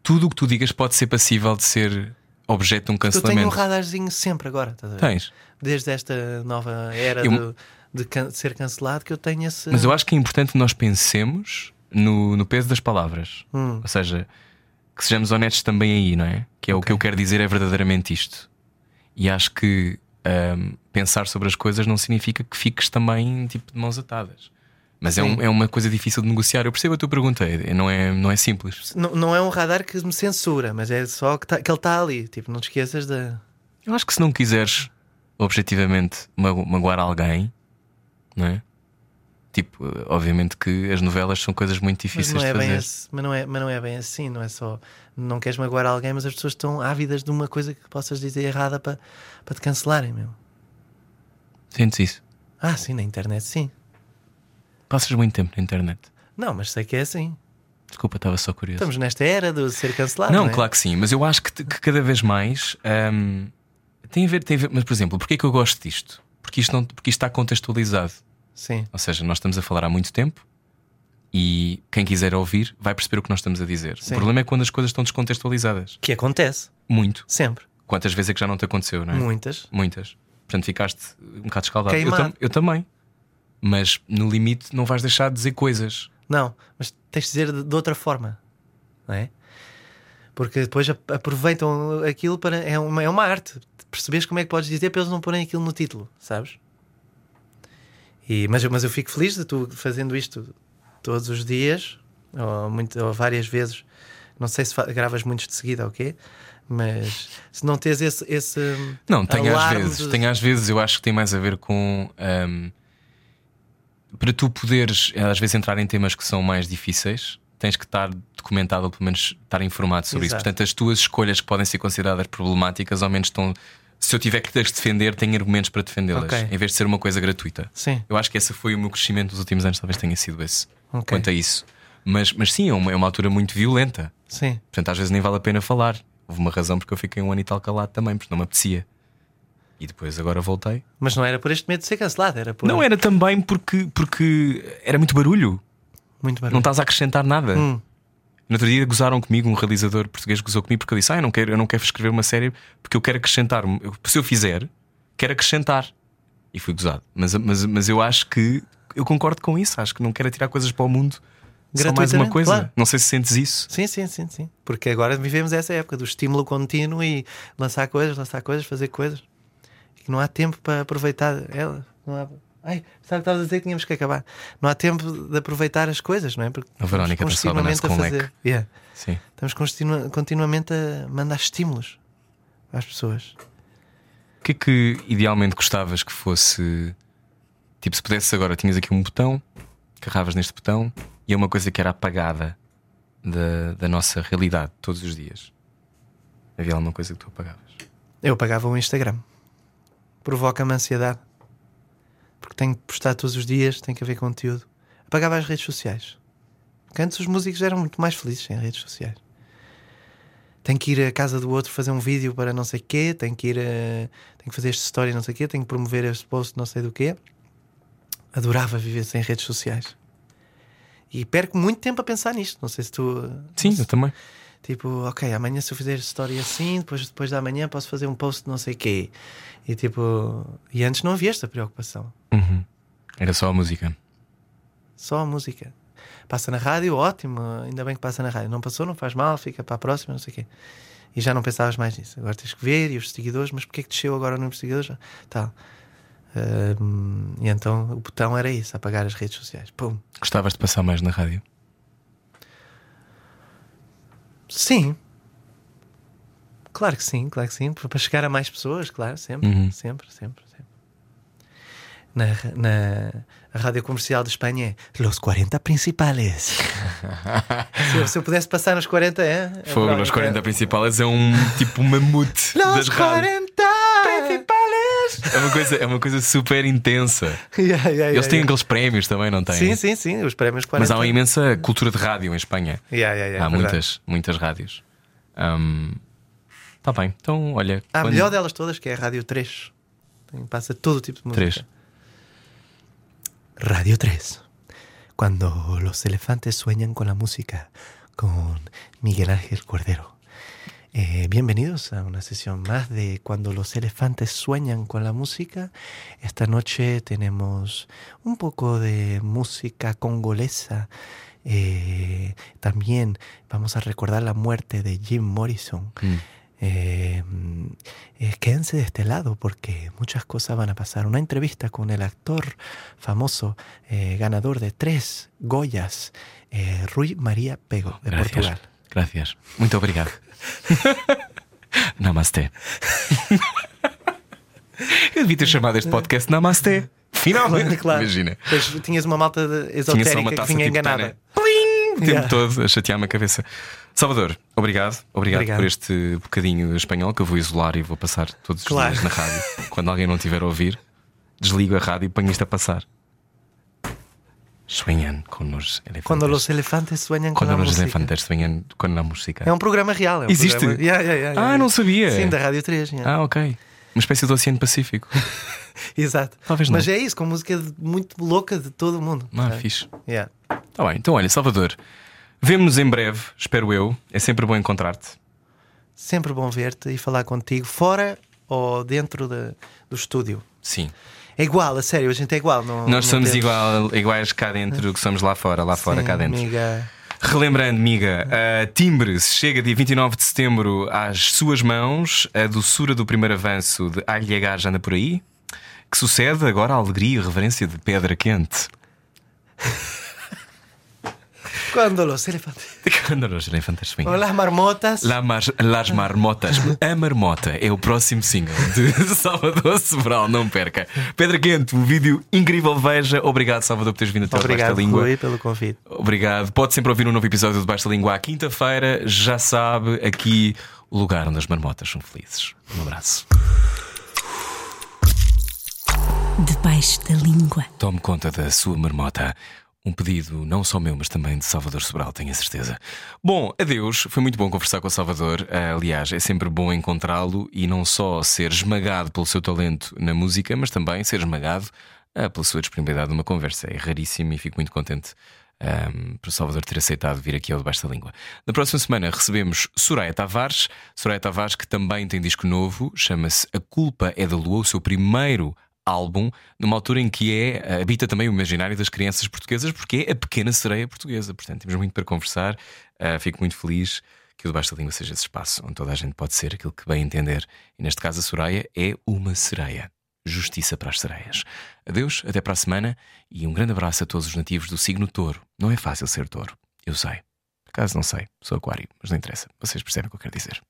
tudo o que tu digas pode ser passível de ser objeto de um
Eu tenho um
cancelamento.
radarzinho sempre agora, estás a ver?
Tens.
Desde esta nova era
Eu-
de, de can- ser cancelado que eu tenho esse.
Mas eu acho que é importante que nós pensemos no, no peso das palavras.
Hum.
Ou seja, que sejamos honestos também aí, não é? Que é o que eu quero dizer é verdadeiramente isto. E acho que ahm, pensar sobre as coisas não significa que fiques também tipo de mãos atadas. Mas é, um- é uma coisa difícil de negociar. Eu percebo a tua pergunta, não é, não é simples.
Não, não é um radar que me censura, mas é só que, tá- que ele está ali. Tipo, não te esqueças da.
Eu acho que se não quiseres objetivamente mago- magoar alguém, não é? Tipo, obviamente que as novelas são coisas muito
Mas
difíceis
não, é
de
bem
fazer.
assim, mas, não é, mas não é bem assim, não é só. Não queres magoar alguém, mas as pessoas estão ávidas de uma coisa que possas dizer errada para, para te cancelarem, meu.
Sentes isso?
Ah, sim, na internet sim.
Passas muito tempo na internet.
Não, mas sei que é assim.
Desculpa, estava só curioso.
Estamos nesta era de ser cancelado.
não,
Não, é?
claro que sim, mas eu acho que, que cada vez mais hum, tem, a ver, tem a ver. Mas, por exemplo, porquê é que eu gosto disto? Porque isto, não, porque isto está contextualizado.
Sim,
Ou seja, nós estamos a falar há muito tempo e quem quiser ouvir vai perceber o que nós estamos a dizer.
Sim.
O problema é quando as coisas estão descontextualizadas.
que acontece,
Muito.
sempre.
Quantas vezes é que já não te aconteceu, não é?
Muitas.
Muitas. Portanto, ficaste um bocado escaldado. Eu, tam- eu também. Mas no limite não vais deixar de dizer coisas.
Não, mas tens de dizer de, de outra forma, não é? Porque depois ap- aproveitam aquilo para. É uma, é uma arte. Percebes como é que podes dizer para eles não porem aquilo no título, sabes? E, mas, eu- mas eu fico feliz de tu fazendo isto todos os dias, ou, muito, ou várias vezes. Não sei se gravas muitos de seguida ou quê, mas se não tens esse. esse
Não, tem às vezes.
de-
Tem às vezes, eu acho que tem mais a ver com. hum, para tu poderes, às vezes, entrar em temas que são mais difíceis, tens que estar documentado, ou pelo menos estar informado sobre isso.
Exato.
Portanto, as tuas escolhas que podem ser consideradas problemáticas, ao menos estão. Se eu tiver que te defender, tenho argumentos para defendê-las,
Ok.
em vez de ser uma coisa gratuita.
Sim,
Eu acho que esse foi o meu crescimento dos últimos anos, talvez tenha sido esse,
Ok.
quanto a isso. Mas, mas sim, é uma, é uma altura muito violenta.
sim.
Portanto, às vezes nem vale a pena falar. Houve uma razão porque eu fiquei um ano e tal calado também, porque não me apetecia. E depois agora voltei.
Mas não era por este medo de ser cancelado, era por.
Não era também porque, porque era muito barulho.
Muito barulho.
Não estás a acrescentar nada.
Hum.
No outro dia gozaram comigo, um realizador português gozou comigo porque eu disse: Ah, eu não quero, eu não quero escrever uma série porque eu quero acrescentar. Se eu fizer, quero acrescentar. E fui gozado. Mas, mas, mas eu acho que eu concordo com isso. Acho que não quero tirar coisas para o mundo. Só mais uma coisa.
claro.
Não sei se sentes isso.
Sim, sim, sim, sim. Porque agora vivemos essa época do estímulo contínuo e lançar coisas, lançar coisas, fazer coisas. E não há tempo para aproveitar ela. Não há... Ai, sabe estavas a dizer que tínhamos que acabar. Não há tempo de aproveitar as coisas, não é? Porque
A Verónica
continuamente a fazer. Yeah.
Sim.
Estamos continua- continuamente a mandar estímulos às pessoas.
O que é que idealmente gostavas que fosse? Tipo, se pudesse agora, tinhas aqui um botão, carravas neste botão e é uma coisa que era apagada da, da nossa realidade todos os dias. Havia alguma coisa que tu apagavas?
Eu apagava o Instagram. Provoca-me ansiedade. Porque tenho que postar todos os dias, tem que haver conteúdo. Apagava as redes sociais. Porque antes os músicos eram muito mais felizes em redes sociais. Tenho que ir à casa do outro fazer um vídeo para não sei quê, tenho que ir a... tenho que fazer esta história não sei quê, tenho que promover este post não sei do quê. Adorava viver sem redes sociais. E perco muito tempo a pensar nisto. Não sei se tu.
Sim, eu também.
Tipo, ok, amanhã se eu fizer história assim, depois, depois da manhã posso fazer um post de não sei quê. E tipo, e antes não havia esta preocupação.
Uhum. Era só a música.
Só a música. Passa na rádio, ótimo, ainda bem que passa na rádio. Não passou, não faz mal, fica para a próxima, não sei o quê. E já não pensavas mais nisso. Agora tens que ver, e os seguidores, mas porquê é que desceu agora no investigador? Tal. Ahm, e então o botão era isso, apagar as redes sociais. Pum.
Gostavas de passar mais na rádio?
Sim. Claro que sim, claro que sim. Para chegar a mais pessoas, claro, sempre,
Uhum.
sempre, sempre, sempre. Na, na rádio comercial de Espanha é Los 40 principales. se, eu, se eu pudesse passar nos 40, é. é
Fogo,
verdade,
os 40
é.
principais é um tipo mamute das
Los
rádios.
40 principales!
É uma, coisa, é uma coisa super intensa.
Yeah, yeah, yeah,
Eles têm aqueles prémios também, não têm?
Sim, sim, sim, os prémios 40.
Mas há uma imensa cultura de rádio em Espanha.
Yeah, yeah, yeah,
há
verdade.
muitas, muitas rádios. Está bem, então olha.
A
quando-
melhor delas todas, que é a Rádio 3. Tem- Passa todo tipo de música.
Três.
Radio 3. Cuando los elefantes sueñan con la música, con Miguel Ángel Cordero. Eh, bienvenidos a una sesión más de Cuando los elefantes sueñan con la música. Esta noche tenemos un poco de música congolesa. Eh, también vamos a recordar la muerte de Jim Morrison.
Mm.
Eh, eh, quédense de este lado porque muchas cosas van a pasar. Una entrevista con el actor famoso, ganador de tres Goyas, Rui María Pego, de
Gracias.
Portugal.
Gracias. Muito obrigado. Namaste. Eu devia ter chamado este podcast Namasté. Finalmente,
Claro.
imagina.
Depois tinhas uma malta esotérica que vinha
tipo
enganada.
Tana. Plim! O tempo
Yeah.
todo a chatear-me a cabeça. Salvador, obrigado. Obrigado,
Obrigado.
por este bocadinho espanhol que eu vou isolar e vou passar todos os
Claro.
dias na rádio. Quando alguém não tiver a ouvir, desligo a rádio e ponho isto a passar. Sueñan con los elefantes.
Quando os elefantes sueñan com
Quando
a
los
música.
elefantes sueñan con la música.
É um programa real. É um
Existe?
programa- Yeah, yeah, yeah,
Ah, não sabia.
Sim, da Rádio 3. yeah.
Ah, ok. Uma espécie do Oceano Pacífico.
Exato.
Talvez não.
Mas é isso, com música de- muito louca de todo o mundo.
Ah,
sabe?
fixe.
Yeah.
Tá bem. Então, olha, Salvador, vemo-nos em breve, espero eu. É sempre bom encontrar-te.
Sempre bom ver-te e falar contigo, fora ou dentro da- do estúdio.
Sim.
É igual, a sério, a gente é igual. Não,
Nós
não
somos
temos-
igual, iguais cá dentro que somos lá fora, lá fora,
Sim,
cá dentro.
Amiga.
Relembrando, amiga, a Timbre chega dia 29 de setembro às suas mãos. A doçura do primeiro avanço de Alhegar já anda por aí. Que sucede agora a alegria e reverência de Pedra Quente.
Quando os elefantes.
Quando os elefantes swingam.
Olá, marmotas.
La mar- Las Marmotas. A Marmota é o próximo single de Salvador Sobral, não perca. Pedra Quente, um vídeo incrível, veja. Obrigado, Salvador, por teres vindo até
Obrigado,
da Língua.
Rui, pelo convite.
Obrigado. Pode sempre ouvir um novo episódio do Debaixo da Língua à quinta-feira. Já sabe, aqui o lugar onde as marmotas são felizes. Um abraço.
Debaixo da língua.
Tome conta da sua marmota. Um pedido não só meu, mas também de Salvador Sobral, tenho a certeza. Bom, adeus. Foi muito bom conversar com o Salvador. Ah, Aliás, é sempre bom encontrá-lo e não só ser esmagado pelo seu talento na música, mas também ser esmagado ah, pela sua disponibilidade numa conversa. É raríssimo e fico muito contente ahm, por o Salvador ter aceitado vir aqui ao Debaixo da Língua. Na próxima semana recebemos Soraya Tavares. Soraya Tavares, que também tem disco novo, chama-se A Culpa é da Lua, o seu primeiro álbum, numa altura em que é, habita também o imaginário das crianças portuguesas, porque é a pequena sereia portuguesa. Portanto, temos muito para conversar. Ah, fico muito feliz que o Debaixo da Língua seja esse espaço onde toda a gente pode ser aquilo que bem entender. E neste caso, a Soraya é uma sereia. Justiça para as sereias. Adeus, até para a semana e um grande abraço a todos os nativos do signo touro. Não é fácil ser touro, eu sei. Por acaso não sei, sou aquário, mas não interessa. Vocês percebem o que eu quero dizer.